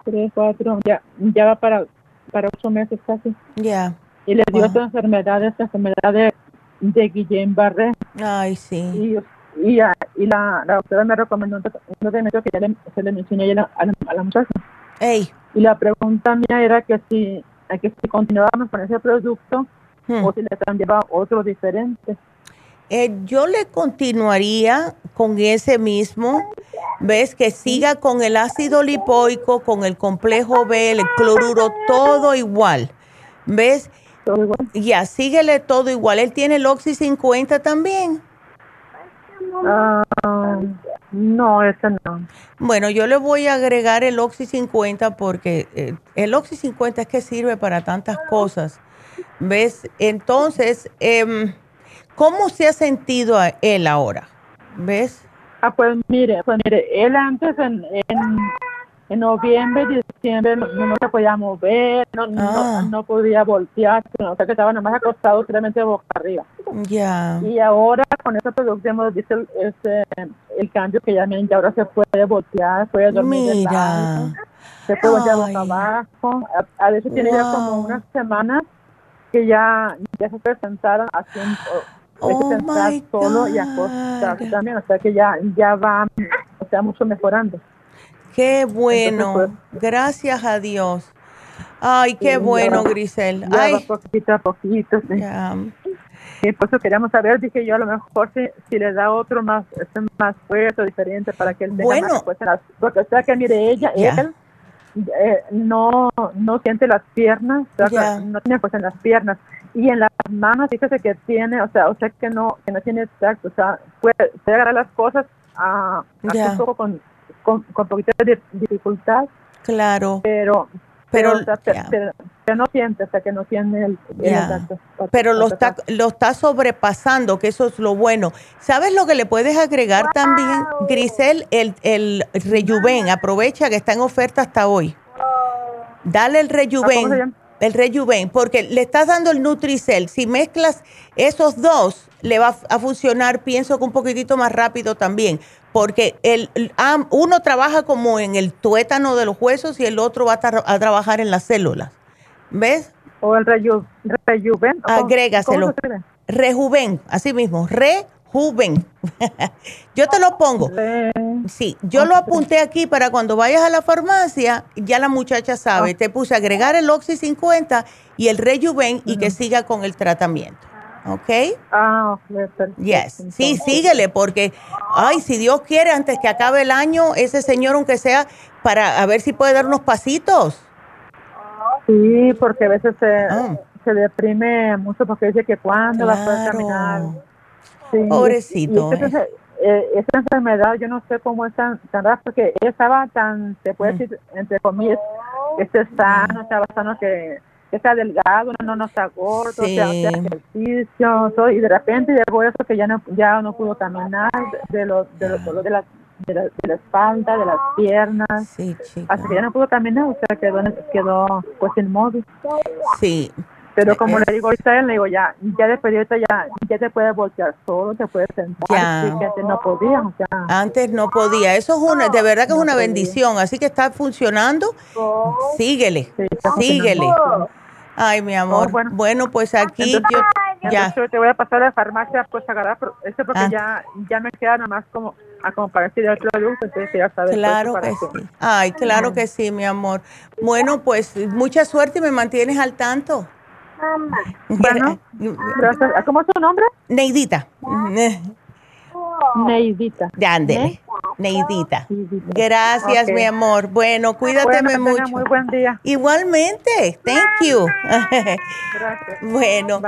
tres, cuatro, ya, ya va para, para ocho meses casi. Ya. Y le dio esta enfermedad, esta enfermedad de, de Guillain-Barré. Ay, sí. Y, y, y la, la, doctora me recomendó un tratamiento que ya le, se le mencioné a la, a la, muchacha. Ey. Y la pregunta mía era que si, que si continuábamos con ese producto hmm. o si le cambiaba otro diferente. Eh, yo le continuaría con ese mismo, ves que siga con el ácido lipoico, con el complejo B, el cloruro, todo igual, ves. todo igual. Ya, síguele todo igual. ¿Él tiene el Oxy 50 también? Ah, no, ese no. Bueno, yo le voy a agregar el Oxy 50 porque eh, el Oxy 50 es que sirve para tantas cosas. ¿Ves? Entonces, eh, ¿cómo se ha sentido a él ahora? ¿Ves? Ah, pues mire, pues mire, él antes en, en, en noviembre, diciembre no, no se podía mover, no, Ah. no, no podía voltear, o sea que estaba nomás acostado solamente boca arriba. Ya. Y ahora con esta producción hemos visto el, este, el cambio que ya, ya ahora se puede voltear, puede dormir de Mira. lado, se puede voltear boca abajo. A, a veces tiene ya como unas semanas que ya, ya se puede sentar haciendo, puede Oh, sentar my solo y acostarse también, o sea que ya, ya va, o sea, mucho mejorando. Qué bueno. Gracias a Dios. Ay, qué Sí, bueno, ya- Grisel. Ya va Ay, poquito a poquito, sí. Sí, por eso queríamos saber, dije yo, a lo mejor si, si le da otro más, este, más fuerte o diferente para que él tenga Bueno. más fuerza porque o sea que mire, ella, Ya. él eh, no, no siente las piernas, o sea, Ya. no tiene fuerza en las piernas. Y en las manos, fíjese que tiene, o sea, o sea que no, que no tiene tacto, o sea, puede, puede agarrar las cosas a, a Ya. un poco con, con, con poquito de dificultad, claro. pero, Pero, pero, no siente, sea, que no tiene el, el Ya. tacto. Pero lo está, lo está sobrepasando, que eso es lo bueno. ¿Sabes lo que le puedes agregar también, Grisel? El, el Rejuven. Aprovecha que está en oferta hasta hoy. Dale el Ah, ¿cómo se Rejuven. El Rejuven, porque le estás dando el Nutricel. Si mezclas esos dos, le va a funcionar, pienso que un poquitito más rápido también. Porque el, uno trabaja como en el tuétano de los huesos y el otro va a, tra- a trabajar en las células. ¿Ves? O el reju, rejuven. ¿o cómo- Agrégaselo. Rejuven, así mismo, rejuven. [laughs] yo te lo pongo. Sí, yo lo apunté aquí para cuando vayas a la farmacia, ya la muchacha sabe. Te puse agregar el Oxy 50 y el rejuven y que siga con el tratamiento. ¿Ok? Ah, perfecto. Yes. Sí, síguele porque, ay, si Dios quiere, antes que acabe el año, ese señor, aunque sea, para a ver si puede dar unos pasitos. Sí, porque a veces se, Ah. se deprime mucho porque dice que cuándo va a poder caminar. Sí, Pobrecito, esa- eh, esa enfermedad, yo no sé cómo es tan, tan rara, porque ella estaba tan, se puede decir, entre comillas, que esté sano, estaba sano que, que está delgado, no, no está gordo, Sí. ejercicio, y de repente llegó eso que ya no, ya no pudo caminar, de los de los dolores de la, de la, de la espalda, de las piernas, sí, así que ya no pudo caminar, o sea, quedó, quedó pues inmóvil. Sí. Pero como Es- le digo ahorita él, le digo, ya, ya después de ahorita ya, ya te puedes voltear solo, te puedes sentar, Ya. sí, que antes no podía, o sea. Antes no podía. Eso es una, de verdad que es una bendición. Así que está funcionando. Síguele, síguele. Ay, mi amor. bueno. pues aquí yo ya. Entonces te voy a pasar a la farmacia pues a agarrar eso porque Ah. ya, ya me queda nada más como a para decir el producto, entonces ya sabes. Claro que sí. Ay, claro que sí, mi amor. Bueno, pues mucha suerte y me mantienes al tanto. Bueno, gracias. ¿Cómo es tu nombre? Neidita. Neidita. Ándele. Neidita. Gracias, mi amor. Bueno, cuídateme Bueno, mucho. muy buen día. Igualmente. Thank you. [laughs] Gracias. Bueno,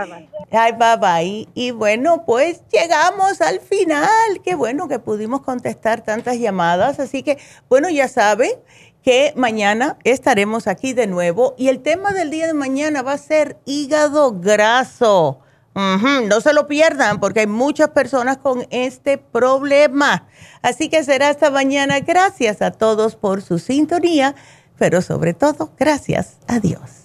ay, bye bye. Y bueno, pues llegamos al final. Qué bueno que pudimos contestar tantas llamadas. Así que, bueno, ya saben que mañana estaremos aquí de nuevo. Y el tema del día de mañana va a ser hígado graso. No se lo pierdan porque hay muchas personas con este problema. Así que será hasta mañana. Gracias a todos por su sintonía, pero sobre todo, gracias a Dios.